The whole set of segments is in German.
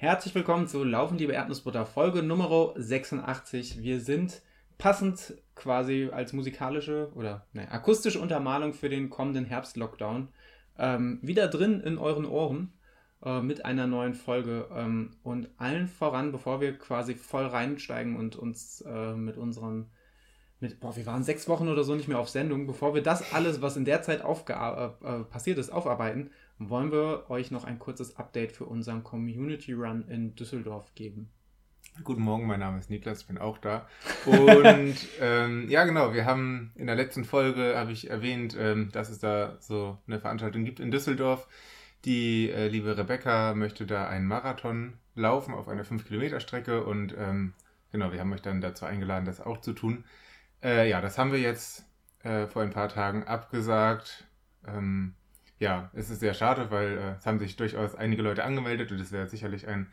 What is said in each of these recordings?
Herzlich willkommen zu Laufen, liebe Erdnussbutter, Folge Nummer 86. Wir sind passend quasi als musikalische oder ne, akustische Untermalung für den kommenden Herbst-Lockdown ähm, wieder drin in euren Ohren äh, mit einer neuen Folge. Ähm, und allen voran, bevor wir quasi voll reinsteigen und uns äh, mit unseren mit, boah, wir waren sechs Wochen oder so nicht mehr auf Sendung. Bevor wir das alles, was in der Zeit äh, äh, passiert ist, aufarbeiten, wollen wir euch noch ein kurzes Update für unseren Community Run in Düsseldorf geben. Guten Morgen, mein Name ist Niklas, ich bin auch da. Und ähm, ja, genau, wir haben in der letzten Folge, habe ich erwähnt, ähm, dass es da so eine Veranstaltung gibt in Düsseldorf. Die äh, liebe Rebecca möchte da einen Marathon laufen auf einer 5-Kilometer-Strecke und ähm, genau, wir haben euch dann dazu eingeladen, das auch zu tun. Äh, ja, das haben wir jetzt äh, vor ein paar Tagen abgesagt. Ähm, ja, es ist sehr schade, weil äh, es haben sich durchaus einige Leute angemeldet und es wäre sicherlich ein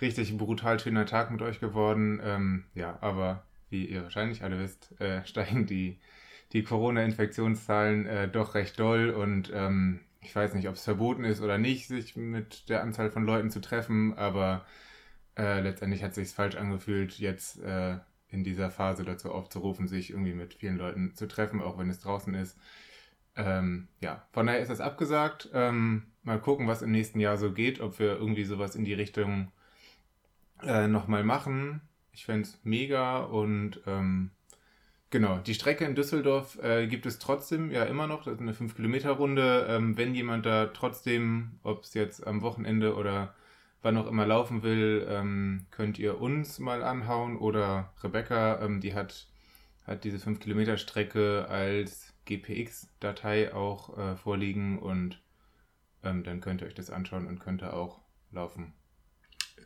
richtig brutal schöner Tag mit euch geworden. Ähm, ja, aber wie ihr wahrscheinlich alle wisst, äh, steigen die, die Corona-Infektionszahlen äh, doch recht doll und ähm, ich weiß nicht, ob es verboten ist oder nicht, sich mit der Anzahl von Leuten zu treffen, aber äh, letztendlich hat es sich falsch angefühlt, jetzt äh, in dieser Phase dazu aufzurufen, sich irgendwie mit vielen Leuten zu treffen, auch wenn es draußen ist. Ähm, ja, von daher ist das abgesagt. Ähm, mal gucken, was im nächsten Jahr so geht, ob wir irgendwie sowas in die Richtung äh, nochmal machen. Ich fände es mega und ähm, genau, die Strecke in Düsseldorf äh, gibt es trotzdem ja immer noch. Das ist eine 5-Kilometer-Runde. Ähm, wenn jemand da trotzdem, ob es jetzt am Wochenende oder wann auch immer laufen will, ähm, könnt ihr uns mal anhauen oder Rebecca, ähm, die hat, hat diese 5-Kilometer-Strecke als GPX-Datei auch äh, vorliegen und ähm, dann könnt ihr euch das anschauen und könnt ihr auch laufen.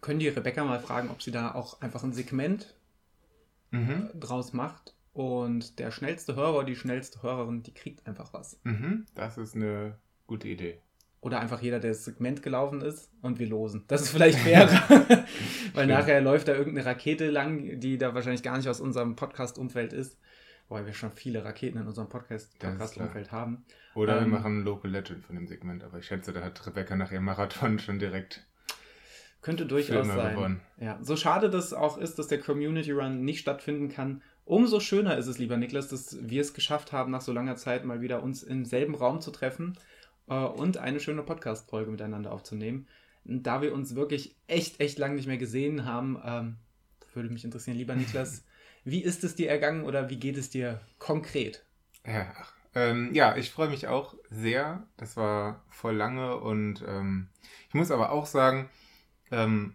Können die Rebecca mal fragen, ob sie da auch einfach ein Segment mhm. Draus macht und der schnellste Hörer, die schnellste Hörerin, die kriegt einfach was. Mhm. Das ist eine gute Idee. Oder einfach jeder, der das Segment gelaufen ist und wir losen. Das ist vielleicht fair, weil nachher läuft da irgendeine Rakete lang, die da wahrscheinlich gar nicht aus unserem Podcast-Umfeld ist. Wobei wir schon viele Raketen in unserem Podcast-Umfeld Podcast haben. Oder ähm, wir machen Local Legend von dem Segment, aber ich schätze, da hat Rebecca nach ihrem Marathon schon direkt. Könnte durchaus sein. Gewonnen. Ja, so schade das auch ist, dass der Community Run nicht stattfinden kann. Umso schöner ist es, lieber Niklas, dass wir es geschafft haben, nach so langer Zeit mal wieder uns im selben Raum zu treffen äh, und eine schöne Podcast-Folge miteinander aufzunehmen. Da wir uns wirklich echt, echt lang nicht mehr gesehen haben, ähm, würde mich interessieren, lieber Niklas, Wie ist es dir ergangen oder wie geht es dir konkret? Ja, ähm, ja ich freue mich auch sehr. Das war voll lange und ähm, ich muss aber auch sagen, ähm,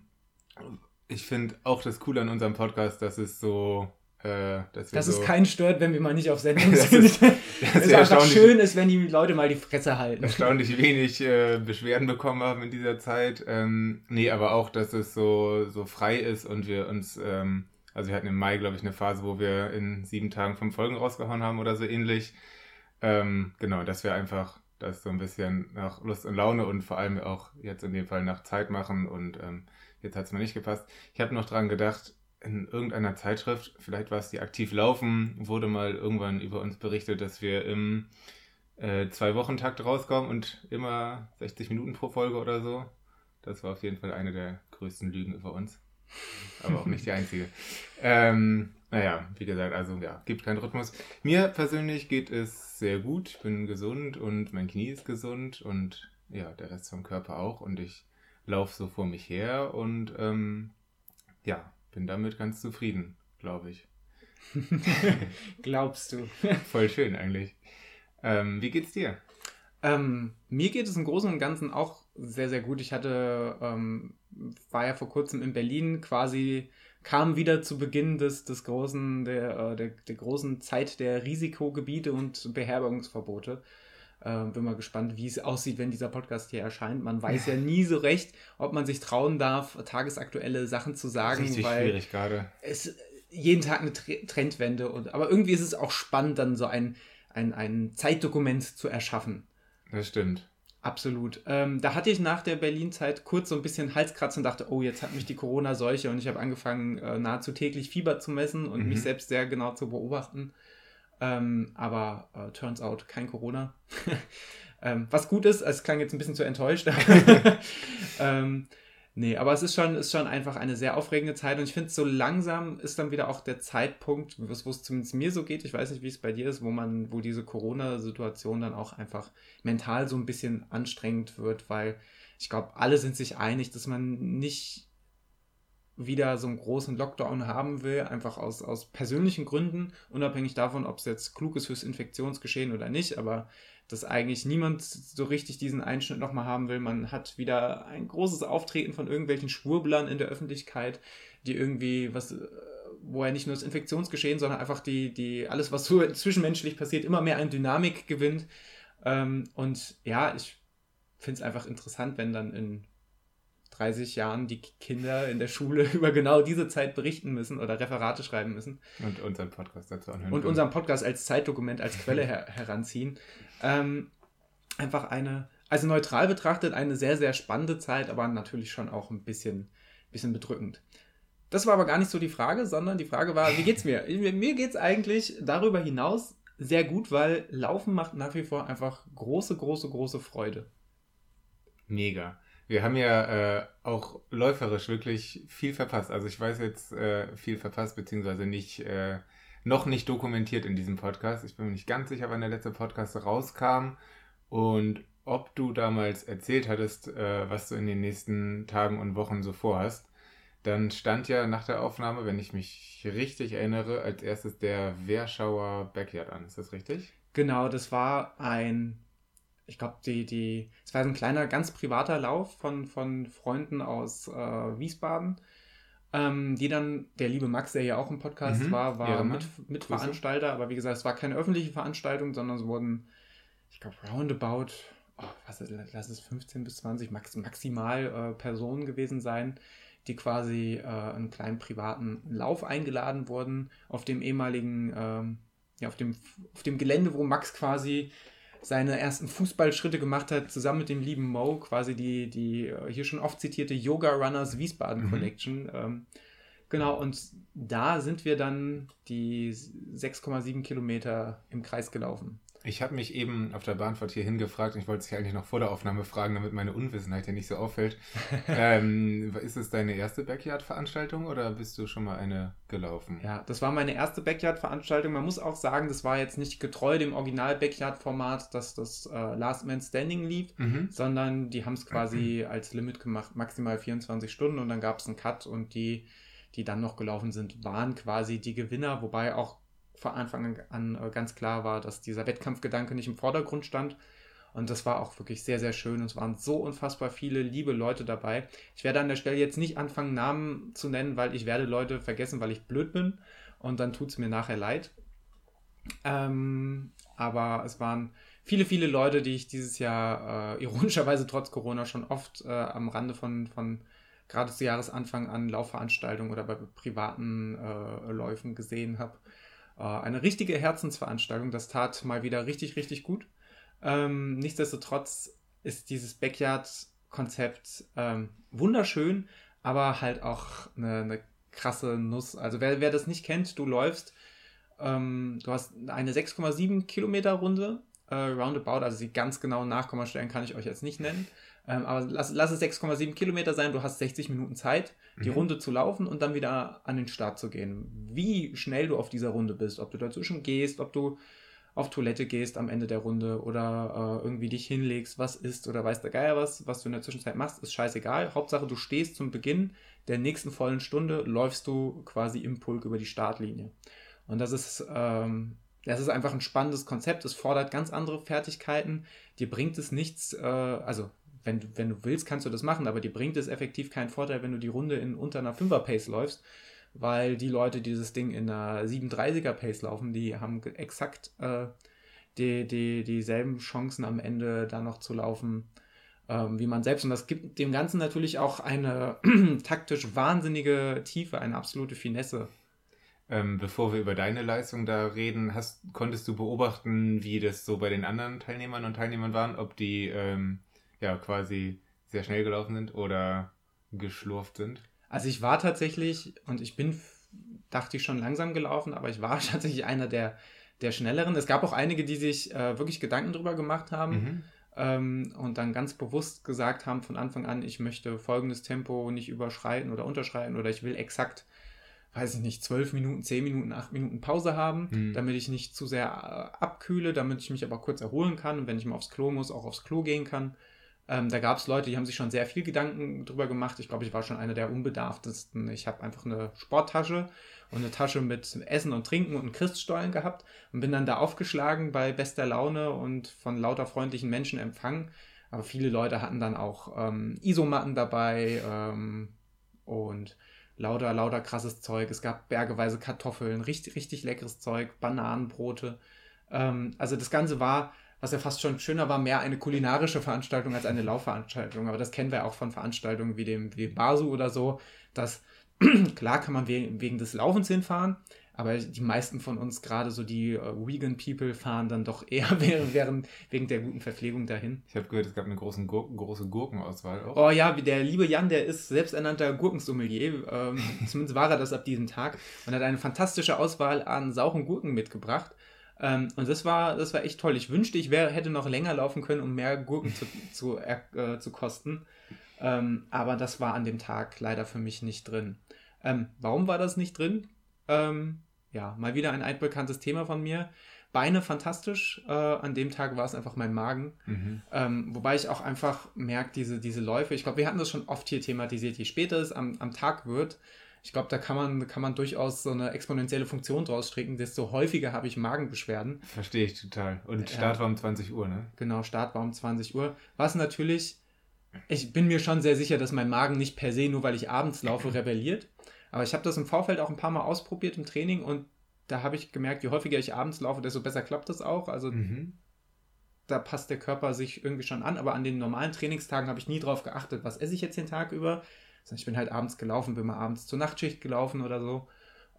ich finde auch das Coole an unserem Podcast, dass es so äh, dass, dass so, es keinen stört, wenn wir mal nicht auf Sendung sind. Ist, es ist einfach schön ist, wenn die Leute mal die Fresse halten. Erstaunlich wenig äh, Beschwerden bekommen haben in dieser Zeit. Ähm, nee, aber auch, dass es so, so frei ist und wir uns ähm, also wir hatten im Mai, glaube ich, eine Phase, wo wir in sieben Tagen fünf Folgen rausgehauen haben oder so ähnlich. Ähm, genau, dass wir einfach das so ein bisschen nach Lust und Laune und vor allem auch jetzt in dem Fall nach Zeit machen und ähm, jetzt hat es mir nicht gepasst. Ich habe noch dran gedacht, in irgendeiner Zeitschrift, vielleicht war es die Aktiv Laufen, wurde mal irgendwann über uns berichtet, dass wir im äh, Zwei-Wochen-Takt rauskommen und immer 60 Minuten pro Folge oder so. Das war auf jeden Fall eine der größten Lügen über uns aber auch nicht die einzige. Ähm, naja, wie gesagt, also ja, gibt keinen Rhythmus. Mir persönlich geht es sehr gut. Ich bin gesund und mein Knie ist gesund und ja, der Rest vom Körper auch. Und ich laufe so vor mich her und ähm, ja, bin damit ganz zufrieden, glaube ich. Glaubst du? Voll schön eigentlich. Ähm, wie geht's dir? Ähm, mir geht es im Großen und Ganzen auch sehr, sehr gut. Ich hatte ähm, war ja vor kurzem in Berlin quasi, kam wieder zu Beginn des, des großen, der, äh, der, der großen Zeit der Risikogebiete und Beherbergungsverbote. Äh, bin mal gespannt, wie es aussieht, wenn dieser Podcast hier erscheint. Man weiß ja nie so recht, ob man sich trauen darf, tagesaktuelle Sachen zu sagen. Richtig weil schwierig gerade. Es jeden Tag eine Trendwende. Und, aber irgendwie ist es auch spannend, dann so ein, ein, ein Zeitdokument zu erschaffen. Das stimmt. Absolut. Ähm, da hatte ich nach der Berlin-Zeit kurz so ein bisschen Halskratzen und dachte, oh, jetzt hat mich die Corona-Seuche und ich habe angefangen, äh, nahezu täglich Fieber zu messen und mhm. mich selbst sehr genau zu beobachten. Ähm, aber äh, turns out kein Corona. ähm, was gut ist, es klang jetzt ein bisschen zu enttäuscht. Nee, aber es ist schon, ist schon einfach eine sehr aufregende Zeit und ich finde, so langsam ist dann wieder auch der Zeitpunkt, wo es zumindest mir so geht, ich weiß nicht, wie es bei dir ist, wo man, wo diese Corona-Situation dann auch einfach mental so ein bisschen anstrengend wird, weil ich glaube, alle sind sich einig, dass man nicht wieder so einen großen Lockdown haben will, einfach aus, aus persönlichen Gründen, unabhängig davon, ob es jetzt klug ist fürs Infektionsgeschehen oder nicht, aber dass eigentlich niemand so richtig diesen Einschnitt nochmal haben will. Man hat wieder ein großes Auftreten von irgendwelchen Schwurblern in der Öffentlichkeit, die irgendwie was, äh, wo er nicht nur das Infektionsgeschehen, sondern einfach die, die, alles, was so zwischenmenschlich passiert, immer mehr an Dynamik gewinnt. Ähm, und ja, ich finde es einfach interessant, wenn dann in 30 Jahren die Kinder in der Schule über genau diese Zeit berichten müssen oder Referate schreiben müssen. Und unseren Podcast dazu anhören. Und unseren Podcast als Zeitdokument, als Quelle her heranziehen. Ähm, einfach eine, also neutral betrachtet, eine sehr, sehr spannende Zeit, aber natürlich schon auch ein bisschen, bisschen bedrückend. Das war aber gar nicht so die Frage, sondern die Frage war, wie geht's mir? mir geht's eigentlich darüber hinaus sehr gut, weil Laufen macht nach wie vor einfach große, große, große Freude. Mega. Wir haben ja äh, auch läuferisch wirklich viel verpasst. Also ich weiß jetzt äh, viel verpasst, beziehungsweise nicht, äh, noch nicht dokumentiert in diesem Podcast. Ich bin mir nicht ganz sicher, wann der letzte Podcast rauskam und ob du damals erzählt hattest, äh, was du in den nächsten Tagen und Wochen so vorhast. Dann stand ja nach der Aufnahme, wenn ich mich richtig erinnere, als erstes der Werschauer Backyard an. Ist das richtig? Genau, das war ein ich glaube, die, die, es war ein kleiner, ganz privater Lauf von, von Freunden aus äh, Wiesbaden, ähm, die dann, der liebe Max, der ja auch im Podcast mhm. war, war mit, Mitveranstalter, aber wie gesagt, es war keine öffentliche Veranstaltung, sondern es wurden, ich glaube, roundabout, oh, was ist, lass es 15 bis 20 max, maximal äh, Personen gewesen sein, die quasi äh, einen kleinen privaten Lauf eingeladen wurden auf dem ehemaligen, ähm, ja, auf dem, auf dem Gelände, wo Max quasi seine ersten Fußballschritte gemacht hat, zusammen mit dem lieben Mo, quasi die, die äh, hier schon oft zitierte Yoga Runners Wiesbaden mhm. Collection. Ähm, genau, und da sind wir dann die 6,7 Kilometer im Kreis gelaufen. Ich habe mich eben auf der Bahnfahrt hier hingefragt, ich wollte dich eigentlich noch vor der Aufnahme fragen, damit meine Unwissenheit ja nicht so auffällt. ähm, ist es deine erste Backyard-Veranstaltung oder bist du schon mal eine gelaufen? Ja, das war meine erste Backyard-Veranstaltung. Man muss auch sagen, das war jetzt nicht getreu dem Original-Backyard-Format, dass das äh, Last Man Standing lief, mhm. sondern die haben es quasi mhm. als Limit gemacht, maximal 24 Stunden und dann gab es einen Cut und die, die dann noch gelaufen sind, waren quasi die Gewinner, wobei auch von Anfang an äh, ganz klar war, dass dieser Wettkampfgedanke nicht im Vordergrund stand. Und das war auch wirklich sehr, sehr schön. Es waren so unfassbar viele liebe Leute dabei. Ich werde an der Stelle jetzt nicht anfangen, Namen zu nennen, weil ich werde Leute vergessen, weil ich blöd bin. Und dann tut es mir nachher leid. Ähm, aber es waren viele, viele Leute, die ich dieses Jahr äh, ironischerweise trotz Corona schon oft äh, am Rande von, von gerade zu Jahresanfang an Laufveranstaltungen oder bei privaten äh, Läufen gesehen habe. Äh, eine richtige Herzensveranstaltung. Das tat mal wieder richtig, richtig gut. Ähm, nichtsdestotrotz ist dieses Backyard-Konzept ähm, wunderschön, aber halt auch eine, eine krasse Nuss. Also wer, wer, das nicht kennt, du läufst, ähm, du hast eine 6,7 Kilometer Runde, äh, roundabout, also die ganz genauen Nachkommastellen kann ich euch jetzt nicht nennen. Ähm, aber lass, lass es 6,7 Kilometer sein, du hast 60 Minuten Zeit, die mhm. Runde zu laufen und dann wieder an den Start zu gehen. Wie schnell du auf dieser Runde bist, ob du dazwischen gehst, ob du auf Toilette gehst am Ende der Runde oder äh, irgendwie dich hinlegst, was ist oder weiß der Geier was, was du in der Zwischenzeit machst, ist scheißegal. Hauptsache, du stehst zum Beginn der nächsten vollen Stunde, läufst du quasi im Pulk über die Startlinie. Und das ist, ähm, das ist einfach ein spannendes Konzept. Es fordert ganz andere Fertigkeiten. Dir bringt es nichts, äh, also wenn du, wenn du willst, kannst du das machen, aber dir bringt es effektiv keinen Vorteil, wenn du die Runde in unter einer 5er Pace läufst, weil die Leute, die dieses Ding in einer 37er Pace laufen, die haben exakt äh, die, die, dieselben Chancen am Ende da noch zu laufen, ähm, wie man selbst. Und das gibt dem Ganzen natürlich auch eine taktisch wahnsinnige Tiefe, eine absolute Finesse. Ähm, bevor wir über deine Leistung da reden, hast, konntest du beobachten, wie das so bei den anderen Teilnehmern und Teilnehmern waren, ob die ähm, ja quasi sehr schnell gelaufen sind oder geschlurft sind? Also ich war tatsächlich, und ich bin, dachte ich schon langsam gelaufen, aber ich war tatsächlich einer der, der schnelleren. Es gab auch einige, die sich äh, wirklich Gedanken drüber gemacht haben. Mhm. ähm, und dann ganz bewusst gesagt haben von Anfang an, ich möchte folgendes Tempo nicht überschreiten oder unterschreiten oder ich will exakt, weiß ich nicht, zwölf Minuten, zehn Minuten, acht Minuten Pause haben, mhm. damit ich nicht zu sehr äh, abkühle, damit ich mich aber kurz erholen kann und wenn ich mal aufs Klo muss, auch aufs Klo gehen kann. Ähm, da gab es Leute, die haben sich schon sehr viel Gedanken drüber gemacht. Ich glaube, ich war schon einer der unbedarftesten. Ich habe einfach eine Sporttasche und eine Tasche mit Essen und Trinken und Christstollen gehabt und bin dann da aufgeschlagen bei bester Laune und von lauter freundlichen Menschen empfangen. Aber viele Leute hatten dann auch ähm, Isomatten dabei ähm, und lauter, lauter krasses Zeug. Es gab bergeweise Kartoffeln, richtig, richtig leckeres Zeug, Bananenbrote. Ähm, also das Ganze war, was ja fast schon schöner war, mehr eine kulinarische Veranstaltung als eine Laufveranstaltung. Aber das kennen wir auch von Veranstaltungen wie dem, wie dem Basu oder so, dass Klar kann man wegen, wegen des Laufens hinfahren, aber die meisten von uns, gerade so die uh, Vegan People, fahren dann doch eher während, wegen der guten Verpflegung dahin. Ich habe gehört, es gab eine große, Gur große Gurkenauswahl auch. Oh ja, der liebe Jan, der ist selbsternannter Gurkensommelier. Ähm, zumindest war er das ab diesem Tag und hat eine fantastische Auswahl an sauren Gurken mitgebracht. Ähm, und das war, das war echt toll. Ich wünschte, ich wär, hätte noch länger laufen können, um mehr Gurken zu, zu, äh, zu kosten. Ähm, aber das war an dem Tag leider für mich nicht drin. Ähm, warum war das nicht drin? Ähm, ja, mal wieder ein altbekanntes Thema von mir. Beine fantastisch. Äh, an dem Tag war es einfach mein Magen. Mhm. Ähm, wobei ich auch einfach merke, diese, diese Läufe, ich glaube, wir hatten das schon oft hier thematisiert, je später es am, am Tag wird, ich glaube, da kann man, kann man durchaus so eine exponentielle Funktion draus stricken, desto häufiger habe ich Magenbeschwerden. Verstehe ich total. Und Start ja. war um 20 Uhr, ne? Genau, Start war um 20 Uhr. Was natürlich, ich bin mir schon sehr sicher, dass mein Magen nicht per se, nur weil ich abends laufe, rebelliert. Aber ich habe das im Vorfeld auch ein paar Mal ausprobiert im Training und da habe ich gemerkt, je häufiger ich abends laufe, desto besser klappt das auch. Also mhm. da passt der Körper sich irgendwie schon an. Aber an den normalen Trainingstagen habe ich nie drauf geachtet, was esse ich jetzt den Tag über. Ich bin halt abends gelaufen, bin mal abends zur Nachtschicht gelaufen oder so.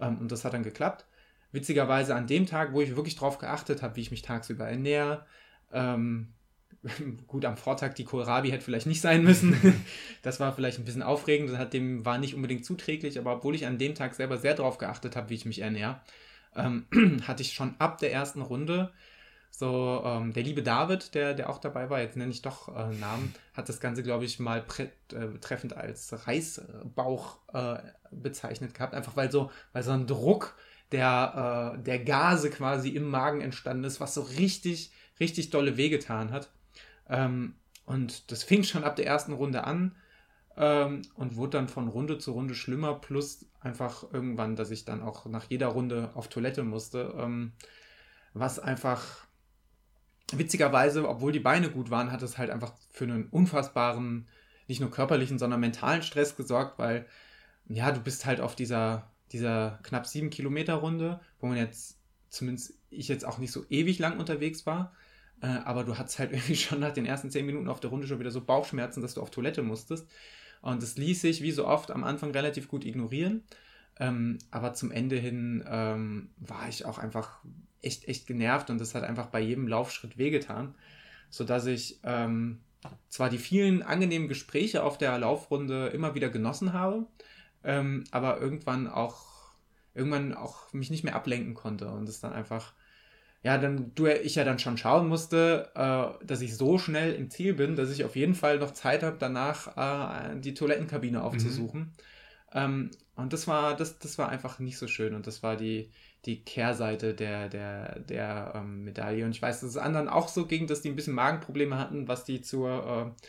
Ähm, und das hat dann geklappt. Witzigerweise an dem Tag, wo ich wirklich drauf geachtet habe, wie ich mich tagsüber ernähre, ähm, gut, am Vortag die Kohlrabi hätte vielleicht nicht sein müssen. das war vielleicht ein bisschen aufregend, das hat dem war nicht unbedingt zuträglich, aber obwohl ich an dem Tag selber sehr darauf geachtet habe, wie ich mich ernähre, ähm, hatte ich schon ab der ersten Runde so, ähm, der liebe David, der, der auch dabei war, jetzt nenne ich doch äh, Namen, hat das Ganze, glaube ich, mal äh, treffend als Reisbauch äh, bezeichnet gehabt. Einfach weil so, weil so ein Druck der, äh, der Gase quasi im Magen entstanden ist, was so richtig, richtig dolle wehgetan hat. Ähm, und das fing schon ab der ersten Runde an ähm, und wurde dann von Runde zu Runde schlimmer, plus einfach irgendwann, dass ich dann auch nach jeder Runde auf Toilette musste, ähm, was einfach witzigerweise, obwohl die Beine gut waren, hat es halt einfach für einen unfassbaren, nicht nur körperlichen, sondern mentalen Stress gesorgt, weil ja, du bist halt auf dieser, dieser knapp sieben Kilometer Runde, wo man jetzt, zumindest ich jetzt auch nicht so ewig lang unterwegs war, äh, aber du hattest halt irgendwie schon nach den ersten zehn Minuten auf der Runde schon wieder so Bauchschmerzen, dass du auf Toilette musstest. Und das ließ sich, wie so oft, am Anfang relativ gut ignorieren. Ähm, aber zum Ende hin ähm, war ich auch einfach echt, echt genervt und das hat einfach bei jedem Laufschritt wehgetan, sodass ich ähm, zwar die vielen angenehmen Gespräche auf der Laufrunde immer wieder genossen habe, ähm, aber irgendwann auch, irgendwann auch mich nicht mehr ablenken konnte und es dann einfach ja, dann du ich ja dann schon schauen musste, äh, dass ich so schnell im Ziel bin, dass ich auf jeden Fall noch Zeit habe, danach äh, die Toilettenkabine mhm. aufzusuchen. Mhm. Ähm, und das war, das, das war einfach nicht so schön. Und das war die, die Kehrseite der, der, der ähm, Medaille. Und ich weiß, dass es anderen auch so ging, dass die ein bisschen Magenprobleme hatten, was die zur äh,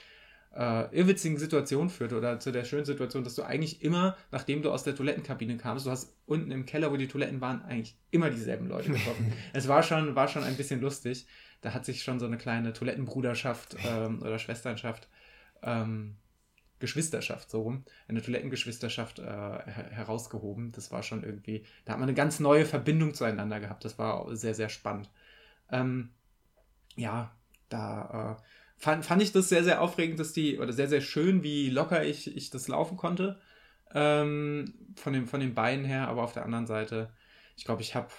äh, irrwitzigen Situation führt oder zu der schönen Situation, dass du eigentlich immer, nachdem du aus der Toilettenkabine kamst, du hast unten im Keller, wo die Toiletten waren, eigentlich immer dieselben Leute getroffen. es war schon, war schon ein bisschen lustig. Da hat sich schon so eine kleine Toilettenbruderschaft ähm, oder Schwesternschaft, ähm, Geschwisterschaft, so rum, eine Toilettengeschwisterschaft äh, her herausgehoben. Das war schon irgendwie, da hat man eine ganz neue Verbindung zueinander gehabt. Das war sehr, sehr spannend. Ähm, ja, da äh, fand, fand ich das sehr, sehr aufregend, dass die, oder sehr, sehr schön, wie locker ich, ich das laufen konnte. Ähm, von, dem, von den Beinen her, aber auf der anderen Seite, ich glaube, ich habe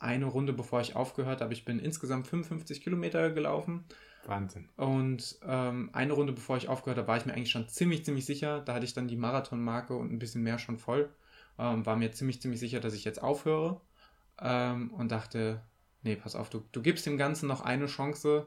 eine Runde, bevor ich aufgehört habe, ich bin insgesamt 55 Kilometer gelaufen. Wahnsinn. Und ähm, eine Runde, bevor ich aufgehört habe, war ich mir eigentlich schon ziemlich, ziemlich sicher. Da hatte ich dann die Marathonmarke und ein bisschen mehr schon voll. Ähm, war mir ziemlich, ziemlich sicher, dass ich jetzt aufhöre. Ähm, und dachte, nee, pass auf, du, du gibst dem Ganzen noch eine Chance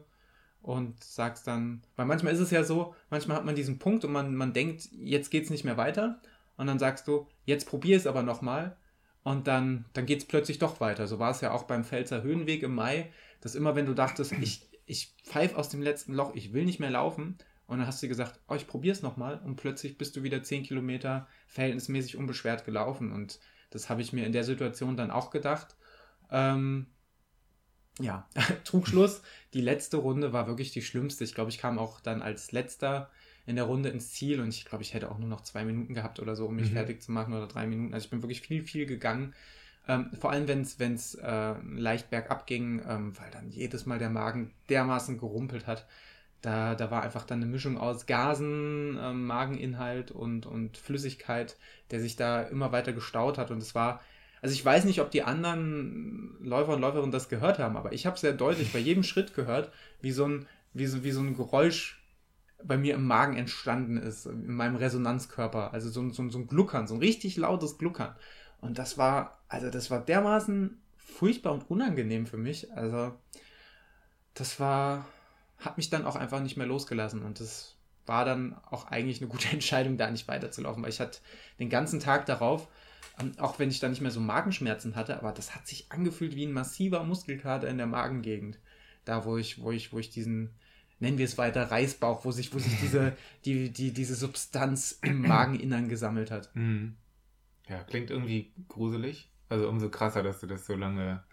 und sagst dann, weil manchmal ist es ja so, manchmal hat man diesen Punkt und man, man denkt, jetzt geht es nicht mehr weiter und dann sagst du, jetzt probier es aber nochmal und dann, dann geht es plötzlich doch weiter. So war es ja auch beim Pfälzer Höhenweg im Mai, dass immer wenn du dachtest, ich, ich pfeife aus dem letzten Loch, ich will nicht mehr laufen und dann hast du gesagt, oh, ich probiere es nochmal und plötzlich bist du wieder 10 Kilometer verhältnismäßig unbeschwert gelaufen und das habe ich mir in der Situation dann auch gedacht. Ähm, ja, Trugschluss. Die letzte Runde war wirklich die schlimmste. Ich glaube, ich kam auch dann als letzter in der Runde ins Ziel und ich glaube, ich hätte auch nur noch zwei Minuten gehabt oder so, um mich mhm. fertig zu machen oder drei Minuten. Also ich bin wirklich viel, viel gegangen. Ähm, vor allem, wenn es äh, leicht bergab ging, ähm, weil dann jedes Mal der Magen dermaßen gerumpelt hat. Da, da war einfach dann eine Mischung aus Gasen, ähm, Mageninhalt und, und Flüssigkeit, der sich da immer weiter gestaut hat. Und es war also ich weiß nicht, ob die anderen Läufer und Läuferinnen das gehört haben, aber ich habe sehr deutlich bei jedem Schritt gehört, wie so ein, wie so, wie so ein Geräusch bei mir im Magen entstanden ist, in meinem Resonanzkörper. Also so, so, so ein Gluckern, so ein richtig lautes Gluckern. Und das war, also das war dermaßen furchtbar und unangenehm für mich. Also das war, hat mich dann auch einfach nicht mehr losgelassen und das war dann auch eigentlich eine gute Entscheidung, da nicht weiterzulaufen, weil ich hatte den ganzen Tag darauf ähm, auch wenn ich da nicht mehr so Magenschmerzen hatte, aber das hat sich angefühlt wie ein massiver Muskelkater in der Magengegend. Da, wo ich, wo ich, wo ich diesen, nennen wir es weiter, Reisbauch, wo sich, wo sich diese, die, die, diese Substanz im Mageninnern gesammelt hat. Mhm. Ja, klingt irgendwie gruselig. Also umso krasser, dass du das so lange,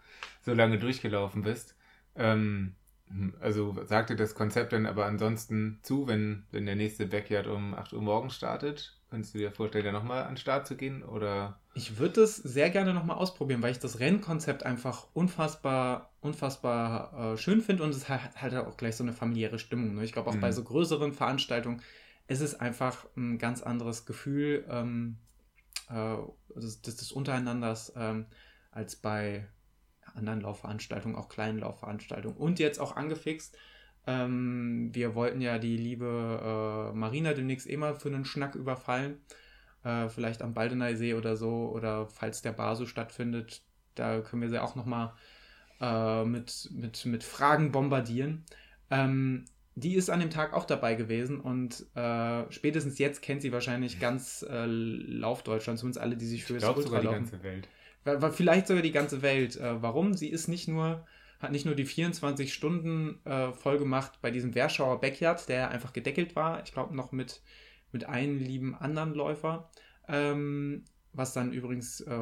so lange durchgelaufen bist. Ähm, also sagte das Konzept dann aber ansonsten zu, wenn, wenn der nächste Backyard um 8 Uhr morgens startet? Könntest du dir vorstellen, da nochmal an den Start zu gehen? Oder? Ich würde es sehr gerne nochmal ausprobieren, weil ich das Rennkonzept einfach unfassbar, unfassbar äh, schön finde und es hat halt auch gleich so eine familiäre Stimmung. Ne? Ich glaube, auch mhm. bei so größeren Veranstaltungen ist es einfach ein ganz anderes Gefühl ähm, äh, des, des, Untereinanders ähm, als bei anderen Laufveranstaltungen, auch kleinen Laufveranstaltungen. Und jetzt auch angefixt ähm, wir wollten ja die liebe äh, Marina demnächst eh mal für einen Schnack überfallen. Äh, vielleicht am Baldeneysee oder so. Oder falls der Bar so stattfindet, da können wir sie auch nochmal äh, mit, mit, mit Fragen bombardieren. Ähm, die ist an dem Tag auch dabei gewesen und äh, spätestens jetzt kennt sie wahrscheinlich ganz äh, Laufdeutschland, zumindest alle, die sich für ich das Ultra sogar die ganze Welt. Vielleicht sogar die ganze Welt. Äh, warum? Sie ist nicht nur hat nicht nur die 24 Stunden äh, voll gemacht bei diesem Werschauer Backyard, der einfach gedeckelt war, ich glaube noch mit, mit einem lieben anderen Läufer, ähm, was dann übrigens äh,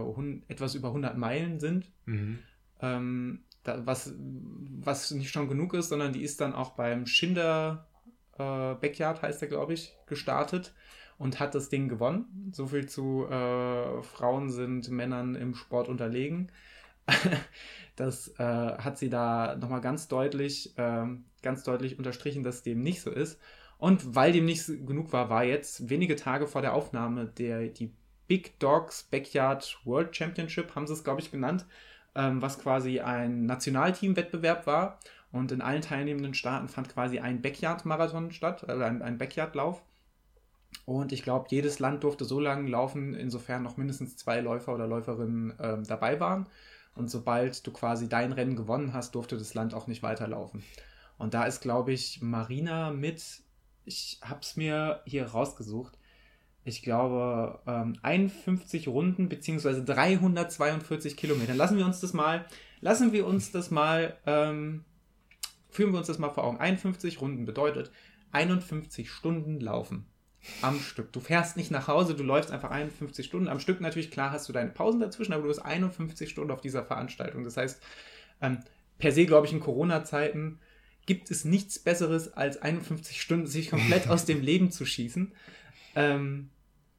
etwas über 100 Meilen sind. Mhm. Ähm, da, was, was nicht schon genug ist, sondern die ist dann auch beim Schinder äh, Backyard, heißt der, glaube ich, gestartet und hat das Ding gewonnen. So viel zu äh, Frauen sind Männern im Sport unterlegen. Das äh, hat sie da nochmal ganz deutlich, äh, ganz deutlich unterstrichen, dass dem nicht so ist. Und weil dem nicht genug war, war jetzt wenige Tage vor der Aufnahme der, die Big Dogs Backyard World Championship, haben sie es, glaube ich, genannt, ähm, was quasi ein Nationalteam-Wettbewerb war. Und in allen teilnehmenden Staaten fand quasi ein Backyard-Marathon statt, also ein, ein Backyard-Lauf. Und ich glaube, jedes Land durfte so lange laufen, insofern noch mindestens zwei Läufer oder Läuferinnen ähm, dabei waren. Und sobald du quasi dein Rennen gewonnen hast, durfte das Land auch nicht weiterlaufen. Und da ist, glaube ich, Marina mit, ich habe es mir hier rausgesucht, ich glaube, ähm, 51 Runden beziehungsweise 342 Kilometer. Lassen wir uns das mal, lassen wir uns das mal, ähm, führen wir uns das mal vor Augen. 51 Runden bedeutet 51 Stunden laufen am Stück. Du fährst nicht nach Hause, du läufst einfach 51 Stunden am Stück. Natürlich, klar hast du deine Pausen dazwischen, aber du bist 51 Stunden auf dieser Veranstaltung. Das heißt, ähm, per se, glaube ich, in Corona-Zeiten gibt es nichts Besseres, als 51 Stunden sich komplett aus dem Leben zu schießen. Ähm,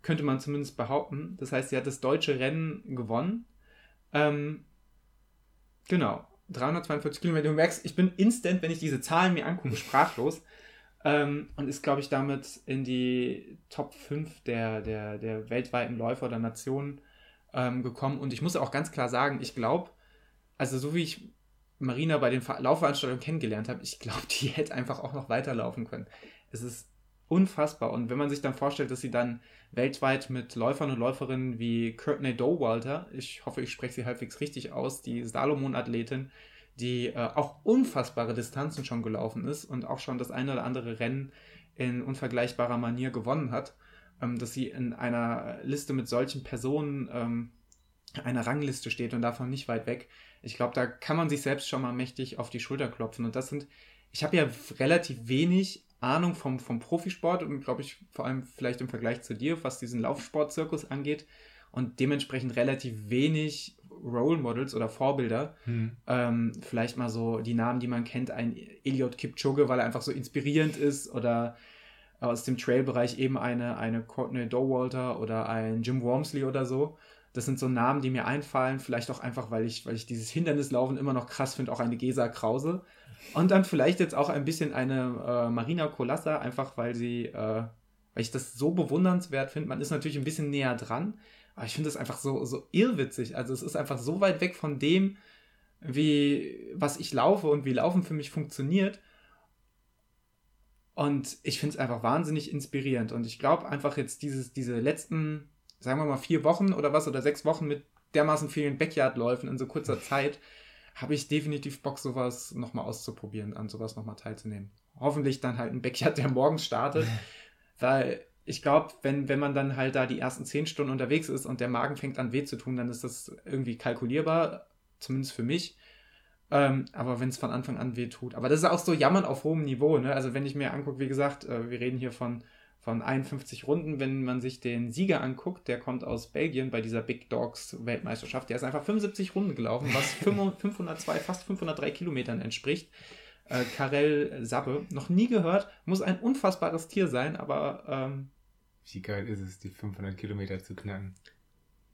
könnte man zumindest behaupten. Das heißt, sie hat das deutsche Rennen gewonnen. Ähm, genau. 342 Kilometer. Du merkst, ich bin instant, wenn ich diese Zahlen mir angucke, sprachlos. Ähm, und ist, glaube ich, damit in die Top 5 der, der, der weltweiten Läufer oder Nationen ähm, gekommen. Und ich muss auch ganz klar sagen, ich glaube, also so wie ich Marina bei den Laufveranstaltungen kennengelernt habe, ich glaube, die hätte einfach auch noch weiterlaufen können. Es ist unfassbar. Und wenn man sich dann vorstellt, dass sie dann weltweit mit Läufern und Läuferinnen wie Courtney Dowalter, ich hoffe, ich spreche sie halbwegs richtig aus, die Salomon-Athletin, die äh, auch unfassbare Distanzen schon gelaufen ist und auch schon das eine oder andere Rennen in unvergleichbarer Manier gewonnen hat, ähm, dass sie in einer Liste mit solchen Personen, ähm, einer Rangliste steht und davon nicht weit weg. Ich glaube, da kann man sich selbst schon mal mächtig auf die Schulter klopfen. Und das sind, ich habe ja relativ wenig Ahnung vom, vom Profisport und glaube ich vor allem vielleicht im Vergleich zu dir, was diesen Laufsportzirkus angeht und dementsprechend relativ wenig Role Models oder Vorbilder. Hm. Ähm, vielleicht mal so die Namen, die man kennt, ein Eliot Kipchoge, weil er einfach so inspirierend ist oder aus dem Trail-Bereich eben eine, eine Courtney Dowalter oder ein Jim Wormsley oder so. Das sind so Namen, die mir einfallen, vielleicht auch einfach, weil ich, weil ich dieses Hindernislaufen immer noch krass finde, auch eine Gesa Krause. Und dann vielleicht jetzt auch ein bisschen eine äh, Marina Colassa, einfach weil sie, äh, weil ich das so bewundernswert finde. Man ist natürlich ein bisschen näher dran, aber ich finde das einfach so, so irrwitzig. Also es ist einfach so weit weg von dem, wie, was ich laufe und wie Laufen für mich funktioniert. Und ich finde es einfach wahnsinnig inspirierend. Und ich glaube einfach jetzt dieses, diese letzten, sagen wir mal, vier Wochen oder was, oder sechs Wochen mit dermaßen vielen Backyard-Läufen in so kurzer Zeit, habe ich definitiv Bock, sowas nochmal auszuprobieren, an sowas nochmal teilzunehmen. Hoffentlich dann halt ein Backyard, der morgens startet, weil ich glaube, wenn, wenn man dann halt da die ersten zehn Stunden unterwegs ist und der Magen fängt an weh zu tun, dann ist das irgendwie kalkulierbar, zumindest für mich. Ähm, aber wenn es von Anfang an weh tut. Aber das ist auch so Jammern auf hohem Niveau. Ne? Also wenn ich mir angucke, wie gesagt, äh, wir reden hier von, von 51 Runden. Wenn man sich den Sieger anguckt, der kommt aus Belgien bei dieser Big Dogs Weltmeisterschaft. Der ist einfach 75 Runden gelaufen, was 502, fast 503 Kilometern entspricht. Äh, Karel Sabbe, noch nie gehört, muss ein unfassbares Tier sein, aber ähm, wie geil ist es, die 500 Kilometer zu knacken?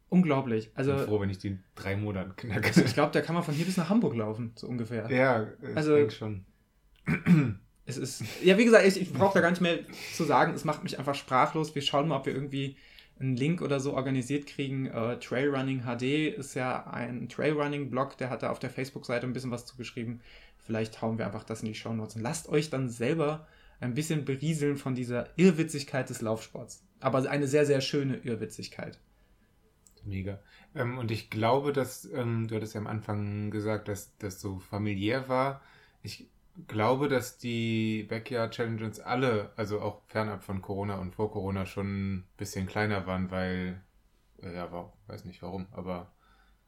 Unglaublich. Also, ich bin froh, wenn ich die in drei Monaten knacke. Also ich glaube, da kann man von hier bis nach Hamburg laufen, so ungefähr. Ja, ich also, denke schon. Es ist, ja, wie gesagt, ich, ich brauche da gar nicht mehr zu sagen. Es macht mich einfach sprachlos. Wir schauen mal, ob wir irgendwie einen Link oder so organisiert kriegen. Uh, Trailrunning HD ist ja ein Trailrunning-Blog, der hat da auf der Facebook-Seite ein bisschen was zugeschrieben. Vielleicht hauen wir einfach das in die Show Notes und lasst euch dann selber ein bisschen berieseln von dieser Irrwitzigkeit des Laufsports. Aber eine sehr, sehr schöne Irrwitzigkeit. Mega. Ähm, und ich glaube, dass, ähm, du hattest ja am Anfang gesagt, dass das so familiär war. Ich glaube, dass die Backyard Challenges alle, also auch fernab von Corona und vor Corona, schon ein bisschen kleiner waren, weil, äh, ja, war, weiß nicht warum, aber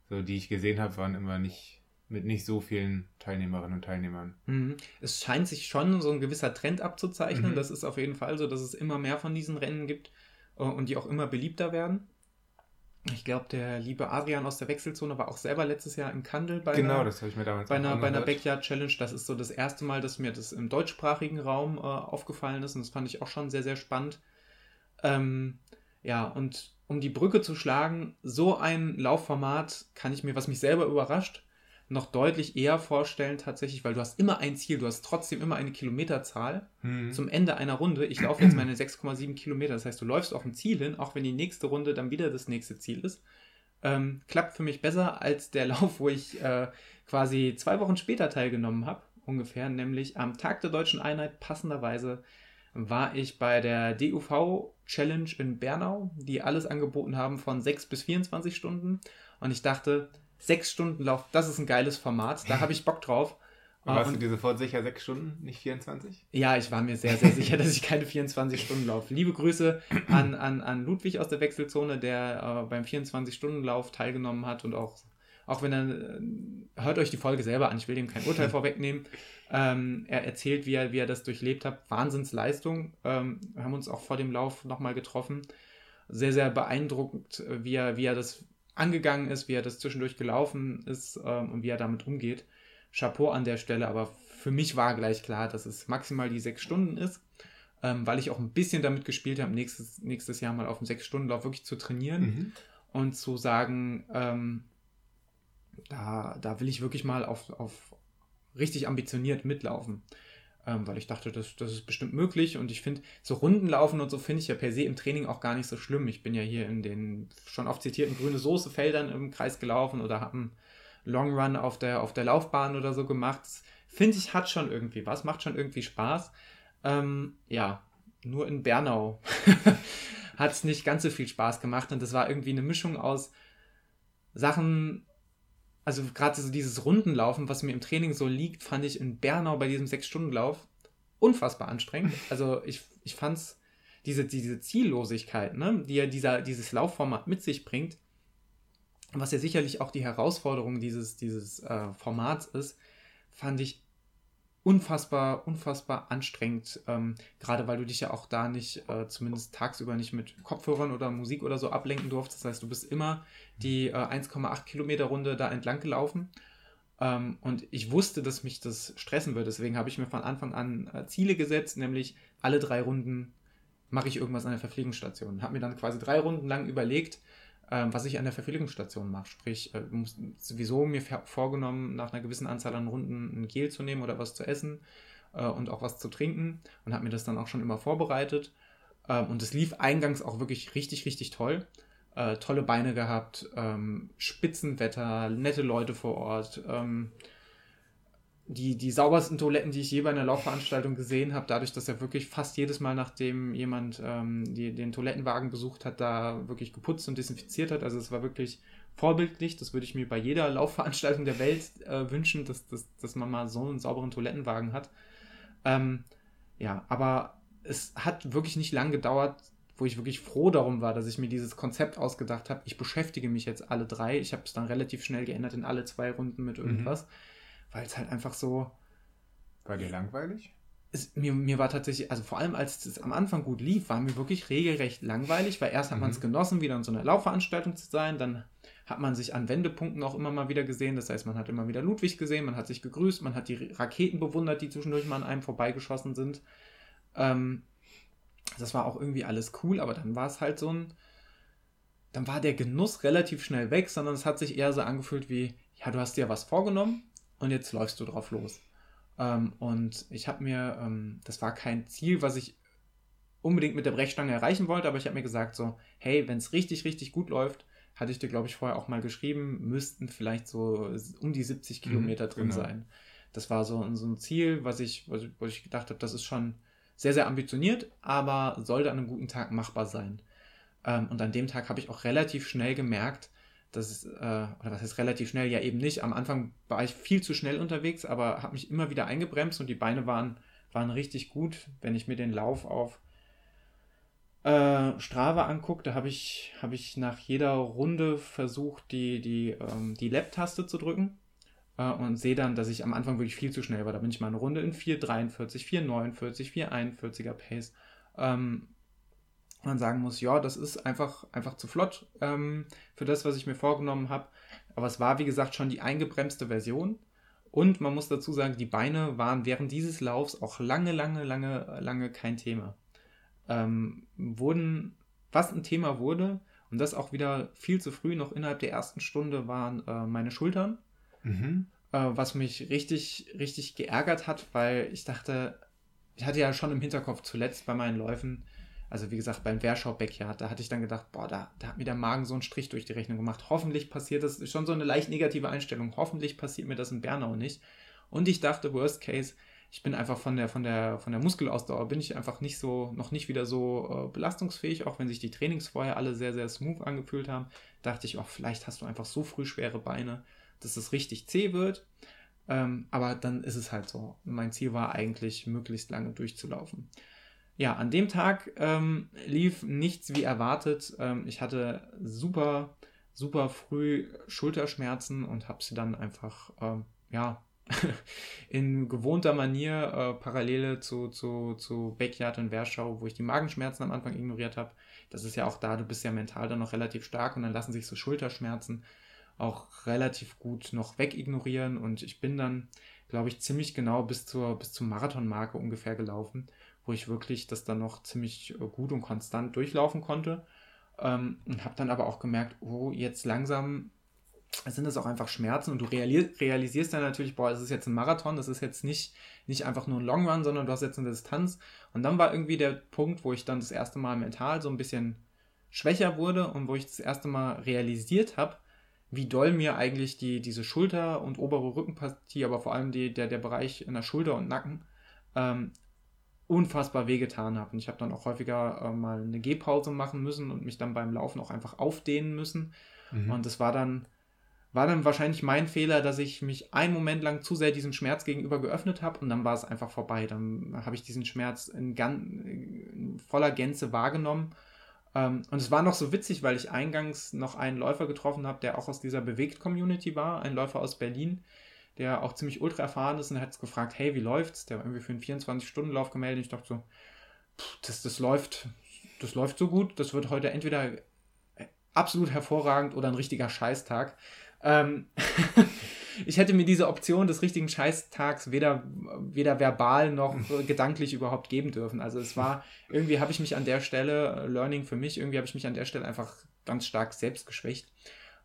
so die ich gesehen habe, waren immer nicht mit nicht so vielen Teilnehmerinnen und Teilnehmern. Mhm. Es scheint sich schon so ein gewisser Trend abzuzeichnen. Mhm. Das ist auf jeden Fall so, dass es immer mehr von diesen Rennen gibt äh, und die auch immer beliebter werden. Ich glaube, der liebe Adrian aus der Wechselzone war auch selber letztes Jahr in Kandel bei genau, einer, das ich mir damals bei einer, bei einer Backyard Challenge. Das ist so das erste Mal, dass mir das im deutschsprachigen Raum äh, aufgefallen ist und das fand ich auch schon sehr, sehr spannend. Ähm, ja, und um die Brücke zu schlagen, so ein Laufformat kann ich mir, was mich selber überrascht, noch deutlich eher vorstellen tatsächlich, weil du hast immer ein Ziel, du hast trotzdem immer eine Kilometerzahl mhm. zum Ende einer Runde. Ich laufe jetzt meine 6,7 Kilometer, das heißt, du läufst auf ein Ziel hin, auch wenn die nächste Runde dann wieder das nächste Ziel ist. Ähm, klappt für mich besser als der Lauf, wo ich äh, quasi zwei Wochen später teilgenommen habe, ungefähr, nämlich am Tag der deutschen Einheit passenderweise war ich bei der DUV Challenge in Bernau, die alles angeboten haben von 6 bis 24 Stunden. Und ich dachte, sechs Stunden Lauf, das ist ein geiles Format, da habe ich Bock drauf. Und warst und, du dir sofort sicher, sechs Stunden, nicht 24? Ja, ich war mir sehr, sehr sicher, dass ich keine 24 Stunden laufe. Liebe Grüße an, an, an Ludwig aus der Wechselzone, der äh, beim 24-Stunden-Lauf teilgenommen hat und auch, auch wenn er, äh, hört euch die Folge selber an, ich will dem kein Urteil vorwegnehmen. Ähm, er erzählt, wie er, wie er das durchlebt hat. Wahnsinnsleistung. Ähm, wir haben uns auch vor dem Lauf nochmal getroffen. Sehr, sehr beeindruckend, wie er, wie er das angegangen ist, wie er das zwischendurch gelaufen ist ähm, und wie er damit umgeht. Chapeau an der Stelle, aber für mich war gleich klar, dass es maximal die sechs Stunden ist, ähm, weil ich auch ein bisschen damit gespielt habe, nächstes, nächstes Jahr mal auf einen Sechs-Stunden-Lauf wirklich zu trainieren mhm. und zu sagen, ähm, da, da will ich wirklich mal auf, auf richtig ambitioniert mitlaufen ähm, weil ich dachte, das, das ist bestimmt möglich und ich finde, so Rundenlaufen und so finde ich ja per se im Training auch gar nicht so schlimm. Ich bin ja hier in den schon oft zitierten grüne Soße Feldern im Kreis gelaufen oder habe einen Long Run auf der, auf der Laufbahn oder so gemacht. Finde ich, hat schon irgendwie was, macht schon irgendwie Spaß. Ähm, ja, nur in Bernau hat es nicht ganz so viel Spaß gemacht und das war irgendwie eine Mischung aus Sachen, also gerade so dieses Rundenlaufen, was mir im Training so liegt, fand ich in Bernau bei diesem Sechs-Stunden-Lauf unfassbar anstrengend. Also ich, ich fand es, diese, diese Ziellosigkeit, ne, die ja dieser, dieses Laufformat mit sich bringt, was ja sicherlich auch die Herausforderung dieses, dieses äh, Formats ist, fand ich unfassbar, unfassbar anstrengend, ähm, gerade weil du dich ja auch da nicht, äh, zumindest tagsüber nicht mit Kopfhörern oder Musik oder so ablenken durftest. Das heißt, du bist immer die äh, 1,8 Kilometer Runde da entlang gelaufen. Ähm, und ich wusste, dass mich das stressen würde. Deswegen habe ich mir von Anfang an äh, Ziele gesetzt, nämlich alle drei Runden mache ich irgendwas an der Verpflegungsstation. Habe mir dann quasi drei Runden lang überlegt, was ich an der Verpflegungsstation mache. Sprich, äh, sowieso mir vorgenommen, nach einer gewissen Anzahl an Runden ein Gel zu nehmen oder was zu essen äh, und auch was zu trinken und habe mir das dann auch schon immer vorbereitet. Ähm, und es lief eingangs auch wirklich richtig, richtig toll. Äh, tolle Beine gehabt, ähm, Spitzenwetter, nette Leute vor Ort. Ähm, die, die saubersten Toiletten, die ich je bei einer Laufveranstaltung gesehen habe, dadurch, dass er wirklich fast jedes Mal, nachdem jemand ähm, die, den Toilettenwagen besucht hat, da wirklich geputzt und desinfiziert hat. Also es war wirklich vorbildlich. Das würde ich mir bei jeder Laufveranstaltung der Welt äh, wünschen, dass, dass, dass man mal so einen sauberen Toilettenwagen hat. Ähm, ja, aber es hat wirklich nicht lang gedauert, wo ich wirklich froh darum war, dass ich mir dieses Konzept ausgedacht habe. Ich beschäftige mich jetzt alle drei. Ich habe es dann relativ schnell geändert in alle zwei Runden mit mhm. irgendwas. Mhm weil es halt einfach so. War dir langweilig? Es, mir, mir war tatsächlich, also vor allem als es am Anfang gut lief, war mir wirklich regelrecht langweilig, weil erst hat mhm. man es genossen, wieder in so einer Laufveranstaltung zu sein, dann hat man sich an Wendepunkten auch immer mal wieder gesehen, das heißt, man hat immer wieder Ludwig gesehen, man hat sich gegrüßt, man hat die Raketen bewundert, die zwischendurch mal an einem vorbeigeschossen sind. Ähm, das war auch irgendwie alles cool, aber dann war es halt so ein, dann war der Genuss relativ schnell weg, sondern es hat sich eher so angefühlt wie, ja, du hast dir was vorgenommen, und jetzt läufst du drauf los. Ähm, und ich habe mir, ähm, das war kein Ziel, was ich unbedingt mit der Brechstange erreichen wollte, aber ich habe mir gesagt, so, hey, wenn es richtig, richtig gut läuft, hatte ich dir, glaube ich, vorher auch mal geschrieben, müssten vielleicht so um die 70 mhm, Kilometer drin genau. sein. Das war so, so ein Ziel, was ich, was, wo ich gedacht habe, das ist schon sehr, sehr ambitioniert, aber sollte an einem guten Tag machbar sein. Ähm, und an dem Tag habe ich auch relativ schnell gemerkt, das ist, äh, oder was heißt relativ schnell, ja eben nicht. Am Anfang war ich viel zu schnell unterwegs, aber habe mich immer wieder eingebremst und die Beine waren, waren richtig gut. Wenn ich mir den Lauf auf äh, Strava angucke, da habe ich, hab ich nach jeder Runde versucht, die, die, ähm, die Lab-Taste zu drücken äh, und sehe dann, dass ich am Anfang wirklich viel zu schnell war. Da bin ich mal eine Runde in 4,43, 4,49, 4,41er Pace. Ähm, man sagen muss, ja, das ist einfach, einfach zu flott ähm, für das, was ich mir vorgenommen habe. Aber es war, wie gesagt, schon die eingebremste Version. Und man muss dazu sagen, die Beine waren während dieses Laufs auch lange, lange, lange, lange kein Thema. Ähm, wurden, was ein Thema wurde, und das auch wieder viel zu früh, noch innerhalb der ersten Stunde, waren äh, meine Schultern. Mhm. Äh, was mich richtig, richtig geärgert hat, weil ich dachte, ich hatte ja schon im Hinterkopf zuletzt bei meinen Läufen, also wie gesagt, beim Werschau Backyard, da hatte ich dann gedacht, boah, da, da hat mir der Magen so einen Strich durch die Rechnung gemacht. Hoffentlich passiert das, schon so eine leicht negative Einstellung. Hoffentlich passiert mir das in Bernau nicht. Und ich dachte, worst case, ich bin einfach von der, von der, von der Muskelausdauer bin ich einfach nicht so, noch nicht wieder so äh, belastungsfähig, auch wenn sich die Trainings vorher alle sehr, sehr smooth angefühlt haben. Dachte ich, oh, vielleicht hast du einfach so früh schwere Beine, dass es richtig zäh wird. Ähm, aber dann ist es halt so. Mein Ziel war eigentlich, möglichst lange durchzulaufen ja, an dem Tag ähm, lief nichts wie erwartet. Ähm, ich hatte super, super früh Schulterschmerzen und habe sie dann einfach, ähm, ja, in gewohnter Manier äh, Parallele zu, zu, zu Backyard und Werschau, wo ich die Magenschmerzen am Anfang ignoriert habe. Das ist ja auch da, du bist ja mental dann noch relativ stark und dann lassen sich so Schulterschmerzen auch relativ gut noch wegignorieren und ich bin dann, glaube ich, ziemlich genau bis zur, bis zur Marathonmarke ungefähr gelaufen wo ich wirklich das dann noch ziemlich äh, gut und konstant durchlaufen konnte. Ähm, und habe dann aber auch gemerkt, oh, jetzt langsam sind es auch einfach Schmerzen und du realisierst dann natürlich, boah, es ist jetzt ein Marathon, das ist jetzt nicht, nicht einfach nur ein Long Run, sondern du hast jetzt eine Distanz. Und dann war irgendwie der Punkt, wo ich dann das erste Mal mental so ein bisschen schwächer wurde und wo ich das erste Mal realisiert habe, wie doll mir eigentlich die, diese Schulter- und obere Rückenpartie, aber vor allem die, der, der Bereich in der Schulter und Nacken, ähm, unfassbar wehgetan habe. Und ich habe dann auch häufiger äh, mal eine Gehpause machen müssen und mich dann beim Laufen auch einfach aufdehnen müssen. Mhm. Und das war dann war dann wahrscheinlich mein Fehler, dass ich mich einen Moment lang zu sehr diesem Schmerz gegenüber geöffnet habe und dann war es einfach vorbei. Dann habe ich diesen Schmerz in, in voller Gänze wahrgenommen. Ähm, und es war noch so witzig, weil ich eingangs noch einen Läufer getroffen habe, der auch aus dieser Bewegt-Community war, ein Läufer aus Berlin, der auch ziemlich ultra erfahren ist und hat gefragt, hey, wie läuft's? Der war irgendwie für einen 24-Stunden-Lauf gemeldet. Ich dachte so, pff, das, das läuft, das läuft so gut, das wird heute entweder absolut hervorragend oder ein richtiger Scheißtag. Ähm, ich hätte mir diese Option des richtigen Scheißtags weder, weder verbal noch gedanklich überhaupt geben dürfen. Also es war, irgendwie habe ich mich an der Stelle, Learning für mich, irgendwie habe ich mich an der Stelle einfach ganz stark selbst geschwächt.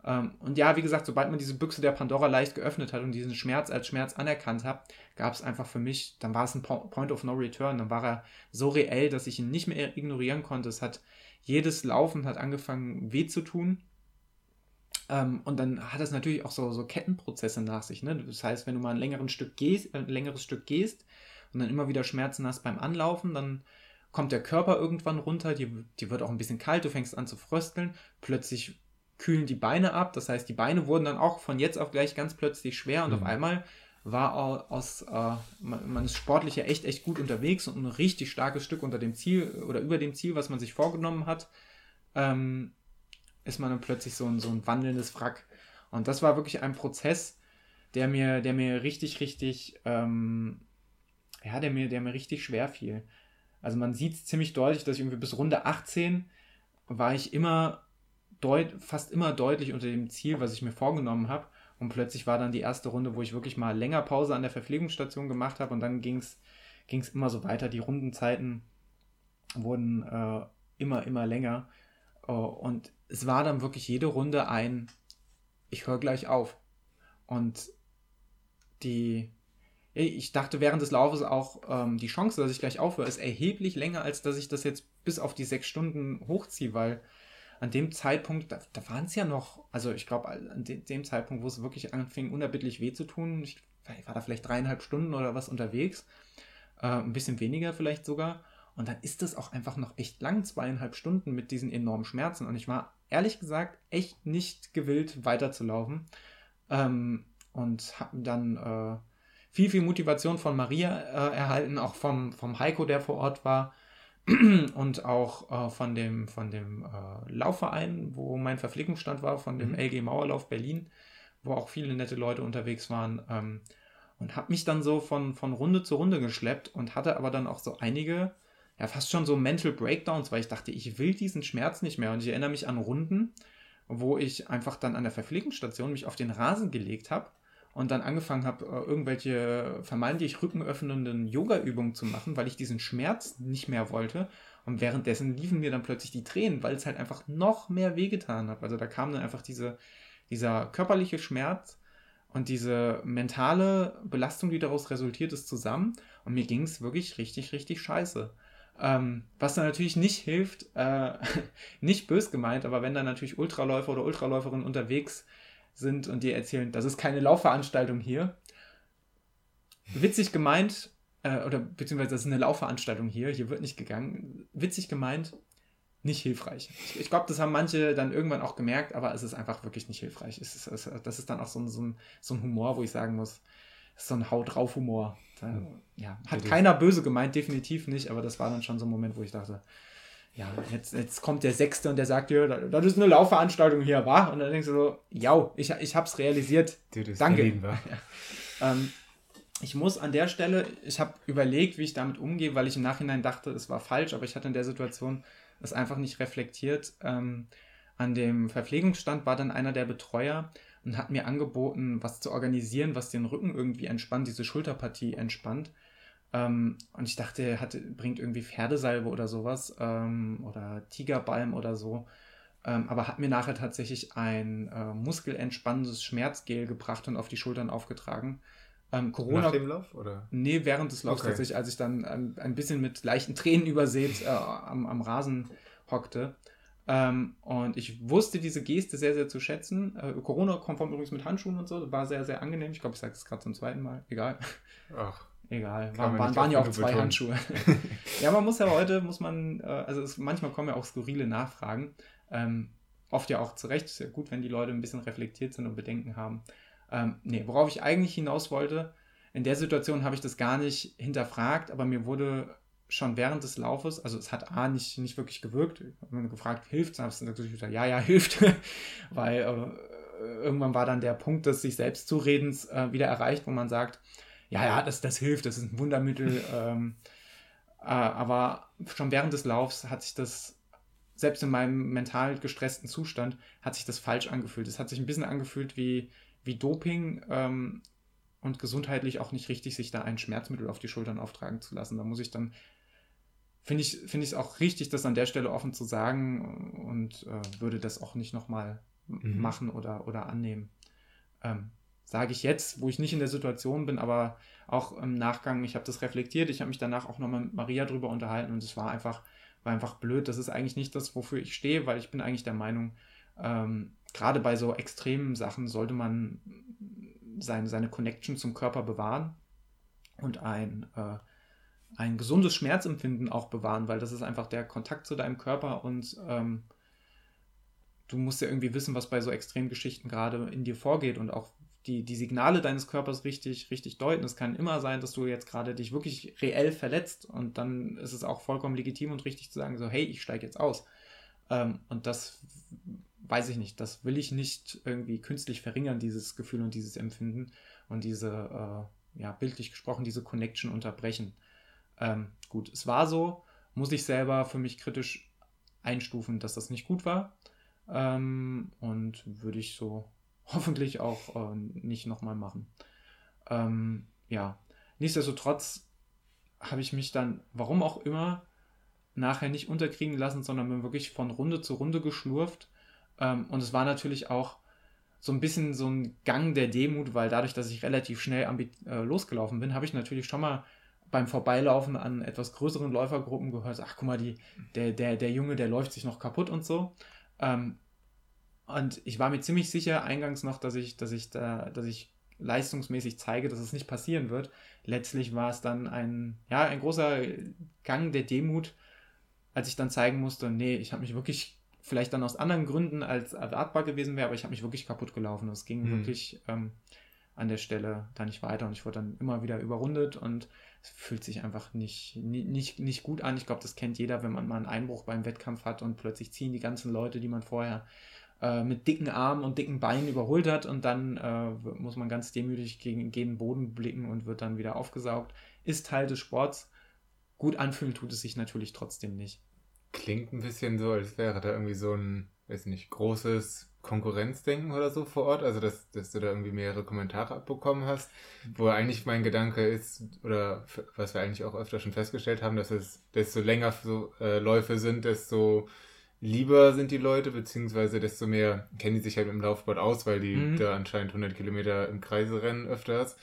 Ähm, und ja, wie gesagt, sobald man diese Büchse der Pandora leicht geöffnet hat und diesen Schmerz als Schmerz anerkannt hat, gab es einfach für mich, dann war es ein Point of No Return, dann war er so reell, dass ich ihn nicht mehr ignorieren konnte. Es hat jedes Laufen hat angefangen weh zu tun ähm, und dann hat das natürlich auch so, so Kettenprozesse nach sich. Ne? Das heißt, wenn du mal ein, Stück gehst, äh, ein längeres Stück gehst und dann immer wieder Schmerzen hast beim Anlaufen, dann kommt der Körper irgendwann runter, die, die wird auch ein bisschen kalt, du fängst an zu frösteln, plötzlich kühlen die Beine ab, das heißt, die Beine wurden dann auch von jetzt auf gleich ganz plötzlich schwer und mhm. auf einmal war aus, äh, man, ist sportlich ja echt, echt gut unterwegs und ein richtig starkes Stück unter dem Ziel oder über dem Ziel, was man sich vorgenommen hat. Ähm, ist man dann plötzlich so ein, so ein wandelndes Wrack. Und das war wirklich ein Prozess, der mir, der mir richtig, richtig, ähm, ja, der mir, der mir richtig schwer fiel. Also man sieht es ziemlich deutlich, dass ich irgendwie bis Runde 18 war ich immer deut fast immer deutlich unter dem Ziel, was ich mir vorgenommen habe. Und plötzlich war dann die erste Runde, wo ich wirklich mal länger Pause an der Verpflegungsstation gemacht habe und dann ging es immer so weiter. Die Rundenzeiten wurden äh, immer, immer länger. Uh, und es war dann wirklich jede Runde ein, ich höre gleich auf. Und die, ich dachte während des Laufes auch, ähm, die Chance, dass ich gleich aufhöre, ist erheblich länger, als dass ich das jetzt bis auf die sechs Stunden hochziehe, weil an dem Zeitpunkt, da, da waren es ja noch, also ich glaube, an de dem Zeitpunkt, wo es wirklich anfing, unerbittlich weh zu tun, ich, war da vielleicht dreieinhalb Stunden oder was unterwegs, äh, ein bisschen weniger vielleicht sogar. Und dann ist das auch einfach noch echt lang, zweieinhalb Stunden mit diesen enormen Schmerzen. Und ich war ehrlich gesagt echt nicht gewillt, weiterzulaufen. Ähm, und habe dann äh, viel, viel Motivation von Maria äh, erhalten, auch vom, vom Heiko, der vor Ort war. und auch äh, von dem, von dem äh, Laufverein, wo mein Verpflegungsstand war, von dem mhm. LG Mauerlauf Berlin, wo auch viele nette Leute unterwegs waren. Ähm, und habe mich dann so von, von Runde zu Runde geschleppt und hatte aber dann auch so einige ja fast schon so Mental Breakdowns, weil ich dachte, ich will diesen Schmerz nicht mehr. Und ich erinnere mich an Runden, wo ich einfach dann an der Verpflegungsstation mich auf den Rasen gelegt habe und dann angefangen habe, äh, irgendwelche vermeintlich rückenöffnenden Yoga-Übungen zu machen, weil ich diesen Schmerz nicht mehr wollte. Und währenddessen liefen mir dann plötzlich die Tränen, weil es halt einfach noch mehr wehgetan hat. Also da kam dann einfach diese, dieser körperliche Schmerz und diese mentale Belastung, die daraus resultiert ist, zusammen. Und mir ging es wirklich richtig, richtig scheiße. Ähm, was dann natürlich nicht hilft, äh, nicht bös gemeint, aber wenn dann natürlich Ultraläufer oder Ultraläuferinnen unterwegs sind und dir erzählen, das ist keine Laufveranstaltung hier. Witzig gemeint, äh, oder beziehungsweise das ist eine Laufveranstaltung hier, hier wird nicht gegangen. Witzig gemeint, nicht hilfreich. Ich, ich glaube, das haben manche dann irgendwann auch gemerkt, aber es ist einfach wirklich nicht hilfreich. Es ist, es, das ist dann auch so ein, so, ein, so ein Humor, wo ich sagen muss, so ein Haut drauf Humor. Da, ja, hat keiner böse gemeint, definitiv nicht, aber das war dann schon so ein Moment, wo ich dachte, ja, jetzt, jetzt kommt der Sechste und der sagt dir, das ist eine Laufveranstaltung hier, war? Und dann denkst du so, ja, ich, ich hab's realisiert. Danke. Ja. Ähm, ich muss an der Stelle, ich habe überlegt, wie ich damit umgehe, weil ich im Nachhinein dachte, es war falsch, aber ich hatte in der Situation es einfach nicht reflektiert. Ähm, an dem Verpflegungsstand war dann einer der Betreuer und hat mir angeboten, was zu organisieren, was den Rücken irgendwie entspannt, diese Schulterpartie entspannt. Ähm, und ich dachte, er hat, bringt irgendwie Pferdesalbe oder sowas ähm, oder Tigerbalm oder so. Ähm, aber hat mir nachher tatsächlich ein äh, muskelentspannendes Schmerzgel gebracht und auf die Schultern aufgetragen. Ähm, Corona, Nach dem Lauf? Oder? Nee, während des Laufs okay. tatsächlich, als ich dann ein, ein bisschen mit leichten Tränen übersät äh, am, am Rasen hockte. Ähm, und ich wusste diese Geste sehr, sehr zu schätzen. Äh, Corona-konform übrigens mit Handschuhen und so, war sehr, sehr angenehm. Ich glaube, ich sage es gerade zum zweiten Mal. Egal. Ach. Egal. War, waren, waren ja auch zwei betonen. Handschuhe. ja, man muss ja heute, muss man, äh, also es, manchmal kommen ja auch skurrile Nachfragen. Ähm, oft ja auch zurecht. Ist ja gut, wenn die Leute ein bisschen reflektiert sind und Bedenken haben. Ähm, nee, worauf ich eigentlich hinaus wollte, in der Situation habe ich das gar nicht hinterfragt, aber mir wurde schon während des Laufes, also es hat A nicht, nicht wirklich gewirkt. Mir gefragt, hilft es? Dann habe ich gesagt, ja, ja, hilft. Weil äh, irgendwann war dann der Punkt des sich selbst Zuredens äh, wieder erreicht, wo man sagt, ja, ja, das, das hilft, das ist ein Wundermittel. ähm, äh, aber schon während des Laufs hat sich das, selbst in meinem mental gestressten Zustand, hat sich das falsch angefühlt. Es hat sich ein bisschen angefühlt wie, wie Doping ähm, und gesundheitlich auch nicht richtig, sich da ein Schmerzmittel auf die Schultern auftragen zu lassen. Da muss ich dann finde ich es find auch richtig, das an der Stelle offen zu sagen und äh, würde das auch nicht nochmal mhm. machen oder, oder annehmen. Ähm, Sage ich jetzt, wo ich nicht in der Situation bin, aber auch im Nachgang, ich habe das reflektiert, ich habe mich danach auch nochmal mit Maria drüber unterhalten und es war einfach, war einfach blöd. Das ist eigentlich nicht das, wofür ich stehe, weil ich bin eigentlich der Meinung, ähm, gerade bei so extremen Sachen sollte man seine, seine Connection zum Körper bewahren und ein äh, ein gesundes Schmerzempfinden auch bewahren, weil das ist einfach der Kontakt zu deinem Körper und ähm, du musst ja irgendwie wissen, was bei so extremen Geschichten gerade in dir vorgeht und auch die, die Signale deines Körpers richtig, richtig deuten. Es kann immer sein, dass du jetzt gerade dich wirklich reell verletzt und dann ist es auch vollkommen legitim und richtig zu sagen, so, hey, ich steige jetzt aus. Ähm, und das weiß ich nicht, das will ich nicht irgendwie künstlich verringern, dieses Gefühl und dieses Empfinden und diese, äh, ja, bildlich gesprochen, diese Connection unterbrechen. Ähm, gut, es war so, muss ich selber für mich kritisch einstufen, dass das nicht gut war. Ähm, und würde ich so hoffentlich auch äh, nicht nochmal machen. Ähm, ja, nichtsdestotrotz habe ich mich dann, warum auch immer, nachher nicht unterkriegen lassen, sondern bin wirklich von Runde zu Runde geschlurft. Ähm, und es war natürlich auch so ein bisschen so ein Gang der Demut, weil dadurch, dass ich relativ schnell äh, losgelaufen bin, habe ich natürlich schon mal beim Vorbeilaufen an etwas größeren Läufergruppen gehört, ach guck mal, die, der, der, der Junge, der läuft sich noch kaputt und so. Ähm, und ich war mir ziemlich sicher eingangs noch, dass ich, dass ich da, dass ich leistungsmäßig zeige, dass es nicht passieren wird. Letztlich war es dann ein, ja, ein großer Gang der Demut, als ich dann zeigen musste, nee, ich habe mich wirklich, vielleicht dann aus anderen Gründen als erwartbar gewesen wäre, aber ich habe mich wirklich kaputt gelaufen. Es ging mhm. wirklich ähm, an der Stelle da nicht weiter und ich wurde dann immer wieder überrundet und es fühlt sich einfach nicht, nicht, nicht gut an. Ich glaube, das kennt jeder, wenn man mal einen Einbruch beim Wettkampf hat und plötzlich ziehen die ganzen Leute, die man vorher äh, mit dicken Armen und dicken Beinen überholt hat und dann äh, muss man ganz demütig gegen, gegen den Boden blicken und wird dann wieder aufgesaugt. Ist Teil des Sports. Gut anfühlen tut es sich natürlich trotzdem nicht. Klingt ein bisschen so, als wäre da irgendwie so ein, weiß nicht, großes Konkurrenzdenken oder so vor Ort, also dass, dass du da irgendwie mehrere Kommentare abbekommen hast, wo eigentlich mein Gedanke ist, oder was wir eigentlich auch öfter schon festgestellt haben, dass es, desto länger so äh, Läufe sind, desto lieber sind die Leute, beziehungsweise desto mehr kennen die sich halt im Laufsport aus, weil die mhm. da anscheinend 100 Kilometer im Kreise rennen öfters.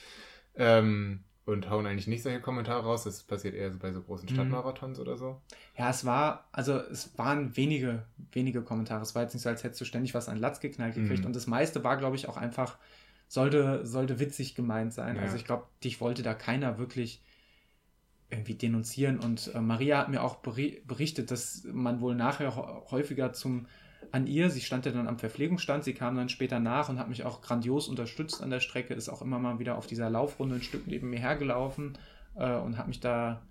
Ähm, und hauen eigentlich nicht solche Kommentare raus. Das passiert eher so bei so großen mhm. Stadtmarathons mhm. oder so. Ja, es war, also es waren wenige, wenige Kommentare. Es war jetzt nicht so, als hättest du ständig was an Latz geknallt gekriegt. Mhm. Und das meiste war, glaube ich, auch einfach, sollte, sollte witzig gemeint sein. Ja. Also ich glaube, dich wollte da keiner wirklich irgendwie denunzieren. Und äh, Maria hat mir auch berichtet, dass man wohl nachher häufiger zum an ihr. Sie stand ja dann am Verpflegungsstand, sie kam dann später nach und hat mich auch grandios unterstützt an der Strecke, ist auch immer mal wieder auf dieser Laufrunde ein Stück neben mir hergelaufen äh, und hat mich da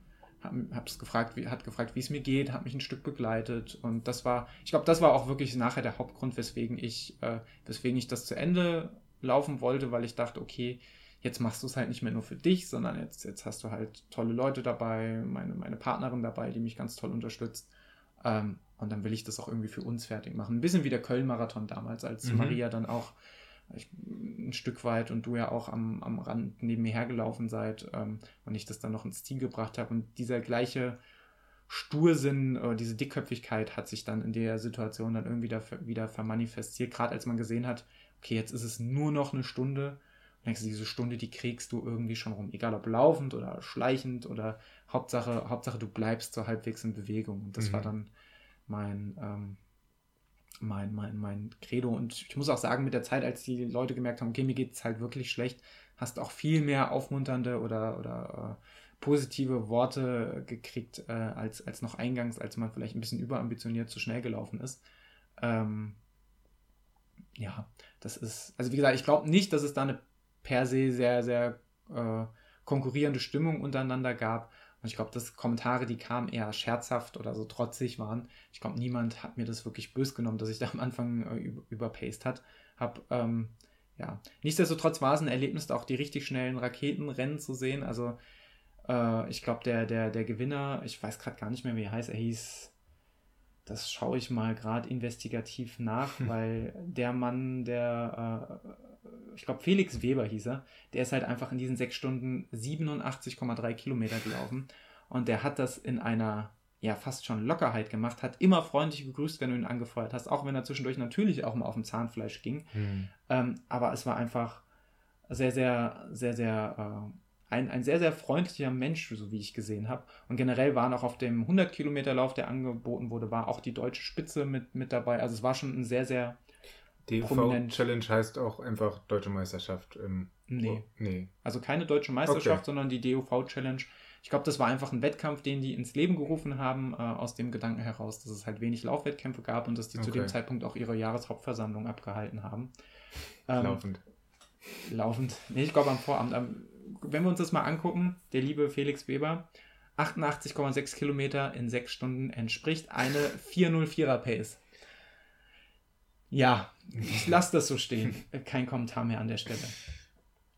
hab's gefragt, wie, hat gefragt, wie es mir geht, hat mich ein Stück begleitet und das war, ich glaube, das war auch wirklich nachher der Hauptgrund, weswegen ich, äh, weswegen ich das zu Ende laufen wollte, weil ich dachte, okay, jetzt machst du es halt nicht mehr nur für dich, sondern jetzt, jetzt hast du halt tolle Leute dabei, meine, meine Partnerin dabei, die mich ganz toll unterstützt. Ähm, und dann will ich das auch irgendwie für uns fertig machen. Ein bisschen wie der Köln-Marathon damals, als mhm. Maria dann auch ich, ein Stück weit und du ja auch am, am Rand neben mir hergelaufen seid ähm, und ich das dann noch ins Ziel gebracht habe. Und dieser gleiche Stursinn, äh, diese Dickköpfigkeit hat sich dann in der Situation dann irgendwie da, wieder vermanifestiert, gerade als man gesehen hat, okay, jetzt ist es nur noch eine Stunde. Denkst du, diese Stunde, die kriegst du irgendwie schon rum. Egal ob laufend oder schleichend oder Hauptsache, Hauptsache du bleibst so halbwegs in Bewegung. Und das mhm. war dann mein, ähm, mein, mein, mein Credo. Und ich muss auch sagen, mit der Zeit, als die Leute gemerkt haben, okay, mir geht es halt wirklich schlecht, hast auch viel mehr aufmunternde oder, oder äh, positive Worte gekriegt äh, als, als noch eingangs, als man vielleicht ein bisschen überambitioniert zu schnell gelaufen ist. Ähm, ja, das ist, also wie gesagt, ich glaube nicht, dass es da eine per se sehr, sehr äh, konkurrierende Stimmung untereinander gab. Und ich glaube, dass Kommentare, die kamen, eher scherzhaft oder so trotzig waren. Ich glaube, niemand hat mir das wirklich böse genommen, dass ich da am Anfang äh, über, überpaced hat, habe. Ähm, ja, nichtsdestotrotz war es ein Erlebnis, auch die richtig schnellen Raketenrennen zu sehen. Also äh, ich glaube, der, der, der Gewinner, ich weiß gerade gar nicht mehr, wie er heißt, er hieß das schaue ich mal gerade investigativ nach, weil der Mann, der, äh, ich glaube Felix Weber hieß er, der ist halt einfach in diesen sechs Stunden 87,3 Kilometer gelaufen und der hat das in einer ja fast schon Lockerheit gemacht, hat immer freundlich gegrüßt, wenn du ihn angefeuert hast, auch wenn er zwischendurch natürlich auch mal auf dem Zahnfleisch ging. Mhm. Ähm, aber es war einfach sehr, sehr, sehr, sehr äh, ein, ein sehr, sehr freundlicher Mensch, so wie ich gesehen habe. Und generell waren auch auf dem 100-Kilometer-Lauf, der angeboten wurde, war auch die deutsche Spitze mit, mit dabei. Also es war schon ein sehr, sehr DUV-Challenge heißt auch einfach Deutsche Meisterschaft. Im nee. Nee. Also keine Deutsche Meisterschaft, okay. sondern die DUV-Challenge. Ich glaube, das war einfach ein Wettkampf, den die ins Leben gerufen haben, äh, aus dem Gedanken heraus, dass es halt wenig Laufwettkämpfe gab und dass die okay. zu dem Zeitpunkt auch ihre Jahreshauptversammlung abgehalten haben. Ähm, laufend. Laufend. Nee, ich glaube am Vorabend. Am, wenn wir uns das mal angucken, der liebe Felix Weber, 88,6 Kilometer in 6 Stunden entspricht eine 404er Pace. Ja, ich lasse das so stehen. Kein Kommentar mehr an der Stelle.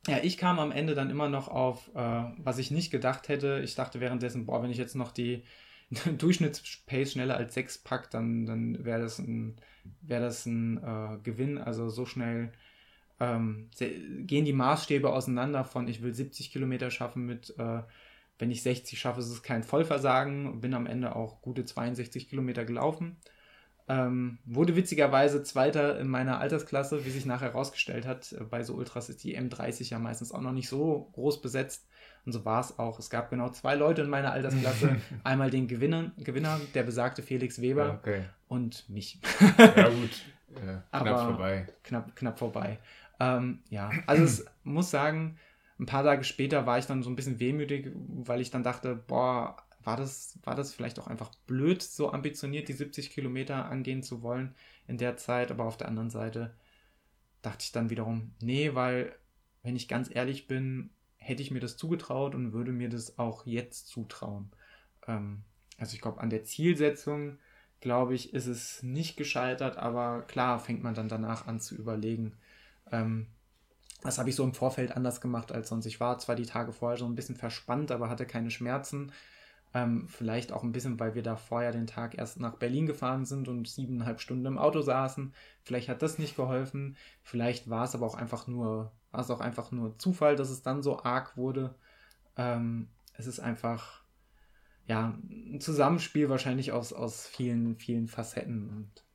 Ja, ich kam am Ende dann immer noch auf, äh, was ich nicht gedacht hätte. Ich dachte währenddessen, boah, wenn ich jetzt noch die Durchschnittspace schneller als 6 packe, dann, dann wäre das ein, wär das ein äh, Gewinn. Also so schnell ähm, gehen die Maßstäbe auseinander von ich will 70 Kilometer schaffen mit, äh, wenn ich 60 schaffe, ist es kein Vollversagen. Bin am Ende auch gute 62 Kilometer gelaufen. Ähm, wurde witzigerweise Zweiter in meiner Altersklasse, wie sich nachher herausgestellt hat. Bei so Ultras ist die M30 ja meistens auch noch nicht so groß besetzt. Und so war es auch. Es gab genau zwei Leute in meiner Altersklasse. Einmal den Gewinner, Gewinner der besagte Felix Weber okay. und mich. ja gut, ja, knapp Aber vorbei. Knapp, knapp vorbei. Ähm, ja, also es muss sagen, ein paar Tage später war ich dann so ein bisschen wehmütig, weil ich dann dachte, boah, war das, war das vielleicht auch einfach blöd, so ambitioniert die 70 Kilometer angehen zu wollen in der Zeit. Aber auf der anderen Seite dachte ich dann wiederum, nee, weil, wenn ich ganz ehrlich bin, hätte ich mir das zugetraut und würde mir das auch jetzt zutrauen. Ähm, also ich glaube, an der Zielsetzung, glaube ich, ist es nicht gescheitert, aber klar fängt man dann danach an zu überlegen, ähm, das habe ich so im Vorfeld anders gemacht als sonst. Ich war zwar die Tage vorher so ein bisschen verspannt, aber hatte keine Schmerzen. Ähm, vielleicht auch ein bisschen, weil wir da vorher den Tag erst nach Berlin gefahren sind und siebeneinhalb Stunden im Auto saßen. Vielleicht hat das nicht geholfen. Vielleicht war es aber auch einfach nur, war es auch einfach nur Zufall, dass es dann so arg wurde. Ähm, es ist einfach, ja, ein Zusammenspiel wahrscheinlich aus, aus vielen, vielen Facetten und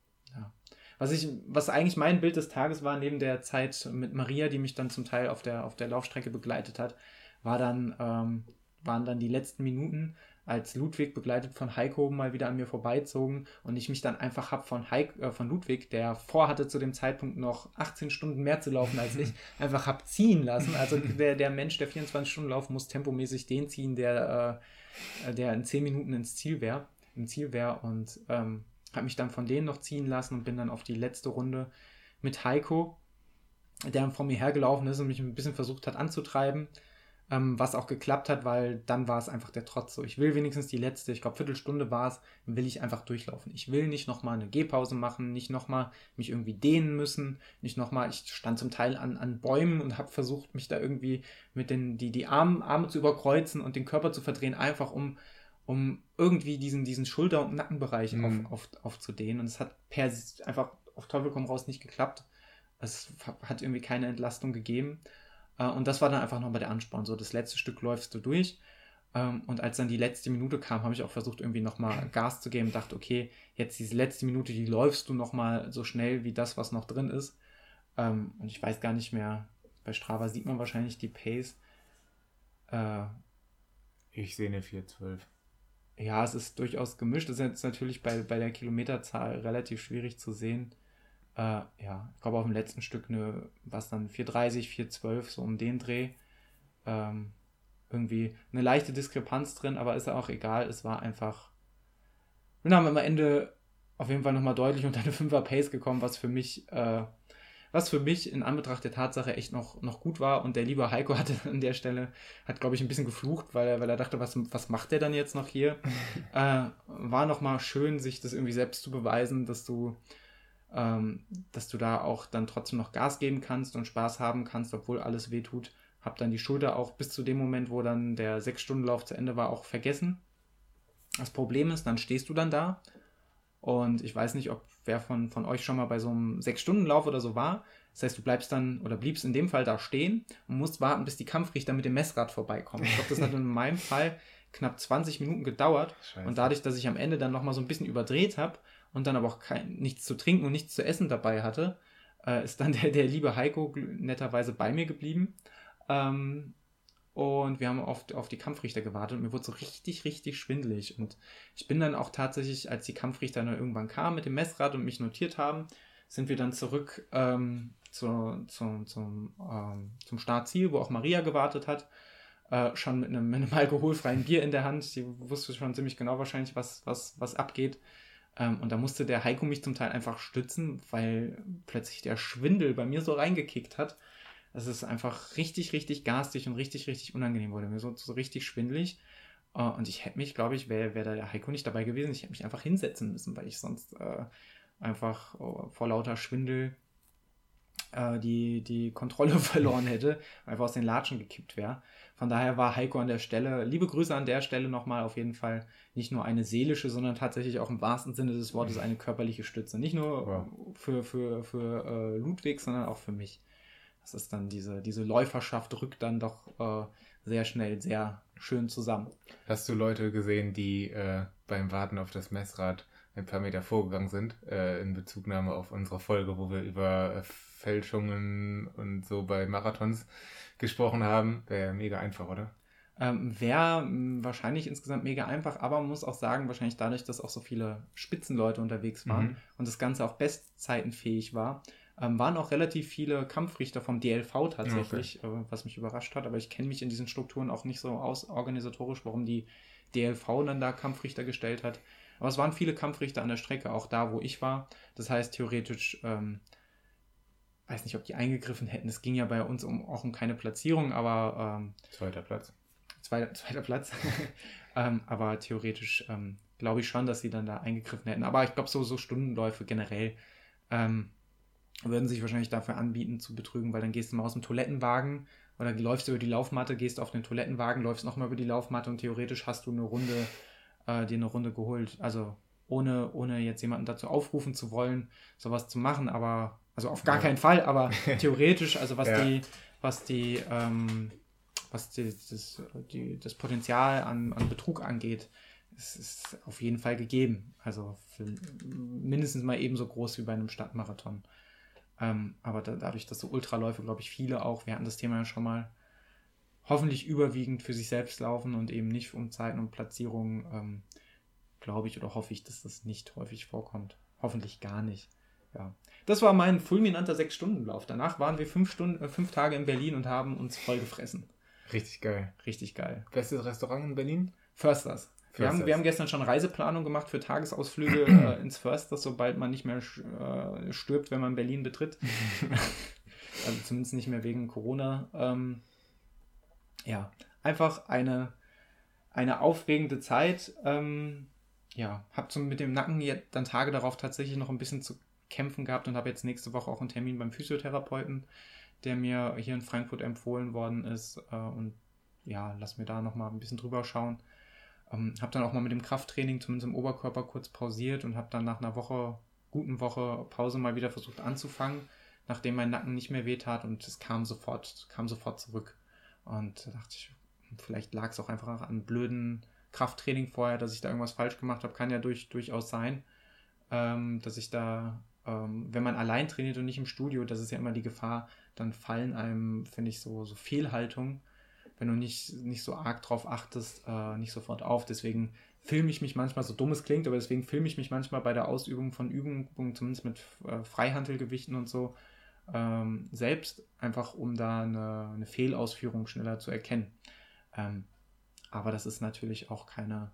was ich, was eigentlich mein Bild des Tages war, neben der Zeit mit Maria, die mich dann zum Teil auf der, auf der Laufstrecke begleitet hat, war dann, ähm, waren dann die letzten Minuten, als Ludwig begleitet von Heiko mal wieder an mir vorbeizogen und ich mich dann einfach hab von, Heik, äh, von Ludwig, der vorhatte zu dem Zeitpunkt noch 18 Stunden mehr zu laufen als ich, einfach hab ziehen lassen. Also der, der Mensch, der 24 Stunden laufen muss, tempomäßig den ziehen, der, äh, der in 10 Minuten ins Ziel wäre, im Ziel wäre und ähm, habe mich dann von denen noch ziehen lassen und bin dann auf die letzte Runde mit Heiko, der vor mir hergelaufen ist und mich ein bisschen versucht hat anzutreiben, ähm, was auch geklappt hat, weil dann war es einfach der Trotz so. Ich will wenigstens die letzte, ich glaube Viertelstunde war es, will ich einfach durchlaufen. Ich will nicht nochmal eine Gehpause machen, nicht nochmal mich irgendwie dehnen müssen, nicht nochmal, ich stand zum Teil an, an Bäumen und habe versucht, mich da irgendwie mit den, die, die Arme, Arme zu überkreuzen und den Körper zu verdrehen, einfach um um irgendwie diesen, diesen Schulter- und Nackenbereich mhm. auf, auf, aufzudehnen. Und es hat per einfach auf Teufel komm raus nicht geklappt. Es hat irgendwie keine Entlastung gegeben. Äh, und das war dann einfach nochmal der Ansporn. So, das letzte Stück läufst du durch. Ähm, und als dann die letzte Minute kam, habe ich auch versucht, irgendwie nochmal Gas zu geben und dachte, okay, jetzt diese letzte Minute, die läufst du nochmal so schnell wie das, was noch drin ist. Ähm, und ich weiß gar nicht mehr, bei Strava sieht man wahrscheinlich die Pace. Äh, ich sehe eine 412. Ja, es ist durchaus gemischt. Das ist jetzt natürlich bei, bei der Kilometerzahl relativ schwierig zu sehen. Äh, ja, ich glaube auf dem letzten Stück eine, was dann 430, 412, so um den Dreh. Ähm, irgendwie eine leichte Diskrepanz drin, aber ist ja auch egal. Es war einfach. Wir haben am Ende auf jeden Fall nochmal deutlich unter eine 5er Pace gekommen, was für mich äh, was für mich in Anbetracht der Tatsache echt noch, noch gut war. Und der liebe Heiko hatte an der Stelle, hat glaube ich ein bisschen geflucht, weil er, weil er dachte, was, was macht der dann jetzt noch hier? äh, war nochmal schön, sich das irgendwie selbst zu beweisen, dass du, ähm, dass du da auch dann trotzdem noch Gas geben kannst und Spaß haben kannst, obwohl alles weh tut. Hab dann die Schulter auch bis zu dem Moment, wo dann der Sechs-Stunden-Lauf zu Ende war, auch vergessen. Das Problem ist, dann stehst du dann da und ich weiß nicht, ob wer von, von euch schon mal bei so einem Sechs-Stunden-Lauf oder so war. Das heißt, du bleibst dann oder bliebst in dem Fall da stehen und musst warten, bis die Kampfrichter mit dem Messrad vorbeikommen. Ich glaube, das hat in meinem Fall knapp 20 Minuten gedauert. Scheiße. Und dadurch, dass ich am Ende dann nochmal so ein bisschen überdreht habe und dann aber auch kein, nichts zu trinken und nichts zu essen dabei hatte, äh, ist dann der, der liebe Heiko netterweise bei mir geblieben. Ähm, und wir haben oft auf die Kampfrichter gewartet und mir wurde so richtig, richtig schwindelig. Und ich bin dann auch tatsächlich, als die Kampfrichter dann irgendwann kamen mit dem Messrad und mich notiert haben, sind wir dann zurück ähm, zu, zu, zum, ähm, zum Startziel, wo auch Maria gewartet hat. Äh, schon mit einem, mit einem, alkoholfreien Bier in der Hand. Sie wusste schon ziemlich genau wahrscheinlich, was, was, was abgeht. Ähm, und da musste der Heiko mich zum Teil einfach stützen, weil plötzlich der Schwindel bei mir so reingekickt hat dass es einfach richtig, richtig garstig und richtig, richtig unangenehm wurde. Mir so, so richtig schwindelig. Uh, und ich hätte mich, glaube ich, wäre wär der Heiko nicht dabei gewesen, ich hätte mich einfach hinsetzen müssen, weil ich sonst uh, einfach uh, vor lauter Schwindel äh, die, die Kontrolle verloren hätte, einfach aus den Latschen gekippt wäre. Von daher war Heiko an der Stelle, liebe Grüße an der Stelle nochmal auf jeden Fall nicht nur eine seelische, sondern tatsächlich auch im wahrsten Sinne des Wortes eine körperliche Stütze. Nicht nur wow. für, für, für Ludwig, sondern auch für mich. Das ist dann diese, diese Läuferschaft rückt dann doch äh, sehr schnell sehr schön zusammen. Hast du Leute gesehen, die äh, beim Warten auf das Messrad ein paar Meter vorgegangen sind, äh, in Bezugnahme auf unsere Folge, wo wir über äh, Fälschungen und so bei Marathons gesprochen haben? Wäre mega einfach, oder? Ähm, Wäre wahrscheinlich insgesamt mega einfach, aber man muss auch sagen, wahrscheinlich dadurch, dass auch so viele Spitzenleute unterwegs waren mhm. und das Ganze auch bestzeitenfähig war, ähm, waren auch relativ viele Kampfrichter vom DLV tatsächlich, okay. äh, was mich überrascht hat. Aber ich kenne mich in diesen Strukturen auch nicht so aus organisatorisch, warum die DLV dann da Kampfrichter gestellt hat. Aber es waren viele Kampfrichter an der Strecke, auch da, wo ich war. Das heißt, theoretisch, ähm, weiß nicht, ob die eingegriffen hätten. Es ging ja bei uns um, auch um keine Platzierung, aber. Ähm, zweiter Platz. Zweiter, zweiter Platz. ähm, aber theoretisch ähm, glaube ich schon, dass sie dann da eingegriffen hätten. Aber ich glaube, so, so Stundenläufe generell ähm, würden sich wahrscheinlich dafür anbieten zu betrügen, weil dann gehst du mal aus dem Toilettenwagen oder läufst über die Laufmatte, gehst auf den Toilettenwagen, läufst nochmal über die Laufmatte und theoretisch hast du eine Runde, äh, dir eine Runde geholt. Also ohne, ohne jetzt jemanden dazu aufrufen zu wollen, sowas zu machen, aber, also auf gar ja. keinen Fall, aber theoretisch, also was ja. die, was die, ähm, was die, das, die, das Potenzial an, an Betrug angeht, ist, ist auf jeden Fall gegeben. Also mindestens mal ebenso groß wie bei einem Stadtmarathon. Ähm, aber da, dadurch, dass so Ultraläufe, glaube ich, viele auch, wir hatten das Thema ja schon mal, hoffentlich überwiegend für sich selbst laufen und eben nicht um Zeiten und Platzierungen, ähm, glaube ich oder hoffe ich, dass das nicht häufig vorkommt. Hoffentlich gar nicht. Ja. Das war mein fulminanter Sechs-Stunden-Lauf. Danach waren wir fünf, Stunden, äh, fünf Tage in Berlin und haben uns voll gefressen. Richtig geil. Richtig geil. Bestes Restaurant in Berlin? Försters. Wir haben, wir haben gestern schon Reiseplanung gemacht für Tagesausflüge äh, ins Försters, sobald man nicht mehr äh, stirbt, wenn man Berlin betritt. also zumindest nicht mehr wegen Corona. Ähm, ja, einfach eine, eine aufregende Zeit. Ähm, ja, habe mit dem Nacken jetzt dann Tage darauf tatsächlich noch ein bisschen zu kämpfen gehabt und habe jetzt nächste Woche auch einen Termin beim Physiotherapeuten, der mir hier in Frankfurt empfohlen worden ist. Äh, und ja, lass mir da nochmal ein bisschen drüber schauen. Ähm, habe dann auch mal mit dem Krafttraining zumindest im Oberkörper kurz pausiert und habe dann nach einer Woche, guten Woche Pause mal wieder versucht anzufangen, nachdem mein Nacken nicht mehr wehtat und es kam sofort, kam sofort zurück. Und da dachte ich, vielleicht lag es auch einfach an blöden Krafttraining vorher, dass ich da irgendwas falsch gemacht habe, kann ja durch, durchaus sein, ähm, dass ich da, ähm, wenn man allein trainiert und nicht im Studio, das ist ja immer die Gefahr, dann fallen einem, finde ich, so, so Fehlhaltungen wenn du nicht, nicht so arg drauf achtest, äh, nicht sofort auf. Deswegen filme ich mich manchmal, so dumm es klingt, aber deswegen filme ich mich manchmal bei der Ausübung von Übungen, zumindest mit äh, Freihandelgewichten und so, ähm, selbst, einfach um da eine, eine, Fehlausführung schneller zu erkennen. Ähm, aber das ist natürlich auch keine,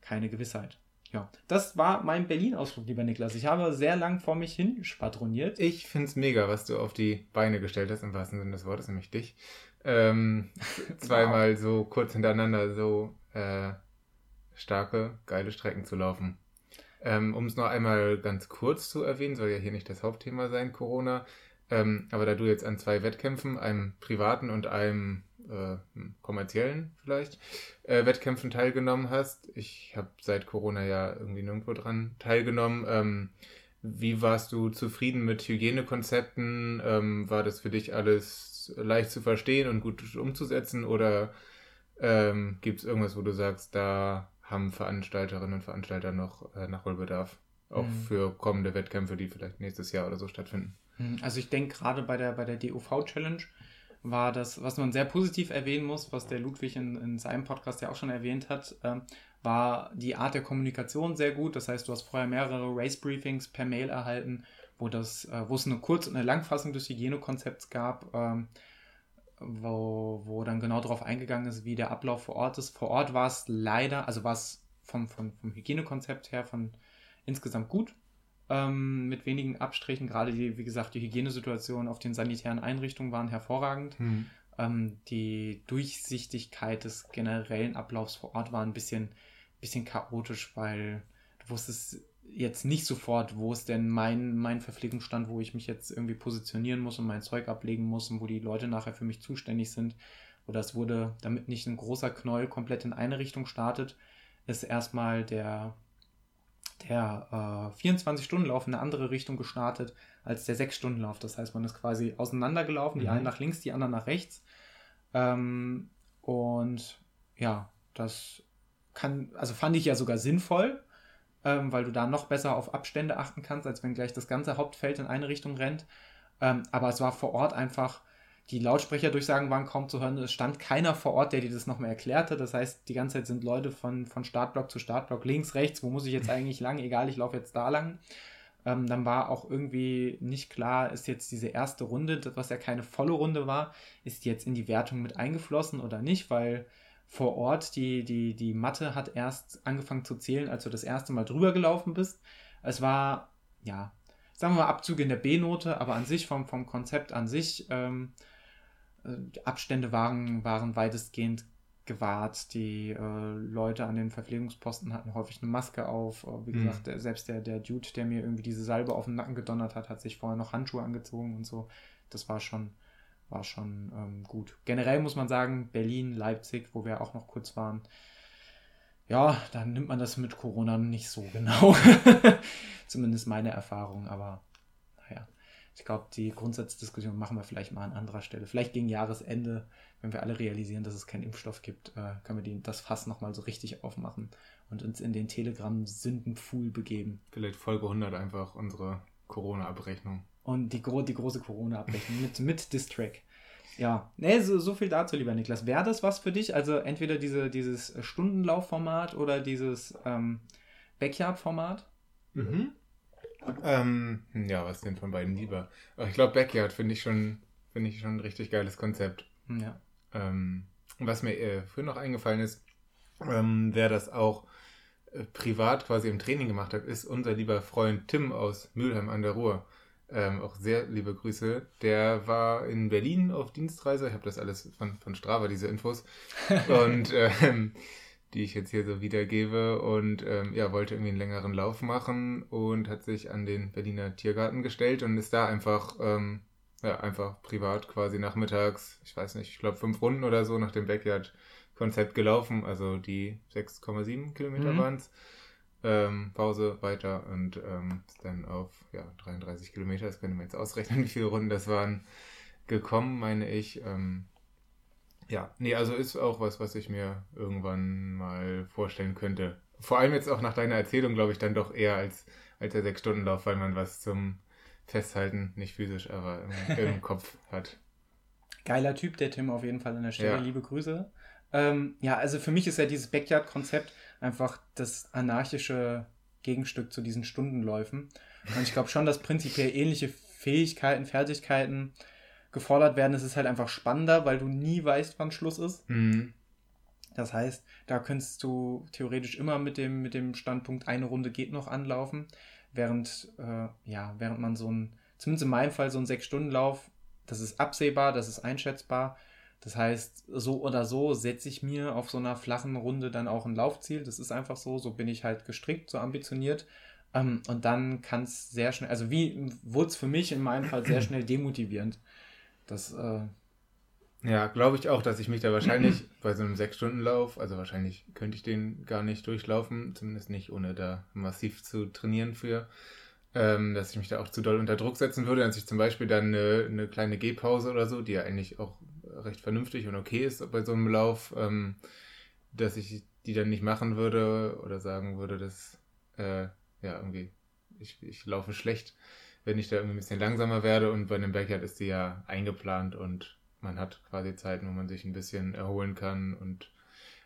keine Gewissheit. Ja, das war mein Berlin-Ausflug, lieber Niklas. Ich habe sehr lang vor mich hin spatroniert. Ich finde es mega, was du auf die Beine gestellt hast, im wahrsten Sinne des Wortes, nämlich dich. Ähm, zweimal so kurz hintereinander so äh, starke, geile Strecken zu laufen. Ähm, um es noch einmal ganz kurz zu erwähnen, soll ja hier nicht das Hauptthema sein, Corona. Ähm, aber da du jetzt an zwei Wettkämpfen, einem privaten und einem äh, kommerziellen vielleicht, äh, Wettkämpfen teilgenommen hast, ich habe seit Corona ja irgendwie nirgendwo dran teilgenommen. Ähm, wie warst du zufrieden mit Hygienekonzepten? Ähm, war das für dich alles leicht zu verstehen und gut umzusetzen? Oder ähm, gibt es irgendwas, wo du sagst, da haben Veranstalterinnen und Veranstalter noch äh, Nachholbedarf? Auch mhm. für kommende Wettkämpfe, die vielleicht nächstes Jahr oder so stattfinden? Hm, also ich denke gerade bei der, bei der DOV-Challenge war das, was man sehr positiv erwähnen muss, was der Ludwig in, in seinem Podcast ja auch schon erwähnt hat, ähm, war die Art der Kommunikation sehr gut. Das heißt, du hast vorher mehrere Race-Briefings per Mail erhalten, wo, das, äh, wo es eine Kurz- und eine Langfassung des Hygienekonzepts gab, ähm, wo, wo dann genau darauf eingegangen ist, wie der Ablauf vor Ort ist. Vor Ort war es leider, also war es vom, vom, vom Hygienekonzept her von insgesamt gut ähm, mit wenigen Abstrichen. Gerade die, wie gesagt, die Hygienesituation auf den sanitären Einrichtungen waren hervorragend. Mhm. Ähm, die Durchsichtigkeit des generellen Ablaufs vor Ort war ein bisschen, bisschen chaotisch, weil du wusstest jetzt nicht sofort, wo ist denn mein, mein Verpflegungsstand, wo ich mich jetzt irgendwie positionieren muss und mein Zeug ablegen muss und wo die Leute nachher für mich zuständig sind. Oder es wurde, damit nicht ein großer Knäuel komplett in eine Richtung startet, ist erstmal der der äh, 24-Stunden-Lauf in eine andere Richtung gestartet als der 6-Stunden-Lauf. Das heißt, man ist quasi auseinandergelaufen, die mhm. einen nach links, die anderen nach rechts. Ähm, und ja, das kann, also fand ich ja sogar sinnvoll, ähm, weil du da noch besser auf Abstände achten kannst, als wenn gleich das ganze Hauptfeld in eine Richtung rennt. Ähm, aber es war vor Ort einfach die Lautsprecherdurchsagen waren kaum zu hören. Es stand keiner vor Ort, der dir das nochmal erklärte. Das heißt, die ganze Zeit sind Leute von, von Startblock zu Startblock, links, rechts, wo muss ich jetzt eigentlich lang? Egal, ich laufe jetzt da lang. Ähm, dann war auch irgendwie nicht klar, ist jetzt diese erste Runde, was ja keine volle Runde war, ist jetzt in die Wertung mit eingeflossen oder nicht, weil vor Ort die, die, die Matte hat erst angefangen zu zählen, als du das erste Mal drüber gelaufen bist. Es war, ja, sagen wir mal, Abzüge in der B-Note, aber an sich, vom, vom Konzept an sich, ähm, die Abstände waren, waren weitestgehend gewahrt. Die äh, Leute an den Verpflegungsposten hatten häufig eine Maske auf. Äh, wie mhm. gesagt, der, selbst der, der Dude, der mir irgendwie diese Salbe auf den Nacken gedonnert hat, hat sich vorher noch Handschuhe angezogen und so. Das war schon, war schon ähm, gut. Generell muss man sagen, Berlin, Leipzig, wo wir auch noch kurz waren, ja, dann nimmt man das mit Corona nicht so genau. Zumindest meine Erfahrung, aber ich glaube, die Grundsatzdiskussion machen wir vielleicht mal an anderer Stelle. Vielleicht gegen Jahresende, wenn wir alle realisieren, dass es keinen Impfstoff gibt, äh, können wir die, das Fass nochmal so richtig aufmachen und uns in den Telegram-Sündenpfuhl begeben. Vielleicht Folge 100 einfach unsere Corona-Abrechnung. Und die, die große Corona-Abrechnung mit, mit Distrack. Ja, nee, so, so viel dazu, lieber Niklas. Wäre das was für dich? Also entweder diese, dieses Stundenlaufformat oder dieses ähm, Backyard-Format? Mhm. Ähm, ja, was denn von beiden lieber? ich glaube, Backyard finde ich schon, finde ich schon ein richtig geiles Konzept. Ja. Ähm, was mir äh, früher noch eingefallen ist, ähm, wer das auch äh, privat quasi im Training gemacht hat, ist unser lieber Freund Tim aus Mülheim an der Ruhr. Ähm, auch sehr liebe Grüße. Der war in Berlin auf Dienstreise. Ich habe das alles von, von Strava, diese Infos. Und ähm, die ich jetzt hier so wiedergebe und ähm, ja, wollte irgendwie einen längeren Lauf machen und hat sich an den Berliner Tiergarten gestellt und ist da einfach, ähm, ja, einfach privat quasi nachmittags, ich weiß nicht, ich glaube fünf Runden oder so nach dem Backyard-Konzept gelaufen, also die 6,7 Kilometer mhm. waren es. Ähm, Pause weiter und ähm, ist dann auf ja, 33 Kilometer, das können wir jetzt ausrechnen, wie viele Runden das waren, gekommen, meine ich. Ja, nee, also ist auch was, was ich mir irgendwann mal vorstellen könnte. Vor allem jetzt auch nach deiner Erzählung, glaube ich, dann doch eher als, als der Sechs-Stunden-Lauf, weil man was zum Festhalten, nicht physisch, aber im, im Kopf hat. Geiler Typ, der Tim auf jeden Fall an der Stelle. Ja. Liebe Grüße. Ähm, ja, also für mich ist ja dieses Backyard-Konzept einfach das anarchische Gegenstück zu diesen Stundenläufen. Und ich glaube schon, dass prinzipiell ähnliche Fähigkeiten, Fertigkeiten gefordert werden, ist es halt einfach spannender, weil du nie weißt, wann Schluss ist. Mhm. Das heißt, da könntest du theoretisch immer mit dem, mit dem Standpunkt eine Runde geht noch anlaufen, während, äh, ja, während man so ein, zumindest in meinem Fall, so ein Sechs-Stunden-Lauf, das ist absehbar, das ist einschätzbar. Das heißt, so oder so setze ich mir auf so einer flachen Runde dann auch ein Laufziel. Das ist einfach so, so bin ich halt gestrickt, so ambitioniert. Ähm, und dann kann es sehr schnell, also wie wurde es für mich in meinem Fall sehr schnell demotivierend. Das, äh, ja, glaube ich auch, dass ich mich da wahrscheinlich bei so einem Sechs-Stunden-Lauf, also wahrscheinlich könnte ich den gar nicht durchlaufen, zumindest nicht, ohne da massiv zu trainieren für, ähm, dass ich mich da auch zu doll unter Druck setzen würde, dass ich zum Beispiel dann eine, eine kleine Gehpause oder so, die ja eigentlich auch recht vernünftig und okay ist bei so einem Lauf, ähm, dass ich die dann nicht machen würde oder sagen würde, dass äh, ja irgendwie ich, ich laufe schlecht, wenn ich da irgendwie ein bisschen langsamer werde und bei einem Backyard ist die ja eingeplant und man hat quasi Zeiten, wo man sich ein bisschen erholen kann und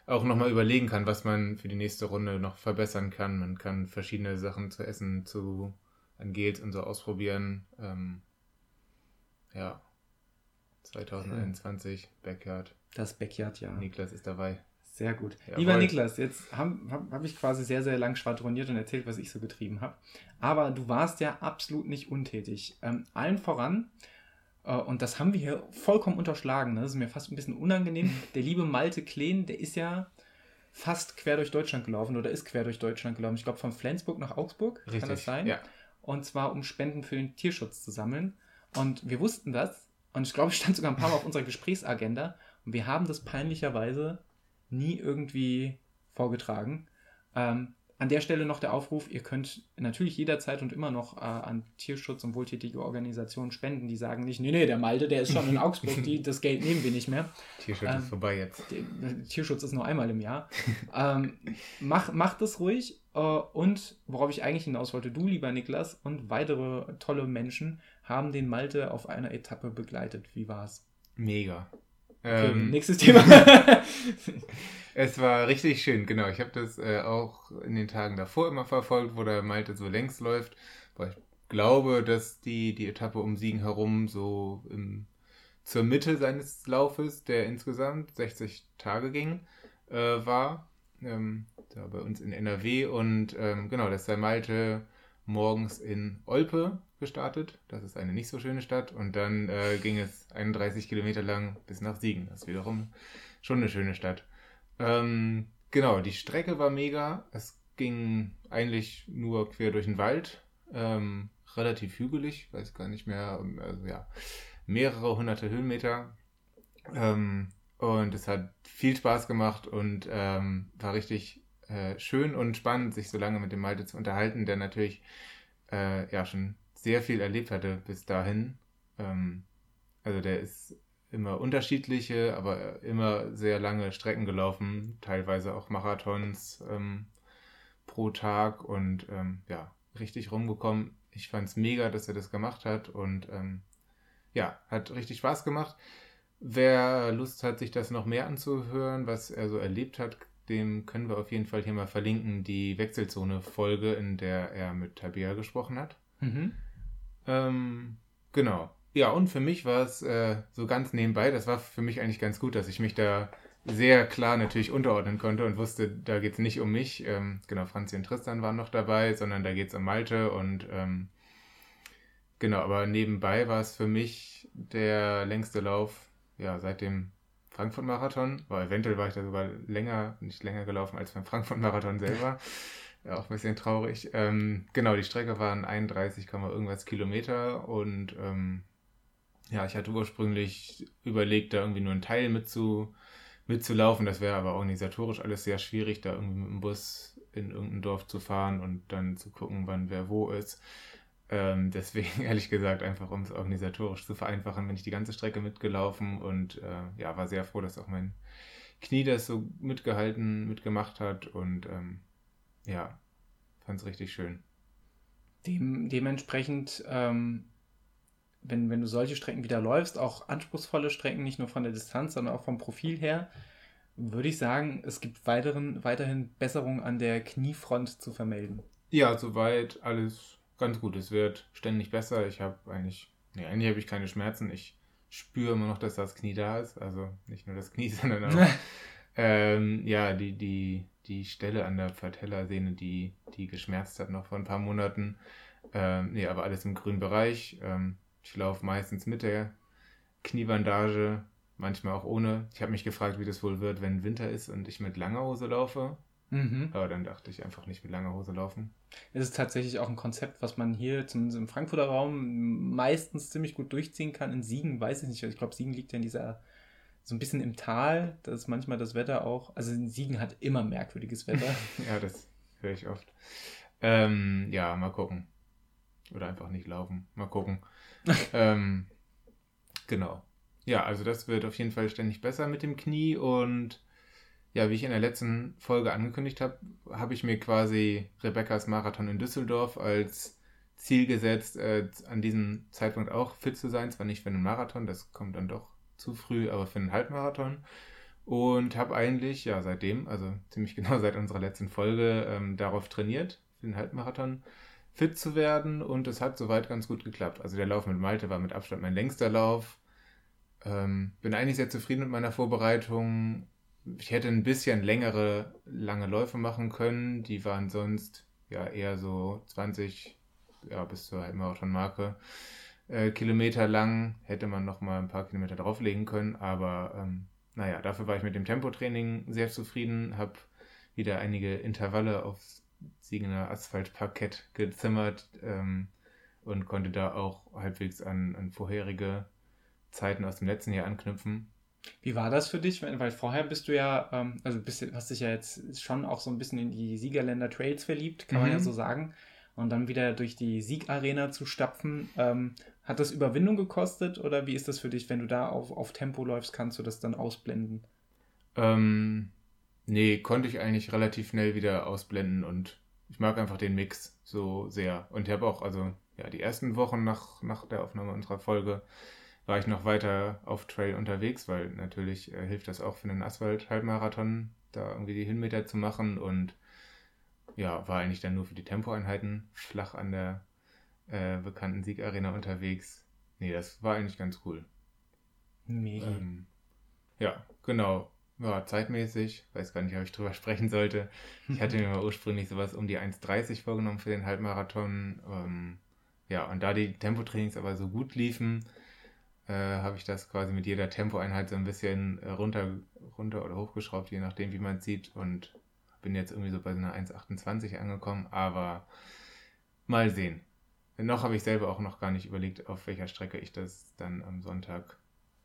auch nochmal überlegen kann, was man für die nächste Runde noch verbessern kann. Man kann verschiedene Sachen zu essen, zu an Gels und so ausprobieren. Ähm, ja, 2021 Backyard. Das Backyard, ja. Niklas ist dabei. Sehr gut. Jawohl. Lieber Niklas, jetzt habe hab, hab ich quasi sehr, sehr lang schwadroniert und erzählt, was ich so getrieben habe. Aber du warst ja absolut nicht untätig. Ähm, allen voran äh, und das haben wir hier vollkommen unterschlagen. Ne? Das ist mir fast ein bisschen unangenehm. Der liebe Malte Kleen, der ist ja fast quer durch Deutschland gelaufen oder ist quer durch Deutschland gelaufen. Ich glaube, von Flensburg nach Augsburg. Richtig, kann das sein? Ja. Und zwar, um Spenden für den Tierschutz zu sammeln. Und wir wussten das. Und ich glaube, es stand sogar ein paar Mal auf unserer Gesprächsagenda. Und wir haben das peinlicherweise nie irgendwie vorgetragen. Ähm, an der Stelle noch der Aufruf, ihr könnt natürlich jederzeit und immer noch äh, an Tierschutz und wohltätige Organisationen spenden, die sagen nicht, nee, nee, der Malte, der ist schon in Augsburg, die, das Geld nehmen wir nicht mehr. Tierschutz ähm, ist vorbei jetzt. Die, Tierschutz ist nur einmal im Jahr. ähm, mach, mach das ruhig äh, und worauf ich eigentlich hinaus wollte, du, lieber Niklas, und weitere tolle Menschen haben den Malte auf einer Etappe begleitet. Wie war's? Mega. Okay, ähm, nächstes Thema. es war richtig schön, genau. Ich habe das äh, auch in den Tagen davor immer verfolgt, wo der Malte so längs läuft. Weil ich glaube, dass die, die Etappe um Siegen herum so im, zur Mitte seines Laufes, der insgesamt 60 Tage ging, äh, war. Ähm, da bei uns in NRW. Und ähm, genau, dass der Malte morgens in Olpe gestartet. Das ist eine nicht so schöne Stadt. Und dann äh, ging es 31 Kilometer lang bis nach Siegen. Das ist wiederum schon eine schöne Stadt. Ähm, genau, die Strecke war mega. Es ging eigentlich nur quer durch den Wald. Ähm, relativ hügelig, weiß gar nicht mehr. Also ja, mehrere hunderte Höhenmeter. Ähm, und es hat viel Spaß gemacht und ähm, war richtig äh, schön und spannend, sich so lange mit dem Malte zu unterhalten, der natürlich äh, ja schon sehr viel erlebt hatte bis dahin. Ähm, also der ist immer unterschiedliche, aber immer sehr lange Strecken gelaufen, teilweise auch Marathons ähm, pro Tag und ähm, ja, richtig rumgekommen. Ich fand es mega, dass er das gemacht hat und ähm, ja, hat richtig Spaß gemacht. Wer Lust hat, sich das noch mehr anzuhören, was er so erlebt hat, dem können wir auf jeden Fall hier mal verlinken, die Wechselzone-Folge, in der er mit Tabea gesprochen hat. Mhm. Ähm, genau. Ja, und für mich war es äh, so ganz nebenbei, das war für mich eigentlich ganz gut, dass ich mich da sehr klar natürlich unterordnen konnte und wusste, da geht es nicht um mich. Ähm, genau, Franzi und Tristan waren noch dabei, sondern da geht es um Malte und ähm, genau, aber nebenbei war es für mich der längste Lauf, ja, seit dem Frankfurt-Marathon. Aber eventuell war ich da sogar länger, nicht länger gelaufen als beim Frankfurt-Marathon selber. Auch ein bisschen traurig. Ähm, genau, die Strecke waren 31, irgendwas Kilometer und ähm, ja, ich hatte ursprünglich überlegt, da irgendwie nur einen Teil mitzu, mitzulaufen. Das wäre aber organisatorisch alles sehr schwierig, da irgendwie mit dem Bus in irgendein Dorf zu fahren und dann zu gucken, wann wer wo ist. Ähm, deswegen, ehrlich gesagt, einfach um es organisatorisch zu vereinfachen, bin ich die ganze Strecke mitgelaufen und äh, ja, war sehr froh, dass auch mein Knie das so mitgehalten, mitgemacht hat und ähm, ja, fand es richtig schön. Dem, dementsprechend, ähm, wenn, wenn du solche Strecken wieder läufst, auch anspruchsvolle Strecken, nicht nur von der Distanz, sondern auch vom Profil her, würde ich sagen, es gibt weiteren, weiterhin Besserungen an der Kniefront zu vermelden. Ja, soweit alles ganz gut. Es wird ständig besser. Ich habe eigentlich, nee, eigentlich habe ich keine Schmerzen. Ich spüre immer noch, dass das Knie da ist. Also nicht nur das Knie, sondern auch Ähm, ja, die, die, die Stelle an der Patellasehne, die, die geschmerzt hat noch vor ein paar Monaten. Ähm, nee, aber alles im grünen Bereich. Ähm, ich laufe meistens mit der Kniebandage, manchmal auch ohne. Ich habe mich gefragt, wie das wohl wird, wenn Winter ist und ich mit langer Hose laufe. Mhm. Aber dann dachte ich einfach nicht mit langer Hose laufen. Es ist tatsächlich auch ein Konzept, was man hier zumindest im Frankfurter Raum meistens ziemlich gut durchziehen kann. In Siegen weiß ich nicht. Ich glaube, Siegen liegt ja in dieser so ein bisschen im Tal. Da ist manchmal das Wetter auch. Also Siegen hat immer merkwürdiges Wetter. ja, das höre ich oft. Ähm, ja, mal gucken. Oder einfach nicht laufen. Mal gucken. ähm, genau. Ja, also das wird auf jeden Fall ständig besser mit dem Knie und ja, wie ich in der letzten Folge angekündigt habe, habe ich mir quasi Rebecca's Marathon in Düsseldorf als Ziel gesetzt, äh, an diesem Zeitpunkt auch fit zu sein. Zwar nicht für einen Marathon, das kommt dann doch zu früh, aber für einen Halbmarathon. Und habe eigentlich, ja, seitdem, also ziemlich genau seit unserer letzten Folge, ähm, darauf trainiert, für den Halbmarathon fit zu werden. Und es hat soweit ganz gut geklappt. Also der Lauf mit Malte war mit Abstand mein längster Lauf. Ähm, bin eigentlich sehr zufrieden mit meiner Vorbereitung. Ich hätte ein bisschen längere, lange Läufe machen können. Die waren sonst ja eher so 20 ja, bis zur Halbmarathon-Marke äh, Kilometer lang. Hätte man noch mal ein paar Kilometer drauflegen können. Aber ähm, naja, dafür war ich mit dem Tempotraining sehr zufrieden. Habe wieder einige Intervalle aufs Siegener Asphaltparkett gezimmert ähm, und konnte da auch halbwegs an, an vorherige Zeiten aus dem letzten Jahr anknüpfen. Wie war das für dich? Weil vorher bist du ja, ähm, also bist, hast dich ja jetzt schon auch so ein bisschen in die Siegerländer Trails verliebt, kann mhm. man ja mhm. so sagen. Und dann wieder durch die Siegarena zu stapfen, ähm, hat das Überwindung gekostet oder wie ist das für dich, wenn du da auf, auf Tempo läufst, kannst du das dann ausblenden? Ähm, nee, konnte ich eigentlich relativ schnell wieder ausblenden und ich mag einfach den Mix so sehr. Und ich habe auch, also ja, die ersten Wochen nach, nach der Aufnahme unserer Folge war ich noch weiter auf Trail unterwegs, weil natürlich äh, hilft das auch für einen Asphalt-Halbmarathon, da irgendwie die Hinmeter zu machen und ja, war eigentlich dann nur für die Tempoeinheiten flach an der äh, bekannten Siegarena unterwegs. Nee, das war eigentlich ganz cool. Mega. Ähm, ja, genau. Ja, zeitmäßig, weiß gar nicht, ob ich drüber sprechen sollte. Ich hatte mir mal ursprünglich sowas um die 1,30 vorgenommen für den Halbmarathon. Ähm, ja, und da die Tempotrainings aber so gut liefen, äh, habe ich das quasi mit jeder Tempoeinheit so ein bisschen äh, runter, runter oder hochgeschraubt, je nachdem, wie man es sieht. Und bin jetzt irgendwie so bei so einer 1,28 angekommen, aber mal sehen. Noch habe ich selber auch noch gar nicht überlegt, auf welcher Strecke ich das dann am Sonntag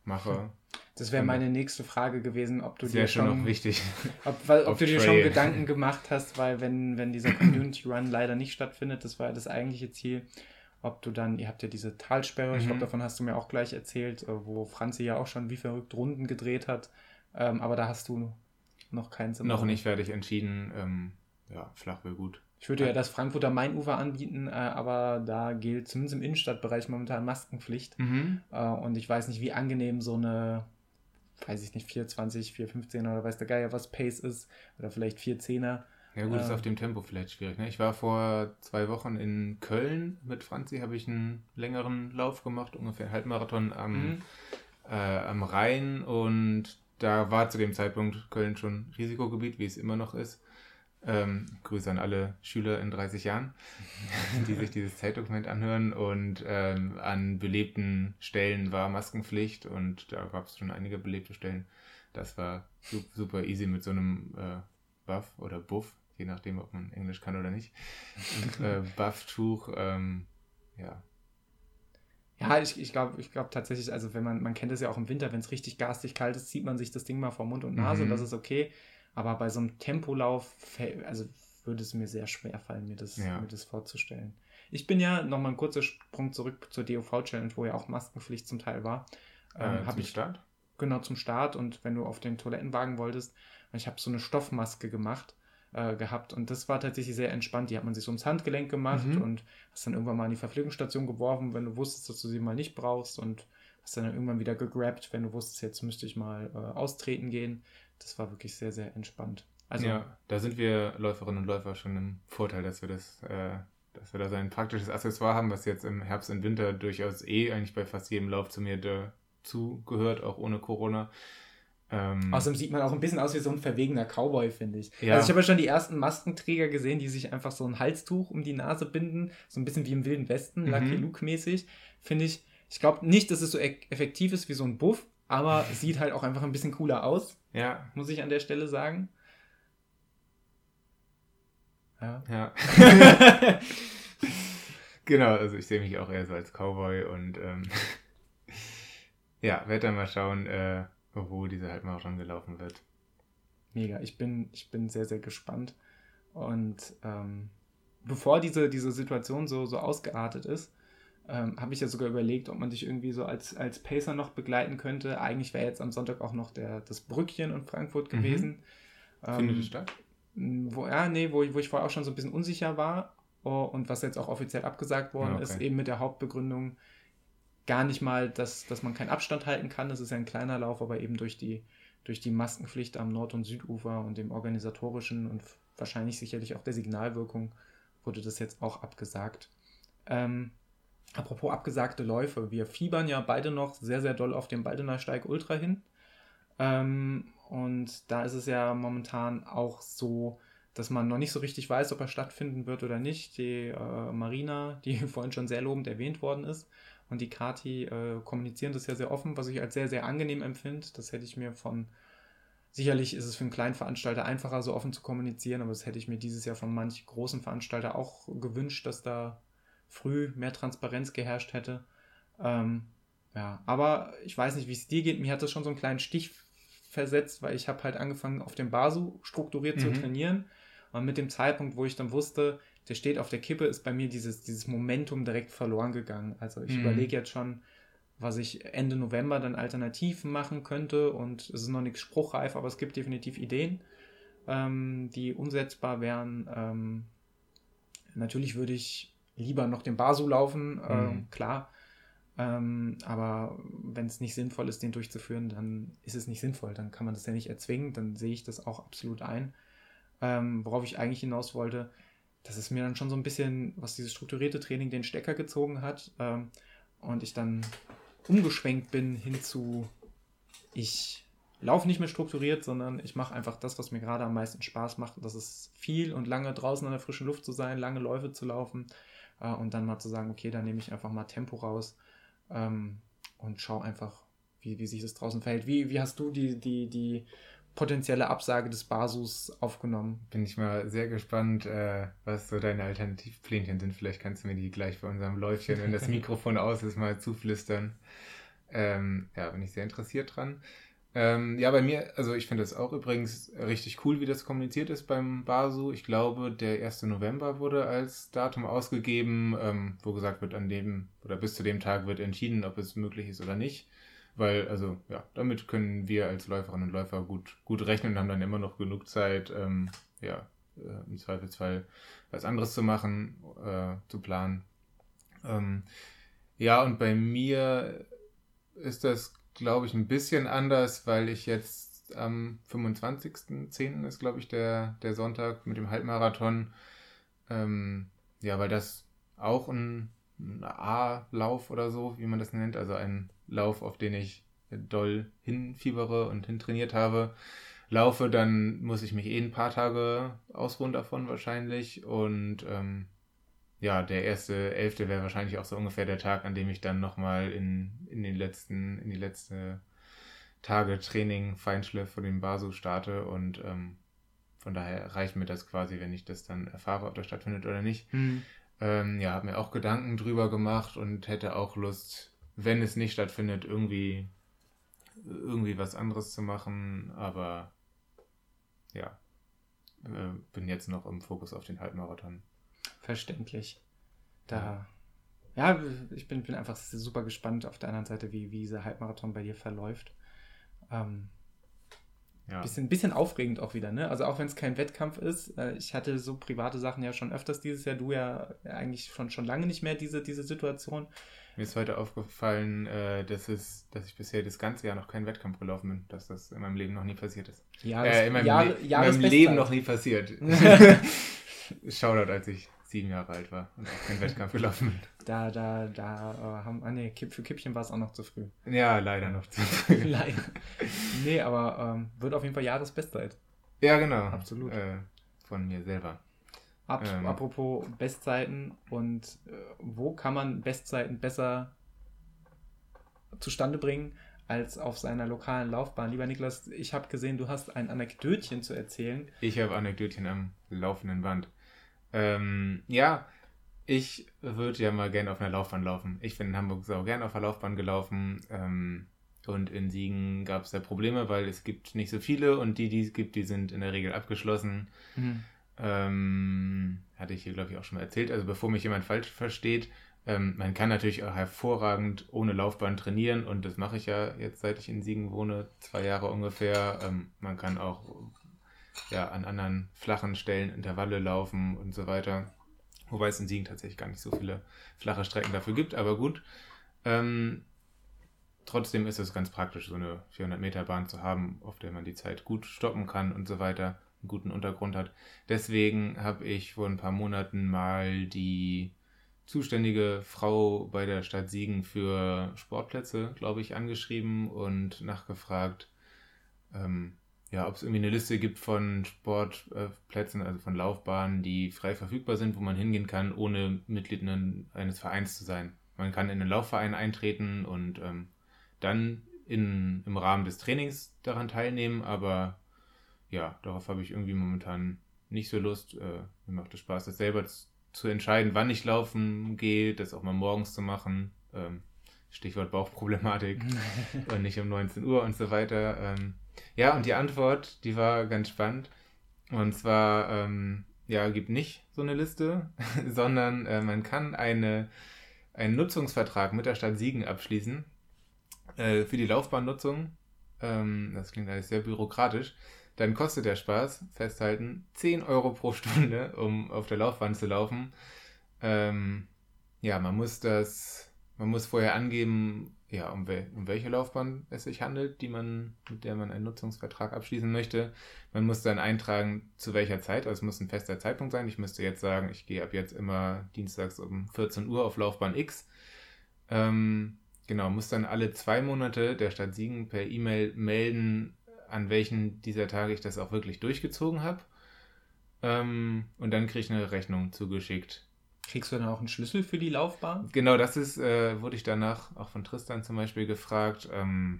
mache. Das wäre meine nächste Frage gewesen, ob du dir schon, schon noch wichtig. Ob, weil, ob du dir schon Gedanken gemacht hast, weil wenn, wenn dieser Community Run leider nicht stattfindet, das war das eigentliche Ziel, ob du dann, ihr habt ja diese Talsperre, mhm. ich glaube, davon hast du mir auch gleich erzählt, äh, wo Franzi ja auch schon wie verrückt Runden gedreht hat, ähm, aber da hast du noch keins. Noch nicht fertig entschieden, ähm, ja, flach wäre gut. Ich würde ja das Frankfurter Mainufer anbieten, äh, aber da gilt zumindest im Innenstadtbereich momentan Maskenpflicht. Mhm. Äh, und ich weiß nicht, wie angenehm so eine, weiß ich nicht, 420, 415 oder weiß der Geier, was Pace ist. Oder vielleicht 410er. Ja gut, äh, ist auf dem Tempo vielleicht schwierig. Ne? Ich war vor zwei Wochen in Köln mit Franzi, habe ich einen längeren Lauf gemacht, ungefähr Halbmarathon am, mhm. äh, am Rhein. Und da war zu dem Zeitpunkt Köln schon Risikogebiet, wie es immer noch ist. Ähm, Grüße an alle Schüler in 30 Jahren, die sich dieses Zeitdokument anhören. Und ähm, an belebten Stellen war Maskenpflicht und da gab es schon einige belebte Stellen. Das war super easy mit so einem äh, Buff oder Buff, je nachdem, ob man Englisch kann oder nicht. Äh, Buff-Tuch, ähm, ja. Ja, ich, ich glaube ich glaub tatsächlich, also wenn man, man kennt es ja auch im Winter, wenn es richtig garstig kalt ist, zieht man sich das Ding mal vor Mund und Nase mhm. und das ist okay. Aber bei so einem Tempolauf, also würde es mir sehr schwer fallen, mir das, ja. mir das vorzustellen. Ich bin ja, nochmal ein kurzer Sprung zurück zur DOV-Challenge, wo ja auch Maskenpflicht zum Teil war. Ähm, äh, zum ich, Start? Genau, zum Start. Und wenn du auf den Toilettenwagen wolltest, ich habe so eine Stoffmaske gemacht äh, gehabt und das war tatsächlich sehr entspannt. Die hat man sich so ums Handgelenk gemacht mhm. und hast dann irgendwann mal in die Verpflegungsstation geworfen, wenn du wusstest, dass du sie mal nicht brauchst und hast dann irgendwann wieder gegrabt, wenn du wusstest, jetzt müsste ich mal äh, austreten gehen das war wirklich sehr, sehr entspannt. Also, ja, da sind wir Läuferinnen und Läufer schon im Vorteil, dass wir das, äh, dass wir da so ein praktisches Accessoire haben, was jetzt im Herbst und Winter durchaus eh eigentlich bei fast jedem Lauf zu mir dazu gehört, auch ohne Corona. Ähm, Außerdem sieht man auch ein bisschen aus wie so ein verwegener Cowboy, finde ich. Ja. Also ich habe ja schon die ersten Maskenträger gesehen, die sich einfach so ein Halstuch um die Nase binden, so ein bisschen wie im Wilden Westen, mhm. Lucky Luke mäßig. Finde ich, ich glaube nicht, dass es so e-, effektiv ist wie so ein Buff, aber sieht halt auch einfach ein bisschen cooler aus. Ja. Muss ich an der Stelle sagen. Ja. Ja. genau, also ich sehe mich auch eher so als Cowboy und ähm, ja, werde dann mal schauen, äh, wo diese Halbmarathon gelaufen wird. Mega, ich bin, ich bin sehr, sehr gespannt. Und ähm, bevor diese, diese Situation so, so ausgeartet ist, ähm, habe ich ja sogar überlegt, ob man dich irgendwie so als, als Pacer noch begleiten könnte. Eigentlich wäre jetzt am Sonntag auch noch der, das Brückchen in Frankfurt mhm. gewesen. Mhm. Findet ähm, statt? Wo, ja, nee, wo, wo ich vorher auch schon so ein bisschen unsicher war. Oh, und was jetzt auch offiziell abgesagt worden okay. ist, eben mit der Hauptbegründung gar nicht mal, dass, dass man keinen Abstand halten kann. Das ist ja ein kleiner Lauf, aber eben durch die, durch die Maskenpflicht am Nord- und Südufer und dem organisatorischen und wahrscheinlich sicherlich auch der Signalwirkung wurde das jetzt auch abgesagt. Ähm, Apropos abgesagte Läufe, wir fiebern ja beide noch sehr, sehr doll auf den Baldener Steig Ultra hin. Ähm, und da ist es ja momentan auch so, dass man noch nicht so richtig weiß, ob er stattfinden wird oder nicht. Die äh, Marina, die vorhin schon sehr lobend erwähnt worden ist, und die Kati äh, kommunizieren das ja sehr offen, was ich als sehr, sehr angenehm empfinde. Das hätte ich mir von, sicherlich ist es für einen kleinen Veranstalter einfacher, so offen zu kommunizieren, aber das hätte ich mir dieses Jahr von manchen großen Veranstaltern auch gewünscht, dass da früh mehr Transparenz geherrscht hätte. Ähm, ja, aber ich weiß nicht, wie es dir geht. Mir hat das schon so einen kleinen Stich versetzt, weil ich habe halt angefangen, auf dem Basu strukturiert mhm. zu trainieren. Und mit dem Zeitpunkt, wo ich dann wusste, der steht auf der Kippe, ist bei mir dieses, dieses Momentum direkt verloren gegangen. Also ich mhm. überlege jetzt schon, was ich Ende November dann alternativ machen könnte. Und es ist noch nichts spruchreif, aber es gibt definitiv Ideen, ähm, die umsetzbar wären. Ähm, natürlich würde ich lieber noch den Basu laufen, mhm. ähm, klar. Ähm, aber wenn es nicht sinnvoll ist, den durchzuführen, dann ist es nicht sinnvoll. Dann kann man das ja nicht erzwingen. Dann sehe ich das auch absolut ein. Ähm, worauf ich eigentlich hinaus wollte, dass es mir dann schon so ein bisschen, was dieses strukturierte Training den Stecker gezogen hat ähm, und ich dann umgeschwenkt bin hin zu, ich laufe nicht mehr strukturiert, sondern ich mache einfach das, was mir gerade am meisten Spaß macht. Das ist viel und lange draußen in der frischen Luft zu sein, lange Läufe zu laufen äh, und dann mal zu sagen, okay, dann nehme ich einfach mal Tempo raus ähm, und schaue einfach, wie, wie sich das draußen verhält. Wie, wie hast du die, die, die potenzielle Absage des Basus aufgenommen? Bin ich mal sehr gespannt, äh, was so deine Alternativplänchen sind. Vielleicht kannst du mir die gleich bei unserem Läufchen, wenn das Mikrofon aus ist, mal zuflüstern. Ähm, ja, bin ich sehr interessiert dran. Ähm, ja, bei mir, also ich finde das auch übrigens richtig cool, wie das kommuniziert ist beim Basu. Ich glaube, der 1. November wurde als Datum ausgegeben, ähm, wo gesagt wird, an dem oder bis zu dem Tag wird entschieden, ob es möglich ist oder nicht. Weil, also, ja, damit können wir als Läuferinnen und Läufer gut, gut rechnen und haben dann immer noch genug Zeit, ähm, ja, äh, im Zweifelsfall was anderes zu machen, äh, zu planen. Ähm, ja, und bei mir ist das glaube ich, ein bisschen anders, weil ich jetzt am 25.10. ist, glaube ich, der, der Sonntag mit dem Halbmarathon. Ähm, ja, weil das auch ein, ein A-Lauf oder so, wie man das nennt, also ein Lauf, auf den ich doll hinfiebere und hintrainiert habe, laufe, dann muss ich mich eh ein paar Tage ausruhen davon wahrscheinlich und ähm, ja, der erste Elfte wäre wahrscheinlich auch so ungefähr der Tag, an dem ich dann nochmal in, in den letzten, in die letzte Tage Training, Feinschliff von dem Basu starte und ähm, von daher reicht mir das quasi, wenn ich das dann erfahre, ob das stattfindet oder nicht. Mhm. Ähm, ja, habe mir auch Gedanken drüber gemacht und hätte auch Lust, wenn es nicht stattfindet, irgendwie irgendwie was anderes zu machen, aber ja, äh, bin jetzt noch im Fokus auf den Halbmarathon verständlich. Da, ja, ich bin, bin einfach super gespannt auf der anderen Seite, wie, wie dieser Halbmarathon bei dir verläuft. Ähm, ja. Bisschen, bisschen aufregend auch wieder, ne? Also auch wenn es kein Wettkampf ist, äh, ich hatte so private Sachen ja schon öfters dieses Jahr, du ja eigentlich schon, schon lange nicht mehr diese, diese Situation. Mir ist heute aufgefallen, äh, dass, es, dass ich bisher das ganze Jahr noch keinen Wettkampf gelaufen bin, dass das in meinem Leben noch nie passiert ist. Jahres, äh, in meinem, Jahr, Le in meinem Leben noch nie passiert. Shoutout, als ich sieben Jahre alt war und auch keinen Wettkampf gelaufen bin. Da, da, da äh, haben, ah nee, für Kippchen war es auch noch zu früh. Ja, leider noch zu früh. leider. Nee, aber ähm, wird auf jeden Fall Jahresbestzeit. Ja, genau. Absolut. Äh, von mir selber. Ab, Ähm. Apropos Bestzeiten und äh, wo kann man Bestzeiten besser zustande bringen als auf seiner lokalen Laufbahn? Lieber Niklas, ich habe gesehen, du hast ein Anekdötchen zu erzählen. Ich habe Anekdötchen am laufenden Band. Ähm, ja, ich würde ja mal gerne auf einer Laufbahn laufen. Ich bin in Hamburg sau gern auf der Laufbahn gelaufen. Ähm, und in Siegen gab es da Probleme, weil es gibt nicht so viele und die, die es gibt, die sind in der Regel abgeschlossen. Ähm, hatte ich hier, glaube ich, auch schon mal erzählt. Also bevor mich jemand falsch versteht, ähm, man kann natürlich auch hervorragend ohne Laufbahn trainieren und das mache ich ja jetzt, seit ich in Siegen wohne, zwei Jahre ungefähr. Ähm, man kann auch ja, an anderen flachen Stellen Intervalle laufen und so weiter. Wobei es in Siegen tatsächlich gar nicht so viele flache Strecken dafür gibt, aber gut. Ähm, trotzdem ist es ganz praktisch, so eine 400 Meter Bahn zu haben, auf der man die Zeit gut stoppen kann und so weiter, einen guten Untergrund hat. Deswegen habe ich vor ein paar Monaten mal die zuständige Frau bei der Stadt Siegen für Sportplätze, glaube ich, angeschrieben und nachgefragt, ähm, ja, ob es irgendwie eine Liste gibt von Sportplätzen, also von Laufbahnen, die frei verfügbar sind, wo man hingehen kann, ohne Mitglied eines Vereins zu sein. Man kann in einen Laufverein eintreten und ähm, dann in, im Rahmen des Trainings daran teilnehmen, aber ja, darauf habe ich irgendwie momentan nicht so Lust. Äh, mir macht es Spaß, das selber zu entscheiden, wann ich laufen gehe, das auch mal morgens zu machen. Ähm, Stichwort Bauchproblematik und nicht um 19 Uhr und so weiter. Ähm, ja, und die Antwort, die war ganz spannend. Und zwar, ähm, ja, gibt nicht so eine Liste, sondern äh, man kann eine, einen Nutzungsvertrag mit der Stadt Siegen abschließen äh, für die Laufbahnnutzung. Ähm, das klingt alles sehr bürokratisch. Dann kostet der Spaß, festhalten, 10 Euro pro Stunde, um auf der Laufbahn zu laufen. Ähm, ja, man muss das, man muss vorher angeben, ja, um, wel um welche Laufbahn es sich handelt, die man, mit der man einen Nutzungsvertrag abschließen möchte. Man muss dann eintragen, zu welcher Zeit, also es muss ein fester Zeitpunkt sein. Ich müsste jetzt sagen, ich gehe ab jetzt immer dienstags um 14 Uhr auf Laufbahn X. Ähm, genau, muss dann alle zwei Monate der Stadt Siegen per E-Mail melden, an welchen dieser Tage ich das auch wirklich durchgezogen habe. Ähm, und dann kriege ich eine Rechnung zugeschickt. Kriegst du dann auch einen Schlüssel für die Laufbahn? Genau, das ist, äh, wurde ich danach auch von Tristan zum Beispiel gefragt, ähm,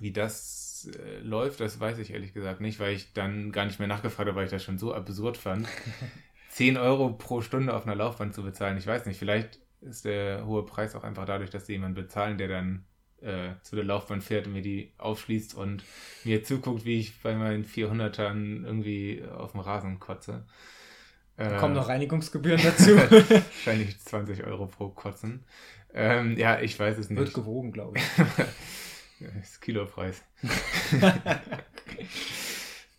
wie das äh, läuft, das weiß ich ehrlich gesagt nicht, weil ich dann gar nicht mehr nachgefragt habe, weil ich das schon so absurd fand. 10 Euro pro Stunde auf einer Laufbahn zu bezahlen, ich weiß nicht, vielleicht ist der hohe Preis auch einfach dadurch, dass sie jemanden bezahlen, der dann äh, zu der Laufbahn fährt und mir die aufschließt und mir zuguckt, wie ich bei meinen 400ern irgendwie auf dem Rasen kotze. Da Äh, kommen noch Reinigungsgebühren dazu. Wahrscheinlich 20 Euro pro Kotzen. Ähm, ja, ich weiß es nicht. Wird gewogen, glaube ich. Das ist Kilopreis.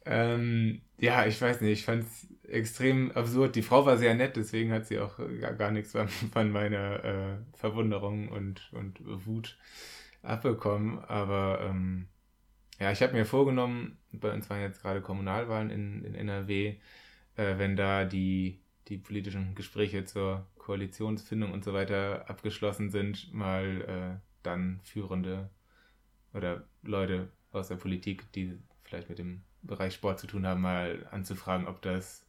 ähm, ja, ich weiß nicht, ich fand es extrem absurd. Die Frau war sehr nett, deswegen hat sie auch gar, gar nichts von, von meiner äh, Verwunderung und, und Wut abbekommen. Aber ähm, ja, ich habe mir vorgenommen, bei uns waren jetzt gerade Kommunalwahlen in, in NRW, äh, wenn da die, die politischen Gespräche zur Koalitionsfindung und so weiter abgeschlossen sind, mal äh, dann führende oder Leute aus der Politik, die vielleicht mit dem Bereich Sport zu tun haben, mal anzufragen, ob das,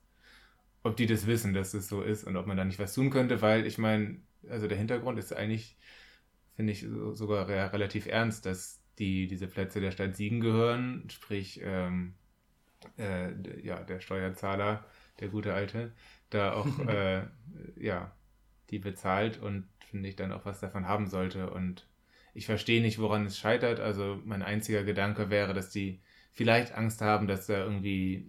ob die das wissen, dass es so ist und ob man da nicht was tun könnte, weil ich meine, also der Hintergrund ist eigentlich, finde ich, so, sogar re relativ ernst, dass die, diese Plätze der Stadt Siegen gehören, sprich, ähm, äh, ja, der Steuerzahler, der gute Alte, da auch, äh, ja, die bezahlt und finde ich dann auch was davon haben sollte und ich verstehe nicht, woran es scheitert. Also mein einziger Gedanke wäre, dass die vielleicht Angst haben, dass da irgendwie,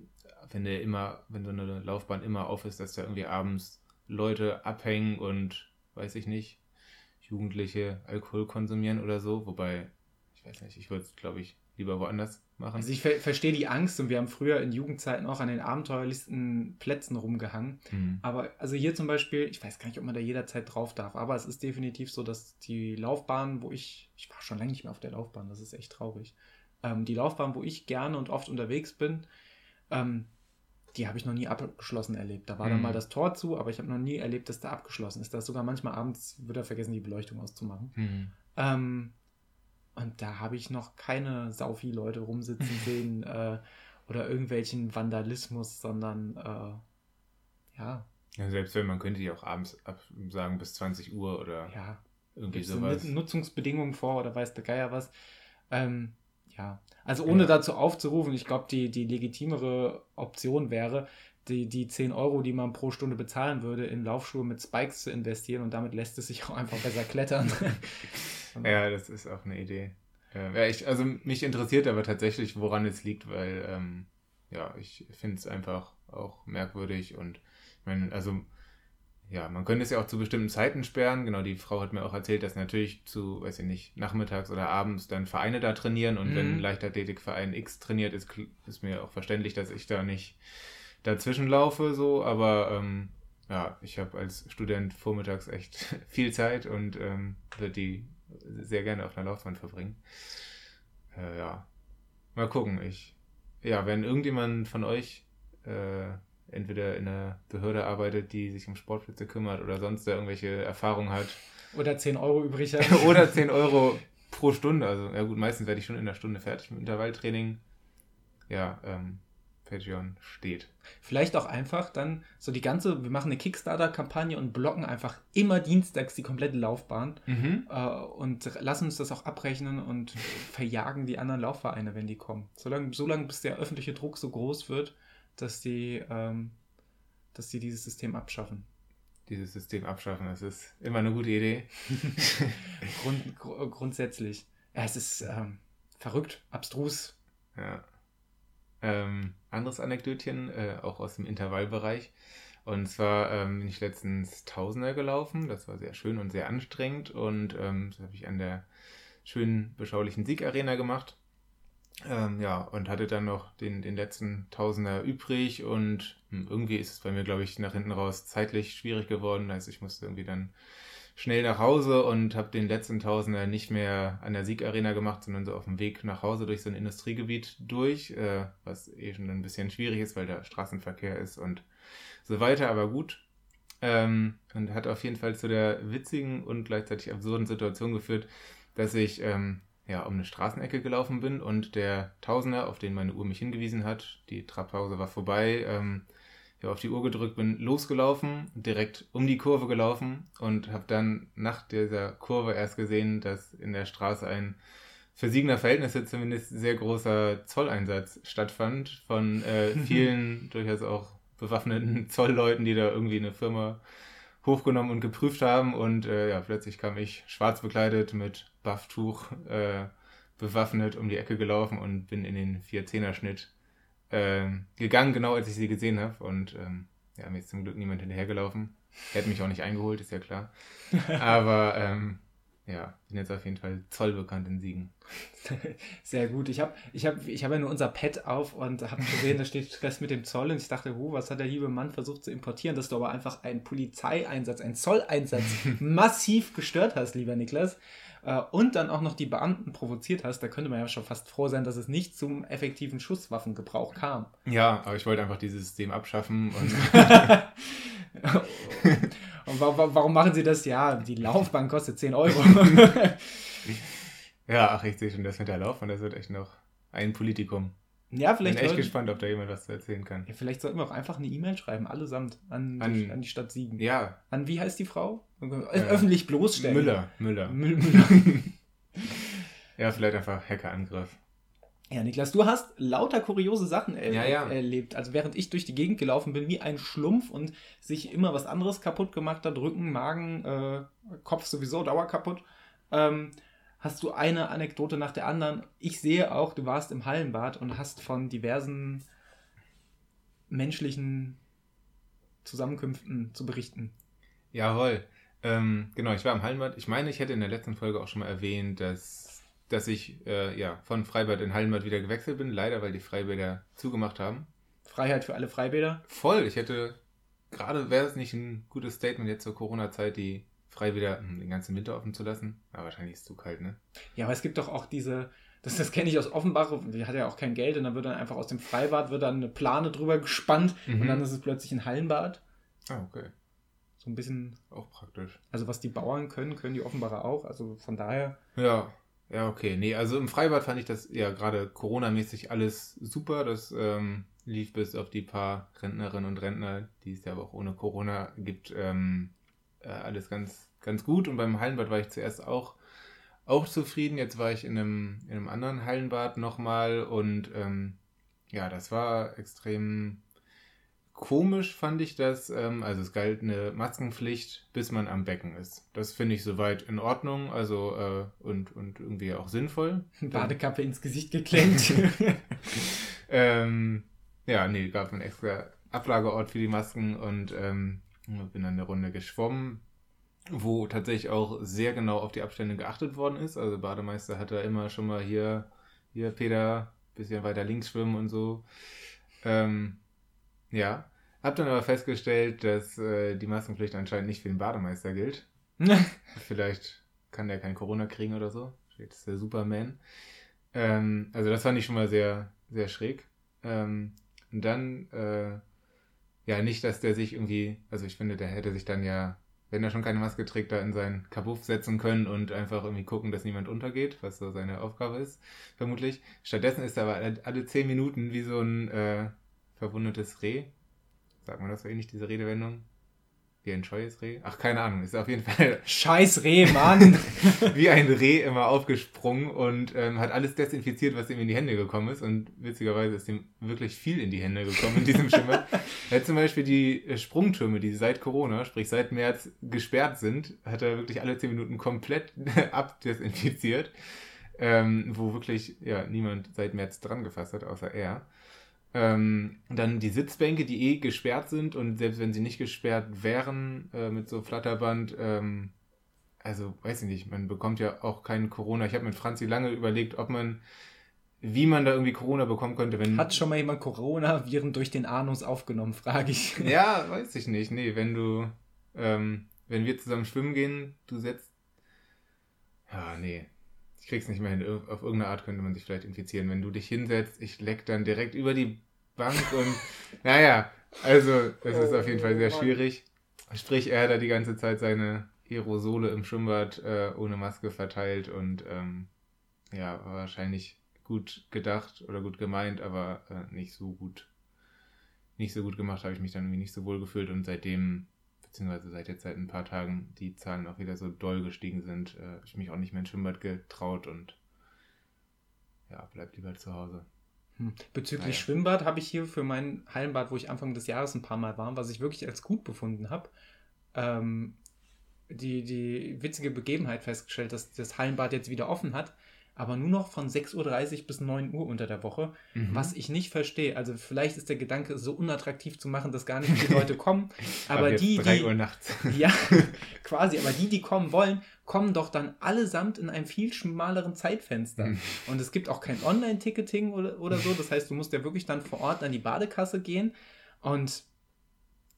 wenn der immer, wenn so eine Laufbahn immer auf ist, dass da irgendwie abends Leute abhängen und weiß ich nicht, Jugendliche Alkohol konsumieren oder so. Wobei, ich weiß nicht, ich würde es, glaube ich, lieber woanders machen. Also ich ver verstehe die Angst und wir haben früher in Jugendzeiten auch an den abenteuerlichsten Plätzen rumgehangen. Hm. Aber also hier zum Beispiel, ich weiß gar nicht, ob man da jederzeit drauf darf, aber es ist definitiv so, dass die Laufbahn, wo ich, ich war schon lange nicht mehr auf der Laufbahn, das ist echt traurig. Ähm, die Laufbahn, wo ich gerne und oft unterwegs bin, ähm, die habe ich noch nie abgeschlossen erlebt. Da war dann Mhm. mal das Tor zu, aber ich habe noch nie erlebt, dass da abgeschlossen ist. Da ist sogar manchmal abends wird er vergessen, die Beleuchtung auszumachen. Hm. Ähm, und da habe ich noch keine Saufi-Leute rumsitzen sehen äh, oder irgendwelchen Vandalismus, sondern äh, ja, Ja, selbst wenn man könnte die auch abends absagen bis 20 Uhr oder ja, irgendwie gibt es sowas. Nutzungsbedingungen vor oder weiß der Geier was. Ähm, ja, also ohne Ja. dazu aufzurufen, ich glaube, die, die legitimere Option wäre, die, die 10 Euro, die man pro Stunde bezahlen würde, in Laufschuhe mit Spikes zu investieren und damit lässt es sich auch einfach besser klettern. Ja, das ist auch eine Idee. Ja, ich, also mich interessiert aber tatsächlich, woran es liegt, weil ähm, ja, ich finde es einfach auch merkwürdig und ich meine, also ja, man könnte es ja auch zu bestimmten Zeiten sperren. Genau, die Frau hat mir auch erzählt, dass natürlich zu, weiß ich nicht, nachmittags oder abends dann Vereine da trainieren und Mhm. wenn Leichtathletikverein X trainiert, ist, ist mir auch verständlich, dass ich da nicht dazwischen laufe, so, aber ähm, ja, ich habe als Student vormittags echt viel Zeit und ähm, würde die sehr gerne auf einer Laufbahn verbringen. Äh, ja, mal gucken. Ich, ja, wenn irgendjemand von euch äh, entweder in einer Behörde arbeitet, die sich um Sportplätze kümmert oder sonst da irgendwelche Erfahrungen hat, oder 10 Euro übrig hat. oder 10 Euro pro Stunde, also ja gut, meistens werde ich schon in einer Stunde fertig mit Intervalltraining. Ja, ähm, Patreon steht. Vielleicht auch einfach dann so die ganze, wir machen eine Kickstarter-Kampagne und blocken einfach immer dienstags die komplette Laufbahn Mhm. äh, und lassen uns das auch abrechnen und verjagen die anderen Laufvereine, wenn die kommen. Solange, solange bis der öffentliche Druck so groß wird, dass die, ähm, dass die dieses System abschaffen. Dieses System abschaffen, das ist immer eine gute Idee. Grund, gr grundsätzlich. Ja, es ist ähm, verrückt, abstrus. Ja. Ähm, anderes Anekdötchen, äh, auch aus dem Intervallbereich. Und zwar ähm, bin ich letztens Tausender gelaufen. Das war sehr schön und sehr anstrengend. Und ähm, das habe ich an der schönen, beschaulichen Siegarena gemacht. Ähm, ja, und hatte dann noch den, den letzten Tausender übrig. Und hm, irgendwie ist es bei mir, glaube ich, nach hinten raus zeitlich schwierig geworden. Also ich musste irgendwie dann schnell nach Hause und habe den letzten Tausender nicht mehr an der Siegarena gemacht, sondern so auf dem Weg nach Hause durch so ein Industriegebiet durch, äh, was eh schon ein bisschen schwierig ist, weil da Straßenverkehr ist und so weiter, aber gut. Ähm, und hat auf jeden Fall zu der witzigen und gleichzeitig absurden Situation geführt, dass ich ähm, ja um eine Straßenecke gelaufen bin und der Tausender, auf den meine Uhr mich hingewiesen hat, die Trabpause war vorbei, ähm, ich habe auf die Uhr gedrückt, bin losgelaufen, direkt um die Kurve gelaufen und habe dann nach dieser Kurve erst gesehen, dass in der Straße ein für Siegner Verhältnisse zumindest sehr großer Zolleinsatz stattfand von äh, vielen durchaus auch bewaffneten Zollleuten, die da irgendwie eine Firma hochgenommen und geprüft haben und äh, ja, plötzlich kam ich schwarz bekleidet mit Bufftuch äh, bewaffnet um die Ecke gelaufen und bin in den 4-10er-Schnitt ähm, gegangen, genau als ich sie gesehen habe. Und ähm, ja, mir ist zum Glück niemand hinterhergelaufen. Er hat mich auch nicht eingeholt, ist ja klar. Aber ähm, ja, bin jetzt auf jeden Fall zollbekannt in Siegen. Sehr gut. Ich habe ich hab, ich hab ja nur unser Pad auf und habe gesehen, da steht Stress mit dem Zoll und ich dachte, huh, was hat der liebe Mann versucht zu importieren, dass du aber einfach einen Polizeieinsatz, einen Zolleinsatz massiv gestört hast, lieber Niklas. Äh, Und dann auch noch die Beamten provoziert hast, da könnte man ja schon fast froh sein, dass es nicht zum effektiven Schusswaffengebrauch kam. Ja, aber ich wollte einfach dieses System abschaffen und Und wa wa warum machen sie das? Ja, die Laufbahn kostet 10 Euro. ja, ach, ich sehe schon das mit der Laufbahn, das wird echt noch ein Politikum. Ja, Bin vielleicht, echt sollten- gespannt, ob da jemand was zu erzählen kann. ja, vielleicht sollten wir auch einfach eine E-Mail schreiben, allesamt, an, An- die, an die Stadt Siegen. Ja, An wie heißt die Frau? Ö öffentlich bloßstellen. Müller, Müller. Müll, Müller. Ja, vielleicht einfach Hackerangriff. Ja, Niklas, du hast lauter kuriose Sachen er Ja, ja. erlebt. Also während ich durch die Gegend gelaufen bin, wie ein Schlumpf und sich immer was anderes kaputt gemacht hat, Rücken, Magen, äh, Kopf sowieso dauer kaputt, ähm, hast du eine Anekdote nach der anderen. Ich sehe auch, du warst im Hallenbad und hast von diversen menschlichen Zusammenkünften zu berichten. Jawohl. Ähm, genau, ich war im Hallenbad. Ich meine, ich hätte in der letzten Folge auch schon mal erwähnt, dass, dass ich äh, ja, von Freibad in Hallenbad wieder gewechselt bin. Leider, weil die Freibäder zugemacht haben. Freiheit für alle Freibäder. Voll. Ich hätte, gerade wäre es nicht ein gutes Statement jetzt zur Corona-Zeit, die frei wieder hm, den ganzen Winter offen zu lassen. Aber wahrscheinlich ist es zu kalt, ne? Ja, aber es gibt doch auch diese, das, das kenne ich aus Offenbach, die hat ja auch kein Geld und dann wird dann einfach aus dem Freibad wird dann eine Plane drüber gespannt Mhm. und dann ist es plötzlich ein Hallenbad. Ah, okay. So ein bisschen, Auch praktisch. also was die Bauern können, können die Offenbacher auch. Also von daher, Ja, ja, okay. Nee, also im Freibad fand ich das ja gerade Corona-mäßig alles super. Das ähm, lief bis auf die paar Rentnerinnen und Rentner, die es ja aber auch ohne Corona gibt, ähm, äh, alles ganz, ganz gut. Und beim Hallenbad war ich zuerst auch, auch zufrieden. Jetzt war ich in einem, in einem anderen Hallenbad nochmal und ähm, ja, das war extrem komisch, fand ich das. Ähm, also es galt eine Maskenpflicht, bis man am Becken ist. Das finde ich soweit in Ordnung, also äh, und, und irgendwie auch sinnvoll. Badekappe ins Gesicht geklemmt. ähm, ja, nee, gab einen extra Ablageort für die Masken und ähm, bin dann eine Runde geschwommen, wo tatsächlich auch sehr genau auf die Abstände geachtet worden ist. Also Bademeister hat da immer schon mal hier, hier Peter, bisschen weiter links schwimmen und so. Ähm, ja, hab dann aber festgestellt, dass äh, die Maskenpflicht anscheinend nicht für den Bademeister gilt. Vielleicht kann der kein Corona kriegen oder so. Vielleicht ist der Superman. Ähm, also das fand ich schon mal sehr, sehr schräg. Ähm, und dann, äh, ja, nicht, dass der sich irgendwie, also ich finde, der hätte sich dann ja, wenn er schon keine Maske trägt, da in seinen Kabuff setzen können und einfach irgendwie gucken, dass niemand untergeht, was so seine Aufgabe ist, vermutlich. Stattdessen ist er aber alle, zehn Minuten wie so ein äh, verwundetes Reh. Sagt man das so ähnlich, diese Redewendung? Wie ein scheues Reh? Ach, keine Ahnung. Ist auf jeden Fall Scheiß Reh, Mann. wie ein Reh immer aufgesprungen und ähm, hat alles desinfiziert, was ihm in die Hände gekommen ist. Und witzigerweise ist ihm wirklich viel in die Hände gekommen in diesem Schwimmer. er hat zum Beispiel die äh, Sprungtürme, die seit Corona, sprich seit März, gesperrt sind, hat er wirklich alle zehn Minuten komplett abdesinfiziert. Ähm, wo wirklich ja, niemand seit März dran gefasst hat, außer er. Ähm, dann die Sitzbänke, die eh gesperrt sind und selbst wenn sie nicht gesperrt wären äh, mit so Flatterband, ähm, also weiß ich nicht, man bekommt ja auch keinen Corona. Ich habe mit Franzi lange überlegt, ob man, wie man da irgendwie Corona bekommen könnte, wenn. Hat schon mal jemand Corona-Viren durch den Anus aufgenommen, frage ich. Ja, weiß ich nicht. Nee, wenn du, ähm, wenn wir zusammen schwimmen gehen, du setzt. Ja, nee. Ich krieg's nicht mehr hin. Auf irgendeine Art könnte man sich vielleicht infizieren. Wenn du dich hinsetzt, ich leck dann direkt über die Bank und. naja, also, es ist auf jeden Fall sehr schwierig. Sprich, er hat da die ganze Zeit seine Aerosole im Schwimmbad äh, ohne Maske verteilt und ähm, ja, war wahrscheinlich gut gedacht oder gut gemeint, aber äh, nicht so gut nicht so gut gemacht, habe ich mich dann irgendwie nicht so wohl gefühlt und seitdem, beziehungsweise seit jetzt seit ein paar Tagen, die Zahlen auch wieder so doll gestiegen sind, äh, habe ich mich auch nicht mehr ins Schwimmbad getraut und ja, bleib lieber zu Hause. Hm. Bezüglich Naja. Schwimmbad habe ich hier für mein Hallenbad, wo ich Anfang des Jahres ein paar Mal war, was ich wirklich als gut befunden habe, ähm, die, die witzige Begebenheit festgestellt, dass das Hallenbad jetzt wieder offen hat, aber nur noch von 6.30 Uhr bis 9 Uhr unter der Woche, Mhm. was ich nicht verstehe. Also vielleicht ist der Gedanke, so unattraktiv zu machen, dass gar nicht viele Leute kommen, aber jetzt die, 3 die, Uhr nachts. ja, quasi, aber die, die kommen wollen, kommen doch dann allesamt in einem viel schmaleren Zeitfenster. Mhm. Und es gibt auch kein Online-Ticketing oder, oder so. Das heißt, du musst ja wirklich dann vor Ort an die Badekasse gehen. Und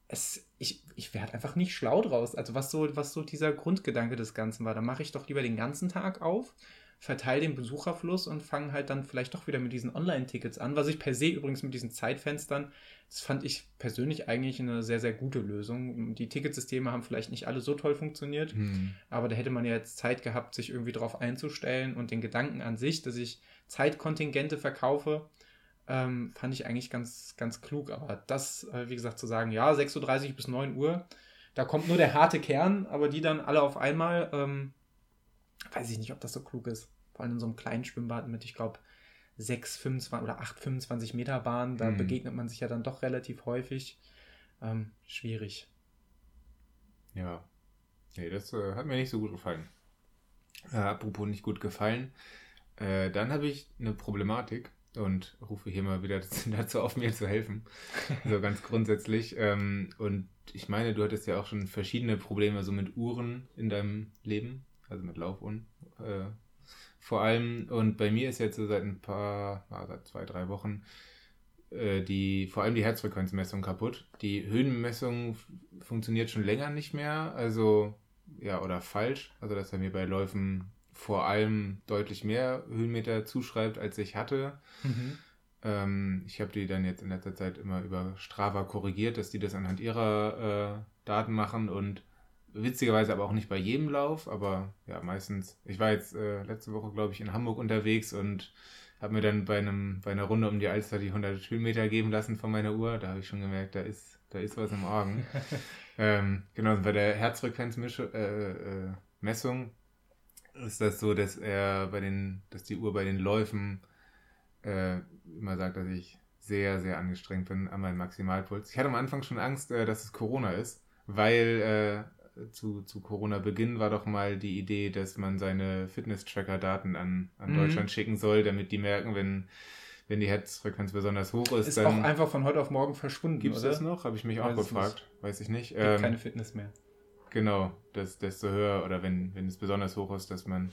es, ich, ich werde einfach nicht schlau draus. Also was so, was so dieser Grundgedanke des Ganzen war. Da mache ich doch lieber den ganzen Tag auf, verteile den Besucherfluss und fange halt dann vielleicht doch wieder mit diesen Online-Tickets an. Was ich per se übrigens mit diesen Zeitfenstern, das fand ich persönlich eigentlich eine sehr, sehr gute Lösung. Die Ticketsysteme haben vielleicht nicht alle so toll funktioniert. Hm. Aber da hätte man ja jetzt Zeit gehabt, sich irgendwie drauf einzustellen und den Gedanken an sich, dass ich Zeitkontingente verkaufe, ähm, fand ich eigentlich ganz, ganz klug. Aber das, äh, wie gesagt, zu sagen, ja, 6.30 Uhr bis 9 Uhr, da kommt nur der harte Kern, aber die dann alle auf einmal, ähm, weiß ich nicht, ob das so klug ist. Vor allem in so einem kleinen Schwimmbad mit, ich glaube, 6, 25 oder 8, 25 Meter Bahn, da Mhm. begegnet man sich ja dann doch relativ häufig. Ähm, schwierig. Ja. Nee, das äh, hat mir nicht so gut gefallen. Äh, apropos nicht gut gefallen. Äh, dann habe ich eine Problematik und rufe hier mal wieder dazu auf, mir zu helfen. So ganz grundsätzlich. Ähm, und ich meine, du hattest ja auch schon verschiedene Probleme so mit Uhren in deinem Leben, also mit Laufuhren. Vor allem, und bei mir ist jetzt so seit ein paar, ah, seit zwei, drei Wochen, äh, die, vor allem die Herzfrequenzmessung kaputt. Die Höhenmessung funktioniert schon länger nicht mehr. Also ja, oder falsch. Also, dass er mir bei Läufen vor allem deutlich mehr Höhenmeter zuschreibt, als ich hatte. Mhm. Ähm, ich habe die dann jetzt in letzter Zeit immer über Strava korrigiert, dass die das anhand ihrer äh, Daten machen und witzigerweise aber auch nicht bei jedem Lauf, aber ja, meistens. Ich war jetzt äh, letzte Woche, glaube ich, in Hamburg unterwegs und habe mir dann bei, einem, bei einer Runde um die Alster die 100 Höhenmeter geben lassen von meiner Uhr. Da habe ich schon gemerkt, da ist, da ist was im Argen. ähm, genau, bei der Herzfrequenzmessung äh, äh, ist das so, dass er bei den, dass die Uhr bei den Läufen äh, immer sagt, dass ich sehr, sehr angestrengt bin an meinem Maximalpuls. Ich hatte am Anfang schon Angst, äh, dass es Corona ist, weil äh, zu, zu Corona-Beginn war doch mal die Idee, dass man seine Fitness-Tracker-Daten an, an mhm. Deutschland schicken soll, damit die merken, wenn, wenn die Herzfrequenz besonders hoch ist. Ist dann auch einfach von heute auf morgen verschwunden. Gibt es das noch? Habe ich mich auch gefragt. Nicht. Weiß ich nicht. Gibt ähm, keine Fitness mehr. Genau, dass desto höher oder wenn, wenn es besonders hoch ist, dass man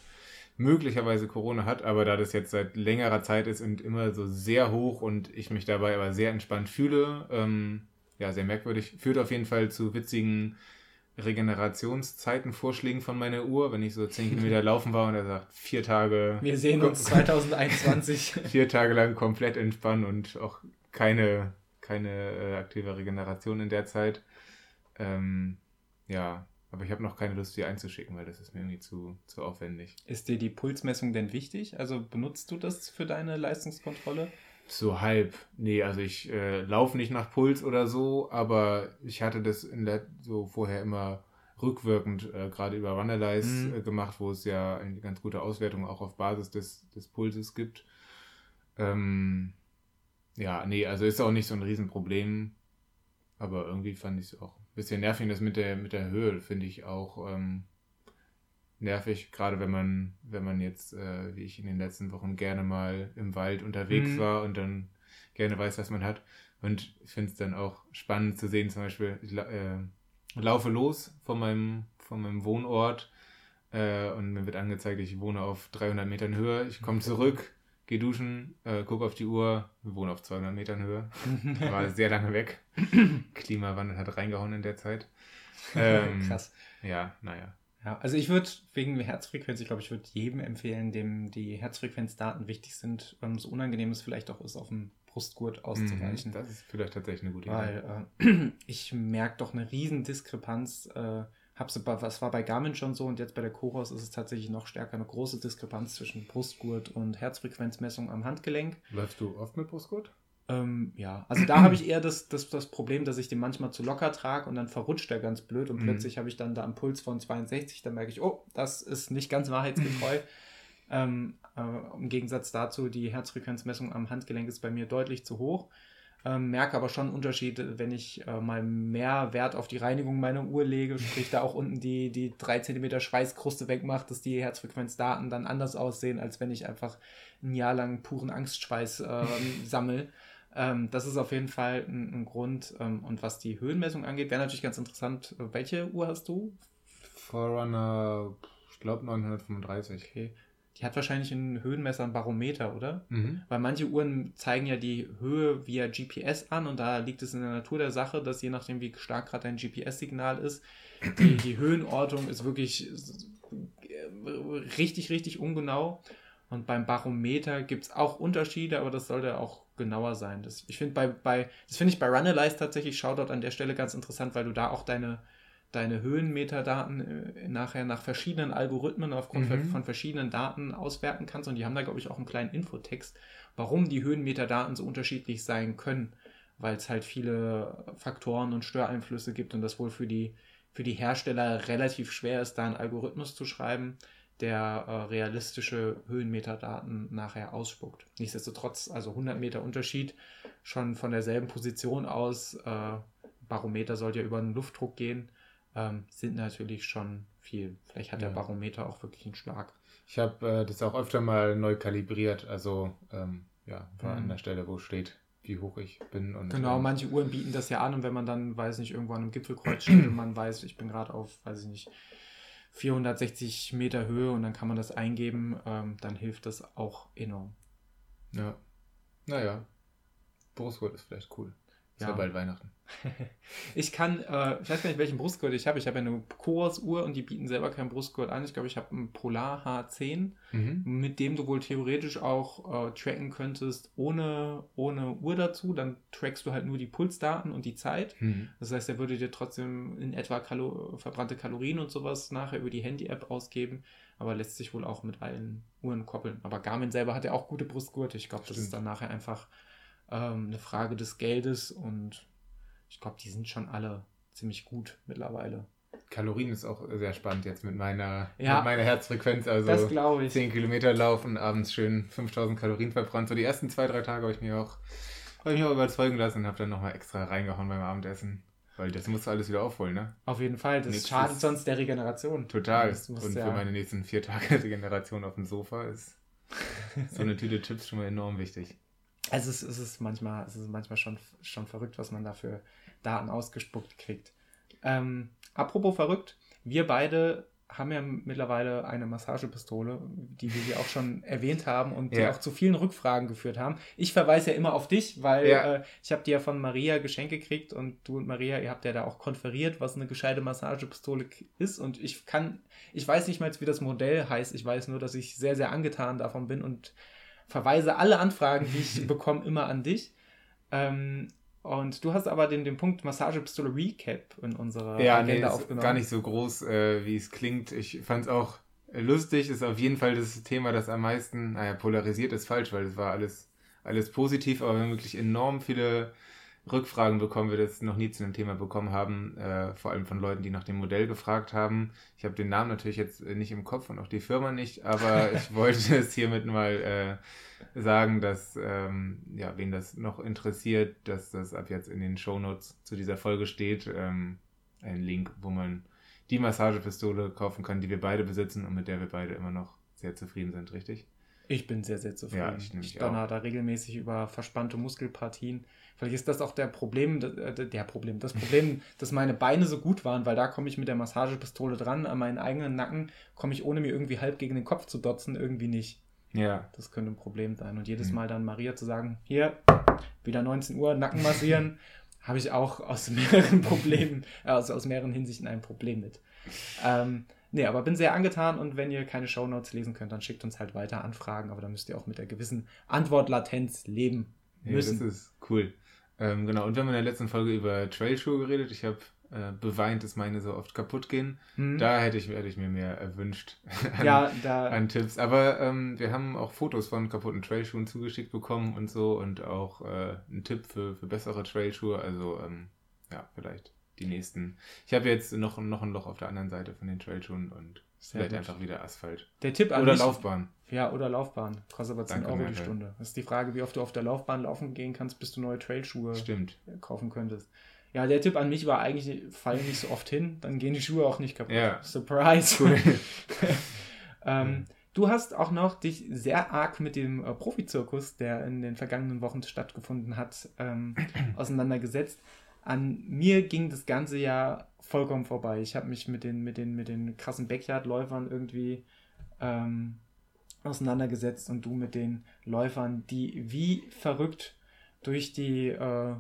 möglicherweise Corona hat, aber da das jetzt seit längerer Zeit ist und immer so sehr hoch und ich mich dabei aber sehr entspannt fühle, ähm, ja, sehr merkwürdig, führt auf jeden Fall zu witzigen Regenerationszeitenvorschlägen von meiner Uhr, wenn ich so 10 Kilometer laufen war und er sagt, vier Tage. Wir sehen uns 2021. vier Tage lang komplett entspannen und auch keine, keine äh, aktive Regeneration in der Zeit. Ähm, ja, aber ich habe noch keine Lust, die einzuschicken, weil das ist mir irgendwie zu, zu aufwendig. Ist dir die Pulsmessung denn wichtig? Also benutzt du das für deine Leistungskontrolle? So halb. Nee, also ich äh, laufe nicht nach Puls oder so, aber ich hatte das in der, so vorher immer rückwirkend äh, gerade über Runnerlize mhm. äh, gemacht, wo es ja eine ganz gute Auswertung auch auf Basis des, des Pulses gibt. Ähm, ja, nee, also ist auch nicht so ein Riesenproblem, aber irgendwie fand ich es auch bisschen nervig. Das mit der, mit der Höhe finde ich auch ähm, nervig, gerade wenn man, wenn man jetzt, äh, wie ich in den letzten Wochen gerne mal im Wald unterwegs mhm. war und dann gerne weiß, was man hat. Und ich finde es dann auch spannend zu sehen, zum Beispiel, ich äh, laufe los von meinem, von meinem Wohnort äh, und mir wird angezeigt, ich wohne auf 300 Metern Höhe. Ich komme zurück, gehe duschen, äh, gucke auf die Uhr, wir wohnen auf 200 Metern Höhe. War sehr lange weg. Klimawandel hat reingehauen in der Zeit. Ähm, Krass. Ja, naja. Ja, also ich würde wegen Herzfrequenz, ich glaube, ich würde jedem empfehlen, dem die Herzfrequenzdaten wichtig sind, ähm, so unangenehm es vielleicht auch ist, auf dem Brustgurt auszuweichen. Das ist vielleicht tatsächlich eine gute Idee. Weil äh, ich merke doch eine riesen Diskrepanz äh, Hab's, was war bei Garmin schon so und jetzt bei der Coros ist es tatsächlich noch stärker eine große Diskrepanz zwischen Brustgurt und Herzfrequenzmessung am Handgelenk. Läufst du oft mit Brustgurt? Ähm, ja, also da habe ich eher das, das, das Problem, dass ich den manchmal zu locker trage und dann verrutscht er ganz blöd und mhm. plötzlich habe ich dann da einen Puls von 62, dann merke ich, oh, das ist nicht ganz wahrheitsgetreu. ähm, äh, Im Gegensatz dazu, die Herzfrequenzmessung am Handgelenk ist bei mir deutlich zu hoch. Ähm, merke aber schon Unterschiede, wenn ich äh, mal mehr Wert auf die Reinigung meiner Uhr lege, sprich da auch unten die, die 3 cm Schweißkruste wegmacht, dass die Herzfrequenzdaten dann anders aussehen, als wenn ich einfach ein Jahr lang puren Angstschweiß äh, sammle. Ähm, das ist auf jeden Fall ein, ein Grund. Ähm, und was die Höhenmessung angeht, wäre natürlich ganz interessant. Welche Uhr hast du? Forerunner, ich glaube 935. Okay. Die hat wahrscheinlich ein Höhenmesser, ein Barometer, oder? Mhm. Weil manche Uhren zeigen ja die Höhe via GPS an und da liegt es in der Natur der Sache, dass je nachdem, wie stark gerade dein GPS-Signal ist, die, die Höhenortung ist wirklich richtig, richtig ungenau. Und beim Barometer gibt es auch Unterschiede, aber das sollte auch genauer sein. Das, ich finde bei, bei, das finde ich bei Runalyze tatsächlich, Shoutout an der Stelle ganz interessant, weil du da auch deine deine Höhenmeterdaten äh, nachher nach verschiedenen Algorithmen aufgrund mhm. von verschiedenen Daten auswerten kannst. Und die haben da, glaube ich, auch einen kleinen Infotext, warum die Höhenmeterdaten so unterschiedlich sein können, weil es halt viele Faktoren und Störeinflüsse gibt und das wohl für die, für die Hersteller relativ schwer ist, da einen Algorithmus zu schreiben, der äh, realistische Höhenmeterdaten nachher ausspuckt. Nichtsdestotrotz, also 100 Meter Unterschied, schon von derselben Position aus. Äh, Barometer sollte ja über den Luftdruck gehen ähm, sind natürlich schon viel. Vielleicht hat ja. der Barometer auch wirklich einen Schlag. Ich habe äh, das auch öfter mal neu kalibriert, also ähm, ja, war mhm. an der Stelle, wo steht, wie hoch ich bin. Und, genau, ähm, manche Uhren bieten das ja an und wenn man dann, weiß nicht, irgendwo an einem Gipfelkreuz steht und man weiß, ich bin gerade auf, weiß ich nicht, 460 Meter Höhe und dann kann man das eingeben, ähm, dann hilft das auch enorm. Ja. Naja. Brustgurt ist vielleicht cool. Ist ja bald Weihnachten. ich kann, äh, ich weiß gar nicht, welchen Brustgurt ich habe. Ich habe ja eine Coors-Uhr und die bieten selber keinen Brustgurt an. Ich glaube, ich habe einen Polar H10, mhm. mit dem du wohl theoretisch auch äh, tracken könntest, ohne, ohne Uhr dazu. Dann trackst du halt nur die Pulsdaten und die Zeit. Mhm. Das heißt, er würde dir trotzdem in etwa Kalo verbrannte Kalorien und sowas nachher über die Handy-App ausgeben. Aber lässt sich wohl auch mit allen Uhren koppeln. Aber Garmin selber hat ja auch gute Brustgurte. Ich glaube, das ist dann nachher einfach ähm, eine Frage des Geldes und ich glaube, die sind schon alle ziemlich gut mittlerweile. Kalorien ist auch sehr spannend jetzt mit meiner, ja, mit meiner Herzfrequenz. Also das glaube ich. 10 Kilometer laufen, abends schön 5000 Kalorien verbrannt. So die ersten zwei, drei Tage habe ich mir auch, ich mich auch überzeugen lassen und habe dann nochmal extra reingehauen beim Abendessen. Weil das musst du alles wieder aufholen, ne? Auf jeden Fall. Das Nichts schadet sonst der Regeneration. Total. Und ja für meine nächsten vier Tage Regeneration auf dem Sofa ist so eine Tüte Chips schon mal enorm wichtig. Also es ist, es ist manchmal, es ist manchmal schon, schon verrückt, was man dafür Daten ausgespuckt kriegt. Ähm, apropos verrückt, wir beide haben ja mittlerweile eine Massagepistole, die wir hier auch schon erwähnt haben und ja. die auch zu vielen Rückfragen geführt haben. Ich verweise ja immer auf dich, weil ja. äh, ich habe dir ja von Maria Geschenke gekriegt und du und Maria, ihr habt ja da auch konferiert, was eine gescheite Massagepistole ist und ich kann, ich weiß nicht mal, wie das Modell heißt, ich weiß nur, dass ich sehr, sehr angetan davon bin und verweise alle Anfragen, die ich bekomme, immer an dich. Ähm, und du hast aber den, den Punkt Massagepistole Recap in unserer ja, Agenda nee, aufgenommen. Gar nicht so groß, äh, wie es klingt. Ich fand es auch lustig. Ist auf jeden Fall das Thema, das am meisten, naja, polarisiert ist falsch, weil es war alles, alles positiv, aber wir haben wirklich enorm viele Rückfragen bekommen, wir das noch nie zu einem Thema bekommen haben, äh, vor allem von Leuten, die nach dem Modell gefragt haben. Ich habe den Namen natürlich jetzt nicht im Kopf und auch die Firma nicht, aber ich wollte es hiermit mal äh, sagen, dass, ähm, ja, wen das noch interessiert, dass das ab jetzt in den Shownotes zu dieser Folge steht. Ähm, ein Link, wo man die Massagepistole kaufen kann, die wir beide besitzen und mit der wir beide immer noch sehr zufrieden sind, richtig? Ich bin sehr, sehr zufrieden. Ja, ich, ich donner da regelmäßig über verspannte Muskelpartien. Vielleicht ist das auch der Problem, äh, der Problem, das Problem, dass meine Beine so gut waren, weil da komme ich mit der Massagepistole dran, an meinen eigenen Nacken komme ich, ohne mir irgendwie halb gegen den Kopf zu dotzen, irgendwie nicht. Ja. Das könnte ein Problem sein. Und jedes mhm. Mal dann Maria zu sagen, hier, wieder 19 Uhr, Nacken massieren, habe ich auch aus mehreren Problemen, also aus mehreren Hinsichten ein Problem mit. Ähm, nee, aber bin sehr angetan und wenn ihr keine Shownotes lesen könnt, dann schickt uns halt weiter Anfragen, aber da müsst ihr auch mit der gewissen Antwortlatenz leben müssen. Ja, das ist cool. Ähm, genau, und wir haben in der letzten Folge über Trailschuhe geredet. Ich habe äh, beweint, dass meine so oft kaputt gehen. Mhm. Da hätte ich, hätte ich mir mehr erwünscht an, ja, da... an Tipps. Aber ähm, wir haben auch Fotos von kaputten Trailschuhen zugeschickt bekommen und so und auch äh, einen Tipp für, für bessere Trailschuhe. Also ähm, ja, vielleicht die nächsten. Ich habe jetzt noch, noch ein Loch auf der anderen Seite von den Trailschuhen und Sehr vielleicht gut. einfach wieder Asphalt. Der Tipp an Oder mich, Laufbahn. Ja, oder Laufbahn. Kostet aber 10 Danke, Euro die Stunde. Das ist die Frage, wie oft du auf der Laufbahn laufen gehen kannst, bis du neue Trailschuhe Stimmt. kaufen könntest. Ja, der Tipp an mich war eigentlich, fall nicht so oft hin, dann gehen die Schuhe auch nicht kaputt. Ja. Surprise. Cool. ähm, du hast auch noch dich sehr arg mit dem äh, Profizirkus, der in den vergangenen Wochen stattgefunden hat, ähm, auseinandergesetzt. An mir ging das ganze ja vollkommen vorbei. Ich habe mich mit den, mit den, mit den krassen Backyard-Läufern irgendwie ähm, auseinandergesetzt und du mit den Läufern, die wie verrückt durch die, äh,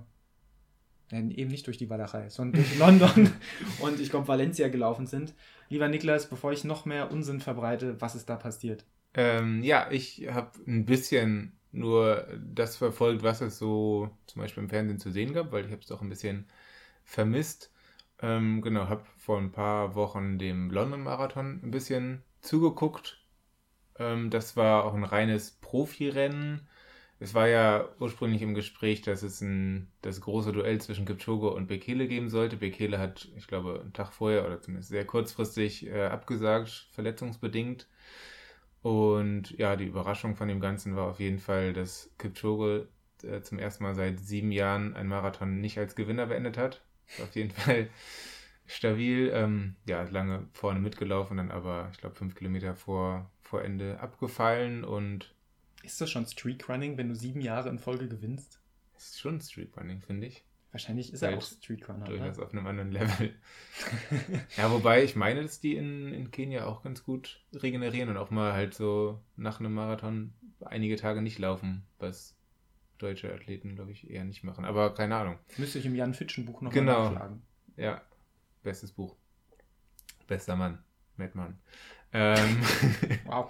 eben nicht durch die Walachei, sondern durch London und ich glaube Valencia gelaufen sind. Lieber Niklas, bevor ich noch mehr Unsinn verbreite, was ist da passiert? Ähm, ja, ich habe ein bisschen nur das verfolgt, was es so zum Beispiel im Fernsehen zu sehen gab, weil ich habe es doch ein bisschen vermisst. Ähm, genau, habe vor ein paar Wochen dem London Marathon ein bisschen zugeguckt das war auch ein reines Profirennen. Es war ja ursprünglich im Gespräch, dass es ein, das große Duell zwischen Kipchoge und Bekele geben sollte. Bekele hat, ich glaube, einen Tag vorher oder zumindest sehr kurzfristig äh, abgesagt, verletzungsbedingt. Und ja, die Überraschung von dem Ganzen war auf jeden Fall, dass Kipchoge äh, zum ersten Mal seit sieben Jahren einen Marathon nicht als Gewinner beendet hat. Auf jeden Fall stabil. Ähm, ja, lange vorne mitgelaufen, dann aber, ich glaube, fünf Kilometer vor vor Ende abgefallen und. Ist das schon Streakrunning, wenn du sieben Jahre in Folge gewinnst? Ist schon Streakrunning, finde ich. Wahrscheinlich ist er auch Streetrunner. Durchaus ne? auf einem anderen Level. ja, wobei ich meine, dass die in, in Kenia auch ganz gut regenerieren und auch mal halt so nach einem Marathon einige Tage nicht laufen, was deutsche Athleten, glaube ich, eher nicht machen. Aber keine Ahnung. Müsste ich im Jan Fitschen Buch noch genau. mal nachschlagen. Ja, bestes Buch. Bester Mann, Madman. Ähm, wow.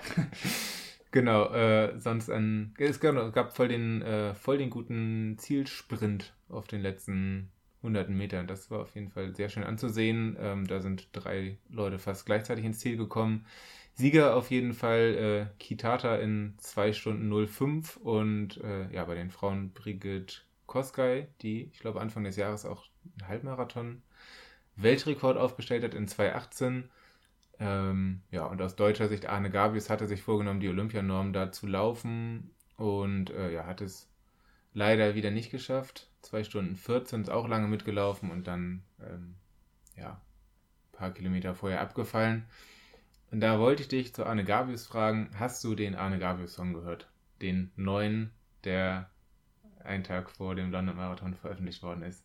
genau, äh, sonst an, es gab voll den, äh, voll den guten Zielsprint auf den letzten hunderten Metern. Das war auf jeden Fall sehr schön anzusehen. Ähm, da sind drei Leute fast gleichzeitig ins Ziel gekommen. Sieger auf jeden Fall äh, Kitata in 2 Stunden 05 und äh, ja, bei den Frauen Brigitte Koskay, die, ich glaube, Anfang des Jahres auch einen Halbmarathon Weltrekord aufgestellt hat in 2018. Ähm, ja, und aus deutscher Sicht Arne Gabius hatte sich vorgenommen, die Olympianorm da zu laufen und äh, ja, hat es leider wieder nicht geschafft. 2 Stunden 14 ist auch lange mitgelaufen und dann ähm, ja, ein paar Kilometer vorher abgefallen. Und da wollte ich dich zu Arne Gabius fragen, hast du den Arne Gabius Song gehört? Den neuen, der einen Tag vor dem London Marathon veröffentlicht worden ist.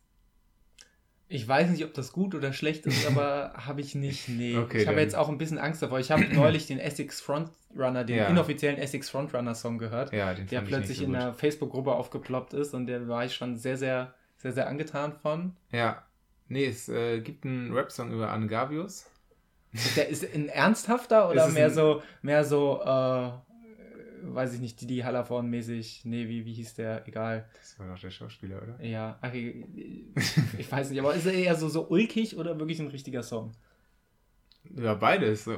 Ich weiß nicht, ob das gut oder schlecht ist, aber habe ich nicht. Nee. Okay, ich habe jetzt auch ein bisschen Angst davor. Ich habe neulich den Essex Frontrunner, den ja. inoffiziellen Essex Frontrunner Song gehört, ja, der plötzlich so in der Facebook-Gruppe aufgeploppt ist und der war ich schon sehr, sehr, sehr, sehr angetan von. Ja. Nee, es äh, gibt einen Rap-Song über. Ist der ist ein ernsthafter oder mehr so, mehr so, äh, weiß ich nicht, Didi Hallervorn mäßig, nee, wie, wie hieß der, egal. Das war doch der Schauspieler, oder? Ja, ach, ich, ich weiß nicht, aber ist er eher so, so ulkig oder wirklich ein richtiger Song? Ja, beides.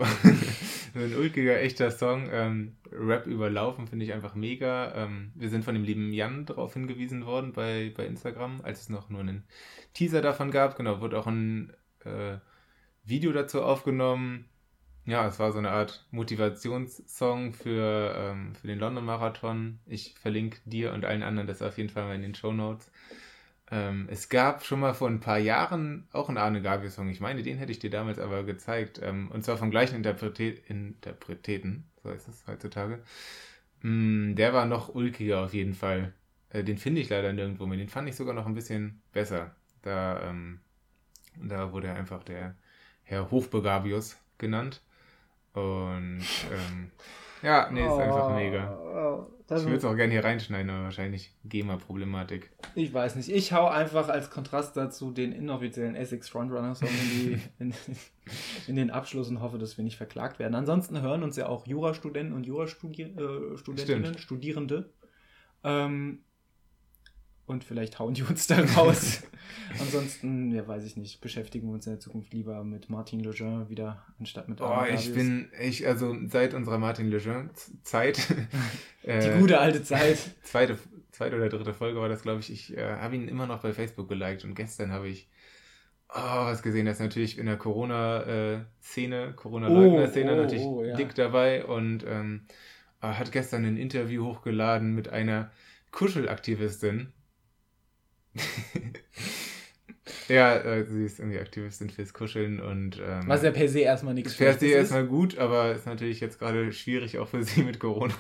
So. ein ulkiger, echter Song. Ähm, Rap überlaufen finde ich einfach mega. Ähm, wir sind von dem lieben Jan darauf hingewiesen worden bei, bei Instagram, als es noch nur einen Teaser davon gab. Genau, wurde auch ein äh, Video dazu aufgenommen. Ja, es war so eine Art Motivationssong für, ähm, für den London Marathon. Ich verlinke dir und allen anderen das auf jeden Fall mal in den Show Notes. Ähm, es gab schon mal vor ein paar Jahren auch einen Arne Gabriel Song. Ich meine, den hätte ich dir damals aber gezeigt. Ähm, und zwar vom gleichen Interprete Interpreteten, so ist es heutzutage. Mm, der war noch ulkiger auf jeden Fall. Äh, den finde ich leider nirgendwo mehr. Den fand ich sogar noch ein bisschen besser. Da, ähm, da wurde einfach der Herr Hofbegabius genannt. Und ähm, ja, nee, ist oh, einfach mega. Oh, ich würde es auch gerne hier reinschneiden, aber wahrscheinlich GEMA-Problematik. Ich weiß nicht. Ich hau einfach als Kontrast dazu den inoffiziellen Essex Frontrunner Song in, in, in, den Abschluss und hoffe, dass wir nicht verklagt werden. Ansonsten hören uns ja auch Jurastudenten und Jurastudentinnen, äh, Studierende. Ähm, und vielleicht hauen die uns da raus. Ansonsten, ja, weiß ich nicht, beschäftigen wir uns in der Zukunft lieber mit Martin Lejeune wieder, anstatt mit Oh, ich bin, ich, also seit unserer Martin Lejeune-Zeit. Die äh, gute alte Zeit. Zweite, zweite oder dritte Folge war das, glaube ich. Ich äh, habe ihn immer noch bei Facebook geliked und gestern habe ich oh, was gesehen. Das ist natürlich in der Corona-Szene, Corona-Leugner-Szene oh, oh, natürlich oh, ja. dick dabei und ähm, hat gestern ein Interview hochgeladen mit einer Kuschelaktivistin ja, äh, sie ist irgendwie Aktivistin fürs Kuscheln und. Ähm, Was ja per se erstmal nichts Per se erstmal gut, aber ist natürlich jetzt gerade schwierig auch für sie mit Corona.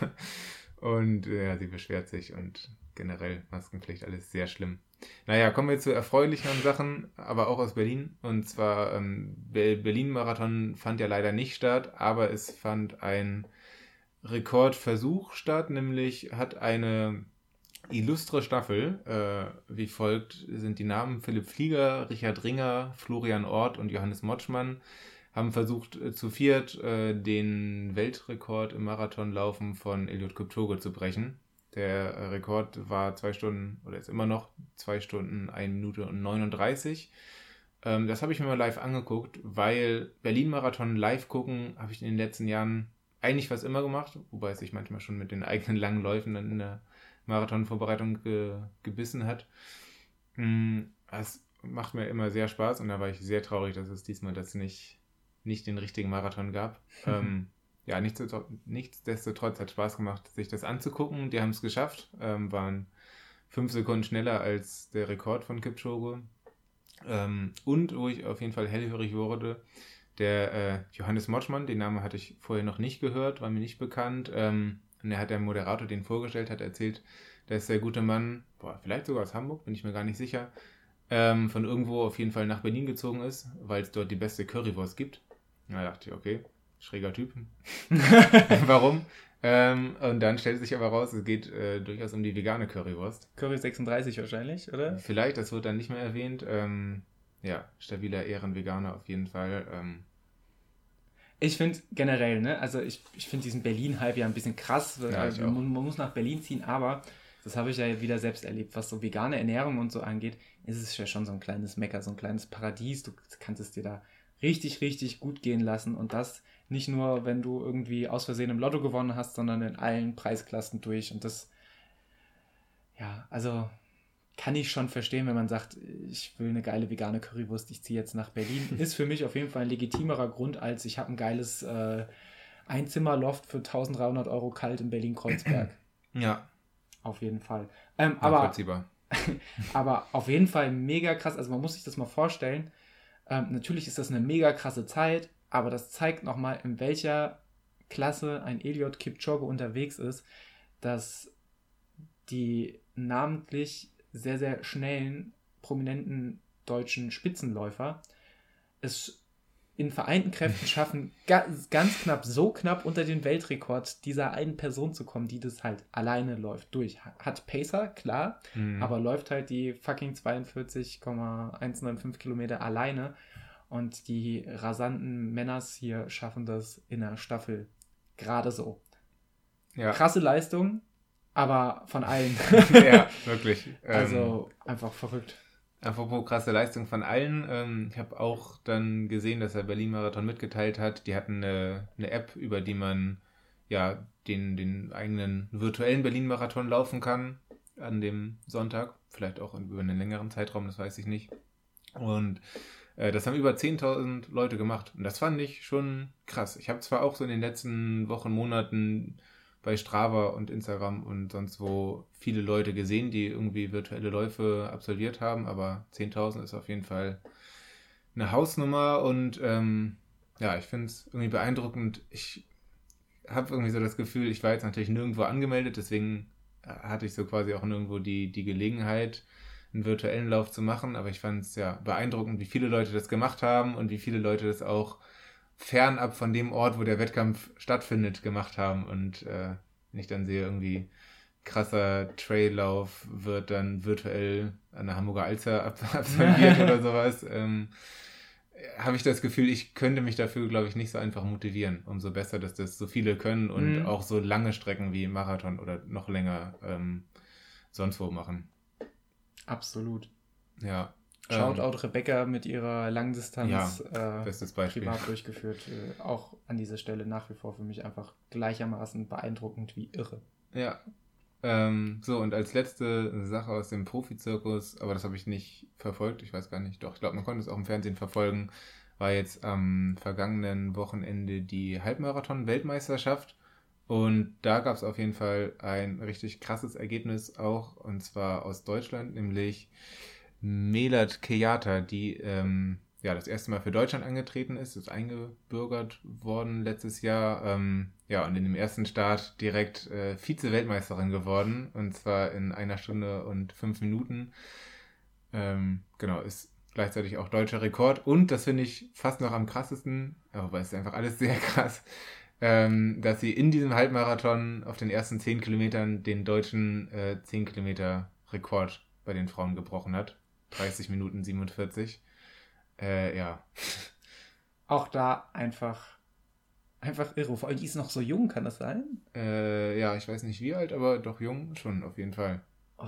Und äh, ja, sie beschwert sich und generell Maskenpflicht, alles sehr schlimm. Naja, kommen wir zu erfreulicheren Sachen, aber auch aus Berlin. Und zwar, ähm, Berlin-Marathon fand ja leider nicht statt, aber es fand ein Rekordversuch statt, nämlich hat eine illustre Staffel. Äh, wie folgt sind die Namen Philipp Flieger, Richard Ringer, Florian Ort und Johannes Motschmann haben versucht äh, zu viert äh, den Weltrekord im Marathonlaufen von Eliud Kipchoge zu brechen. Der äh, Rekord war zwei Stunden oder ist immer noch zwei Stunden, eine Minute und 39. Ähm, das habe ich mir mal live angeguckt, weil Berlin-Marathon live gucken habe ich in den letzten Jahren eigentlich fast immer gemacht, wobei es sich manchmal schon mit den eigenen langen Läufen dann in der Marathonvorbereitung ge, gebissen hat. Hm, es macht mir immer sehr Spaß und da war ich sehr traurig, dass es diesmal das nicht, nicht den richtigen Marathon gab. ähm, ja, nichtsdestotrotz hat Spaß gemacht, sich das anzugucken. Die haben es geschafft, ähm, waren fünf Sekunden schneller als der Rekord von Kipchoge. Ähm, und wo ich auf jeden Fall hellhörig wurde, der äh, Johannes Motschmann, den Namen hatte ich vorher noch nicht gehört, war mir nicht bekannt. Ähm, und er hat der Moderator den vorgestellt, hat erzählt, dass der gute Mann, boah, vielleicht sogar aus Hamburg, bin ich mir gar nicht sicher, ähm, von irgendwo auf jeden Fall nach Berlin gezogen ist, weil es dort die beste Currywurst gibt. Da dachte ich, okay, schräger Typ. Warum? Ähm, und dann stellt sich aber raus, es geht äh, durchaus um die vegane Currywurst. Curry 36 wahrscheinlich, oder? Vielleicht, das wird dann nicht mehr erwähnt. Ähm, ja, stabiler Ehrenveganer auf jeden Fall. Ähm, ich finde generell, ne, also ich, ich finde diesen Berlin-Hype ja ein bisschen krass. Ja, also man, man, muss nach Berlin ziehen, aber das habe ich ja wieder selbst erlebt, was so vegane Ernährung und so angeht, ist es ja schon so ein kleines Mecker, so ein kleines Paradies. Du kannst es dir da richtig, richtig gut gehen lassen und das nicht nur, wenn du irgendwie aus Versehen im Lotto gewonnen hast, sondern in allen Preisklassen durch und das, ja, also kann ich schon verstehen, wenn man sagt, ich will eine geile vegane Currywurst, ich ziehe jetzt nach Berlin. Ist für mich auf jeden Fall ein legitimerer Grund, als ich habe ein geiles äh, Einzimmerloft für 1300 Euro kalt in Berlin-Kreuzberg. Ja. Auf jeden Fall. Ähm, aber, aber auf jeden Fall mega krass. Also man muss sich das mal vorstellen. Ähm, natürlich ist das eine mega krasse Zeit, aber das zeigt nochmal, in welcher Klasse ein Eliot Kipchoge unterwegs ist, dass die namentlich sehr, sehr schnellen, prominenten deutschen Spitzenläufer es in vereinten Kräften schaffen, ganz, ganz knapp, so knapp unter den Weltrekord dieser einen Person zu kommen, die das halt alleine läuft durch. Hat Pacer, klar, mhm. aber läuft halt die fucking 42,195 Kilometer alleine. Und die rasanten Männers hier schaffen das in der Staffel gerade so. Ja. Krasse Leistung, aber von allen. ja, wirklich. Also ähm, einfach verrückt. Apropos krasse Leistung von allen. Ähm, ich habe auch dann gesehen, dass er Berlin-Marathon mitgeteilt hat. Die hatten eine, eine App, über die man ja den, den eigenen virtuellen Berlin-Marathon laufen kann an dem Sonntag. Vielleicht auch über einen längeren Zeitraum, das weiß ich nicht. Und äh, das haben über 10.000 Leute gemacht. Und das fand ich schon krass. Ich habe zwar auch so in den letzten Wochen, Monaten bei Strava und Instagram und sonst wo viele Leute gesehen, die irgendwie virtuelle Läufe absolviert haben, aber 10.000 ist auf jeden Fall eine Hausnummer und ähm, ja, ich finde es irgendwie beeindruckend. Ich habe irgendwie so das Gefühl, ich war jetzt natürlich nirgendwo angemeldet, deswegen äh, hatte ich so quasi auch nirgendwo die, die Gelegenheit, einen virtuellen Lauf zu machen, aber ich fand es ja beeindruckend, wie viele Leute das gemacht haben und wie viele Leute das auch fernab von dem Ort, wo der Wettkampf stattfindet, gemacht haben. Und äh, wenn ich dann sehe, irgendwie krasser Traillauf wird dann virtuell an der Hamburger Alster absolviert oder sowas, ähm, habe ich das Gefühl, ich könnte mich dafür, glaube ich, nicht so einfach motivieren. Umso besser, dass das so viele können und mhm. auch so lange Strecken wie Marathon oder noch länger ähm, sonst wo machen. Absolut. Ja. Shoutout ähm, Rebecca mit ihrer Langdistanz ja, äh, privat durchgeführt. Äh, auch an dieser Stelle nach wie vor für mich einfach gleichermaßen beeindruckend wie irre. Ja. Ähm, so, und als letzte Sache aus dem Profizirkus, aber das habe ich nicht verfolgt, ich weiß gar nicht, doch, ich glaube, man konnte es auch im Fernsehen verfolgen, war jetzt am vergangenen Wochenende die Halbmarathon-Weltmeisterschaft. Und da gab es auf jeden Fall ein richtig krasses Ergebnis auch, und zwar aus Deutschland, nämlich Melat Keyata, die ähm, ja das erste Mal für Deutschland angetreten ist, ist eingebürgert worden letztes Jahr. Ähm, ja, und in dem ersten Start direkt äh, Vize-Weltmeisterin geworden, und zwar in einer Stunde und fünf Minuten. Ähm, genau, ist gleichzeitig auch deutscher Rekord. Und das finde ich fast noch am krassesten, aber es ist einfach alles sehr krass, ähm, dass sie in diesem Halbmarathon auf den ersten zehn Kilometern den deutschen äh, 10 Kilometer Rekord bei den Frauen gebrochen hat. 30 Minuten 47. Äh, ja. Auch da einfach, einfach irre. Vor allem, die ist noch so jung, kann das sein? Äh, ja, ich weiß nicht wie alt, aber doch jung schon, auf jeden Fall. Oh,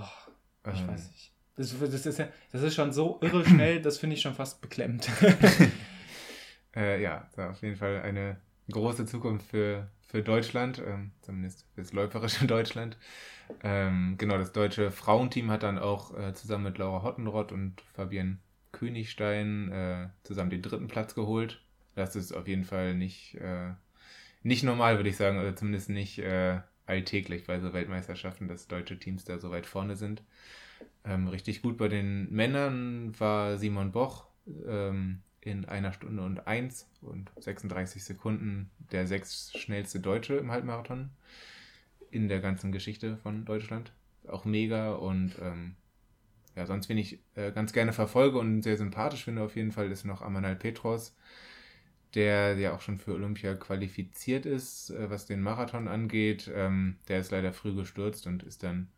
ich ähm. weiß nicht. Das, das, ist ja, das ist schon so irre schnell, das finde ich schon fast beklemmt. äh, ja, auf jeden Fall eine große Zukunft für, für Deutschland, ähm, zumindest fürs läuferische Deutschland. Ähm, genau, das deutsche Frauenteam hat dann auch äh, zusammen mit Laura Hottenrott und Fabienne Königstein äh, zusammen den dritten Platz geholt. Das ist auf jeden Fall nicht, äh, nicht normal, würde ich sagen, oder zumindest nicht äh, alltäglich bei so Weltmeisterschaften, dass deutsche Teams da so weit vorne sind. Ähm, richtig gut bei den Männern war Simon Boch ähm, in einer Stunde und eins und 36 Sekunden der sechs schnellste Deutsche im Halbmarathon in der ganzen Geschichte von Deutschland. Auch mega und ähm, ja, sonst, wen ich äh, ganz gerne verfolge und sehr sympathisch finde auf jeden Fall, ist noch Amanal Petros, der ja auch schon für Olympia qualifiziert ist, äh, was den Marathon angeht. Ähm, der ist leider früh gestürzt und ist dann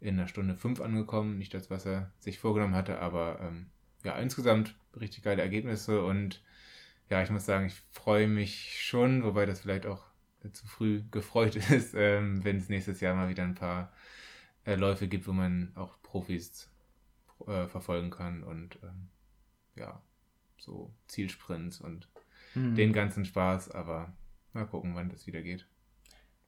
in einer Stunde fünf angekommen. Nicht das, was er sich vorgenommen hatte, aber ähm, ja, insgesamt richtig geile Ergebnisse und ja, ich muss sagen, ich freue mich schon, wobei das vielleicht auch zu früh gefreut ist, ähm, wenn es nächstes Jahr mal wieder ein paar äh, Läufe gibt, wo man auch Profis äh, verfolgen kann und ähm, ja, so Zielsprints und hm. den ganzen Spaß, aber mal gucken, wann das wieder geht.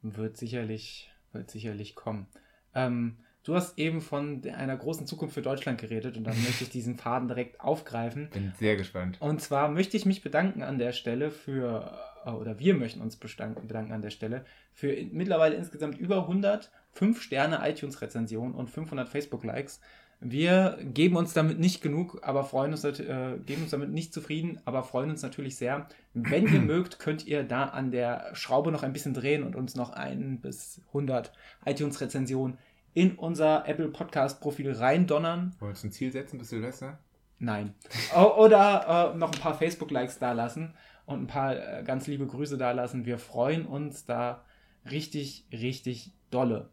Wird sicherlich, wird sicherlich kommen. Ähm, du hast eben von einer großen Zukunft für Deutschland geredet und dann möchte ich diesen Faden direkt aufgreifen. Bin sehr gespannt. Und zwar möchte ich mich bedanken an der Stelle für, äh, oder wir möchten uns bedanken, an der Stelle für mittlerweile insgesamt über 100 5-Sterne iTunes-Rezensionen und 500 Facebook-Likes. Wir geben uns damit nicht genug, aber freuen uns, äh, geben uns damit nicht zufrieden, aber freuen uns natürlich sehr. Wenn ihr mögt, könnt ihr da an der Schraube noch ein bisschen drehen und uns noch ein bis 100 iTunes-Rezensionen in unser Apple Podcast Profil reindonnern. Wollen wir uns ein Ziel setzen bis Silvester? Nein. Oder äh, noch ein paar Facebook-Likes da lassen und ein paar äh, ganz liebe Grüße da lassen. Wir freuen uns da richtig, richtig dolle.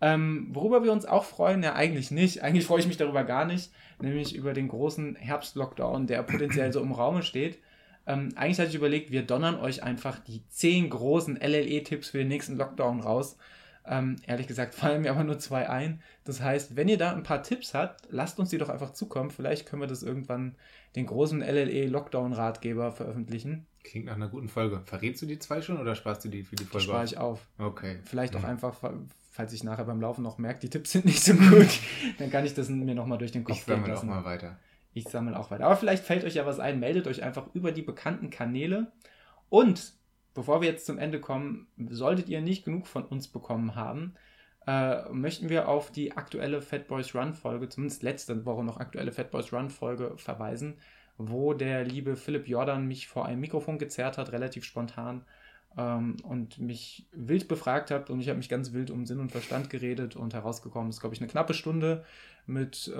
Ähm, worüber wir uns auch freuen, ja eigentlich nicht, eigentlich freue ich mich darüber gar nicht, nämlich über den großen Herbstlockdown, der potenziell so im Raume steht. Ähm, eigentlich hatte ich überlegt, wir donnern euch einfach die 10 großen LLE-Tipps für den nächsten Lockdown raus. Ähm, ehrlich gesagt fallen mir aber nur zwei ein. Das heißt, wenn ihr da ein paar Tipps habt, lasst uns die doch einfach zukommen. Vielleicht können wir das irgendwann den großen LLE-Lockdown-Ratgeber veröffentlichen. Klingt nach einer guten Folge. Verrätst du die zwei schon oder sparst du die für die Folge? Spare ich auf. Okay. Vielleicht mhm. auch einfach falls ich nachher beim Laufen noch merke, die Tipps sind nicht so gut, dann kann ich das mir nochmal durch den Kopf ich gehen lassen. Ich sammle auch mal weiter. Ich sammle auch weiter. Aber vielleicht fällt euch ja was ein, meldet euch einfach über die bekannten Kanäle. Und bevor wir jetzt zum Ende kommen, solltet ihr nicht genug von uns bekommen haben, äh, möchten wir auf die aktuelle Fat Boys Run Folge, zumindest letzte Woche noch aktuelle Fat Boys Run Folge verweisen, wo der liebe Philipp Jordan mich vor einem Mikrofon gezerrt hat, relativ spontan ähm, und mich wild befragt habt und ich habe mich ganz wild um Sinn und Verstand geredet und herausgekommen ist, glaube ich, eine knappe Stunde mit äh,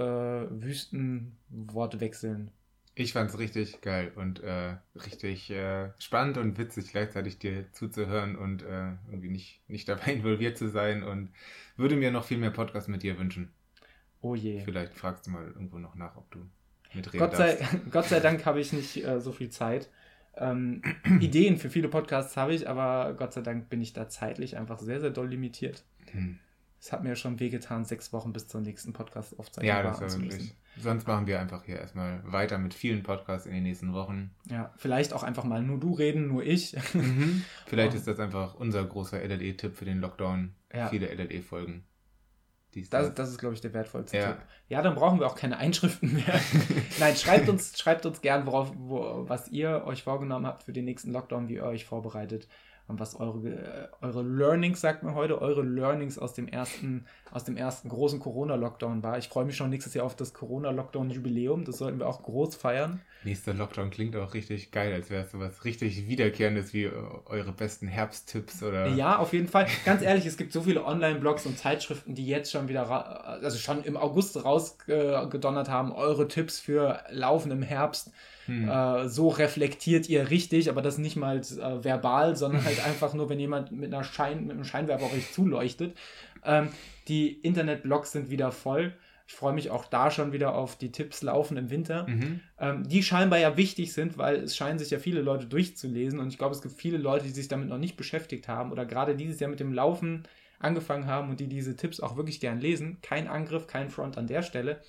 wüsten Wortwechseln. Ich fand es richtig geil und äh, richtig äh, spannend und witzig, gleichzeitig dir zuzuhören und äh, irgendwie nicht, nicht dabei involviert zu sein und würde mir noch viel mehr Podcasts mit dir wünschen. Oh je. Vielleicht fragst du mal irgendwo noch nach, ob du mitreden Gott sei, Gott sei Dank habe ich nicht äh, so viel Zeit. Ähm, Ideen für viele Podcasts habe ich, aber Gott sei Dank bin ich da zeitlich einfach sehr, sehr doll limitiert. Hm. Es hat mir schon wehgetan, sechs Wochen bis zur nächsten Podcast-Aufzeichnung. Ja, das ist wirklich. Sonst machen wir einfach hier erstmal weiter mit vielen Podcasts in den nächsten Wochen. Ja, vielleicht auch einfach mal nur du reden, nur ich. Mhm. Vielleicht oh. ist das einfach unser großer LLE-Tipp für den Lockdown. Ja. Viele LLE-Folgen. Das, das ist, glaube ich, der wertvollste ja. Tipp. Ja, dann brauchen wir auch keine Einschriften mehr. Nein, schreibt uns, schreibt uns gern, worauf, wo, was ihr euch vorgenommen habt für den nächsten Lockdown, wie ihr euch vorbereitet was eure, äh, eure Learnings, sagt man heute, eure Learnings aus dem ersten, aus dem ersten großen Corona-Lockdown war. Ich freue mich schon nächstes Jahr auf das Corona-Lockdown-Jubiläum. Das sollten wir auch groß feiern. Nächster Lockdown klingt auch richtig geil, als wäre es so was richtig Wiederkehrendes wie äh, eure besten Herbsttipps oder. Ja, auf jeden Fall. Ganz ehrlich, es gibt so viele Online-Blogs und Zeitschriften, die jetzt schon wieder, also schon im August rausgedonnert haben, eure Tipps für Laufen im Herbst. Hm. Äh, so reflektiert ihr richtig, aber das nicht mal äh, verbal, sondern halt einfach nur, wenn jemand mit, einer Schein, mit einem Scheinwerfer euch zuleuchtet. Ähm, die Internetblogs sind wieder voll. Ich freue mich auch da schon wieder auf die Tipps laufen im Winter, mhm. ähm, die scheinbar ja wichtig sind, weil es scheinen sich ja viele Leute durchzulesen und ich glaube, es gibt viele Leute, die sich damit noch nicht beschäftigt haben oder gerade dieses Jahr mit dem Laufen angefangen haben und die diese Tipps auch wirklich gern lesen. Kein Angriff, kein Front an der Stelle.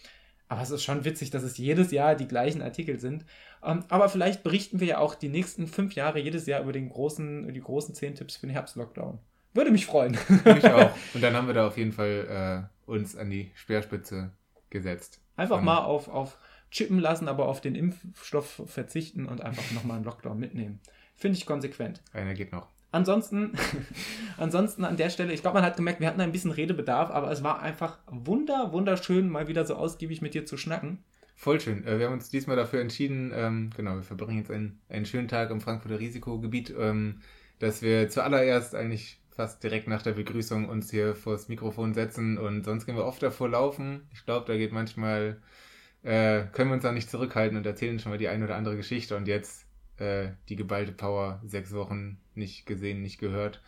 Aber es ist schon witzig, dass es jedes Jahr die gleichen Artikel sind. Ähm, aber vielleicht berichten wir ja auch die nächsten fünf Jahre jedes Jahr über den großen, die großen zehn Tipps für den Herbstlockdown. Würde mich freuen. Mich auch. Und dann haben wir da auf jeden Fall äh, uns an die Speerspitze gesetzt. Einfach mal auf, auf chippen lassen, aber auf den Impfstoff verzichten und einfach nochmal einen Lockdown mitnehmen. Finde ich konsequent. Einer geht noch. Ansonsten, ansonsten an der Stelle, ich glaube, man hat gemerkt, wir hatten ein bisschen Redebedarf, aber es war einfach wunder, wunderschön, mal wieder so ausgiebig mit dir zu schnacken. Voll schön. Äh, wir haben uns diesmal dafür entschieden, ähm, genau, wir verbringen jetzt einen, einen schönen Tag im Frankfurter Risikogebiet, ähm, dass wir zuallererst eigentlich fast direkt nach der Begrüßung uns hier vors Mikrofon setzen und sonst gehen wir oft davor laufen. Ich glaube, da geht manchmal, äh, können wir uns da nicht zurückhalten und erzählen schon mal die eine oder andere Geschichte und jetzt äh, die geballte Power, sechs Wochen nicht gesehen, nicht gehört.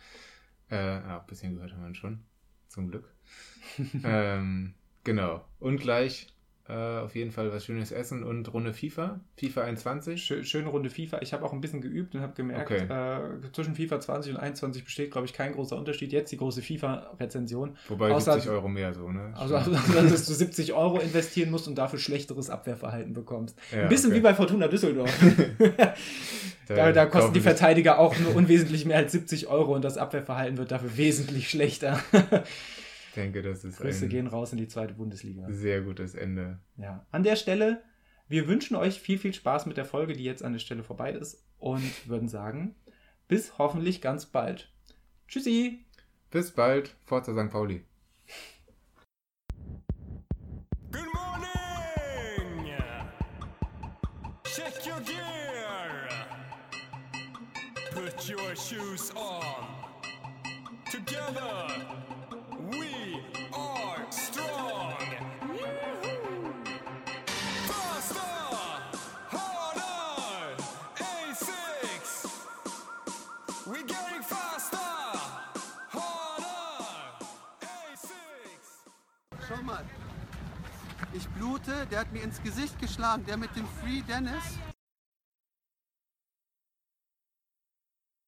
Äh, ja, ein bisschen gehört haben wir schon, zum Glück. ähm, genau. Und gleich äh, auf jeden Fall was schönes Essen und Runde FIFA. FIFA 21. Schö schöne Runde FIFA. Ich habe auch ein bisschen geübt und habe gemerkt, Okay. äh, zwischen FIFA 20 und 21 besteht, glaube ich, kein großer Unterschied. Jetzt die große FIFA-Rezension. Wobei Außer- 70 Euro mehr so, ne? Also, also dass du 70 Euro investieren musst und dafür schlechteres Abwehrverhalten bekommst. Ja, ein bisschen okay. wie bei Fortuna Düsseldorf. da, da kosten die Verteidiger auch nur unwesentlich mehr als 70 Euro und das Abwehrverhalten wird dafür wesentlich schlechter. Ich denke, das ist Grüße ein gehen raus in die zweite Bundesliga. sehr gutes Ende. Ja. An der Stelle, wir wünschen euch viel, viel Spaß mit der Folge, die jetzt an der Stelle vorbei ist und würden sagen, bis hoffentlich ganz bald. Tschüssi! Bis bald, Forza St. Pauli. Good morning! Check your gear! Put your shoes on! Together, Blute, der hat mir ins Gesicht geschlagen. Der mit dem Free Dennis,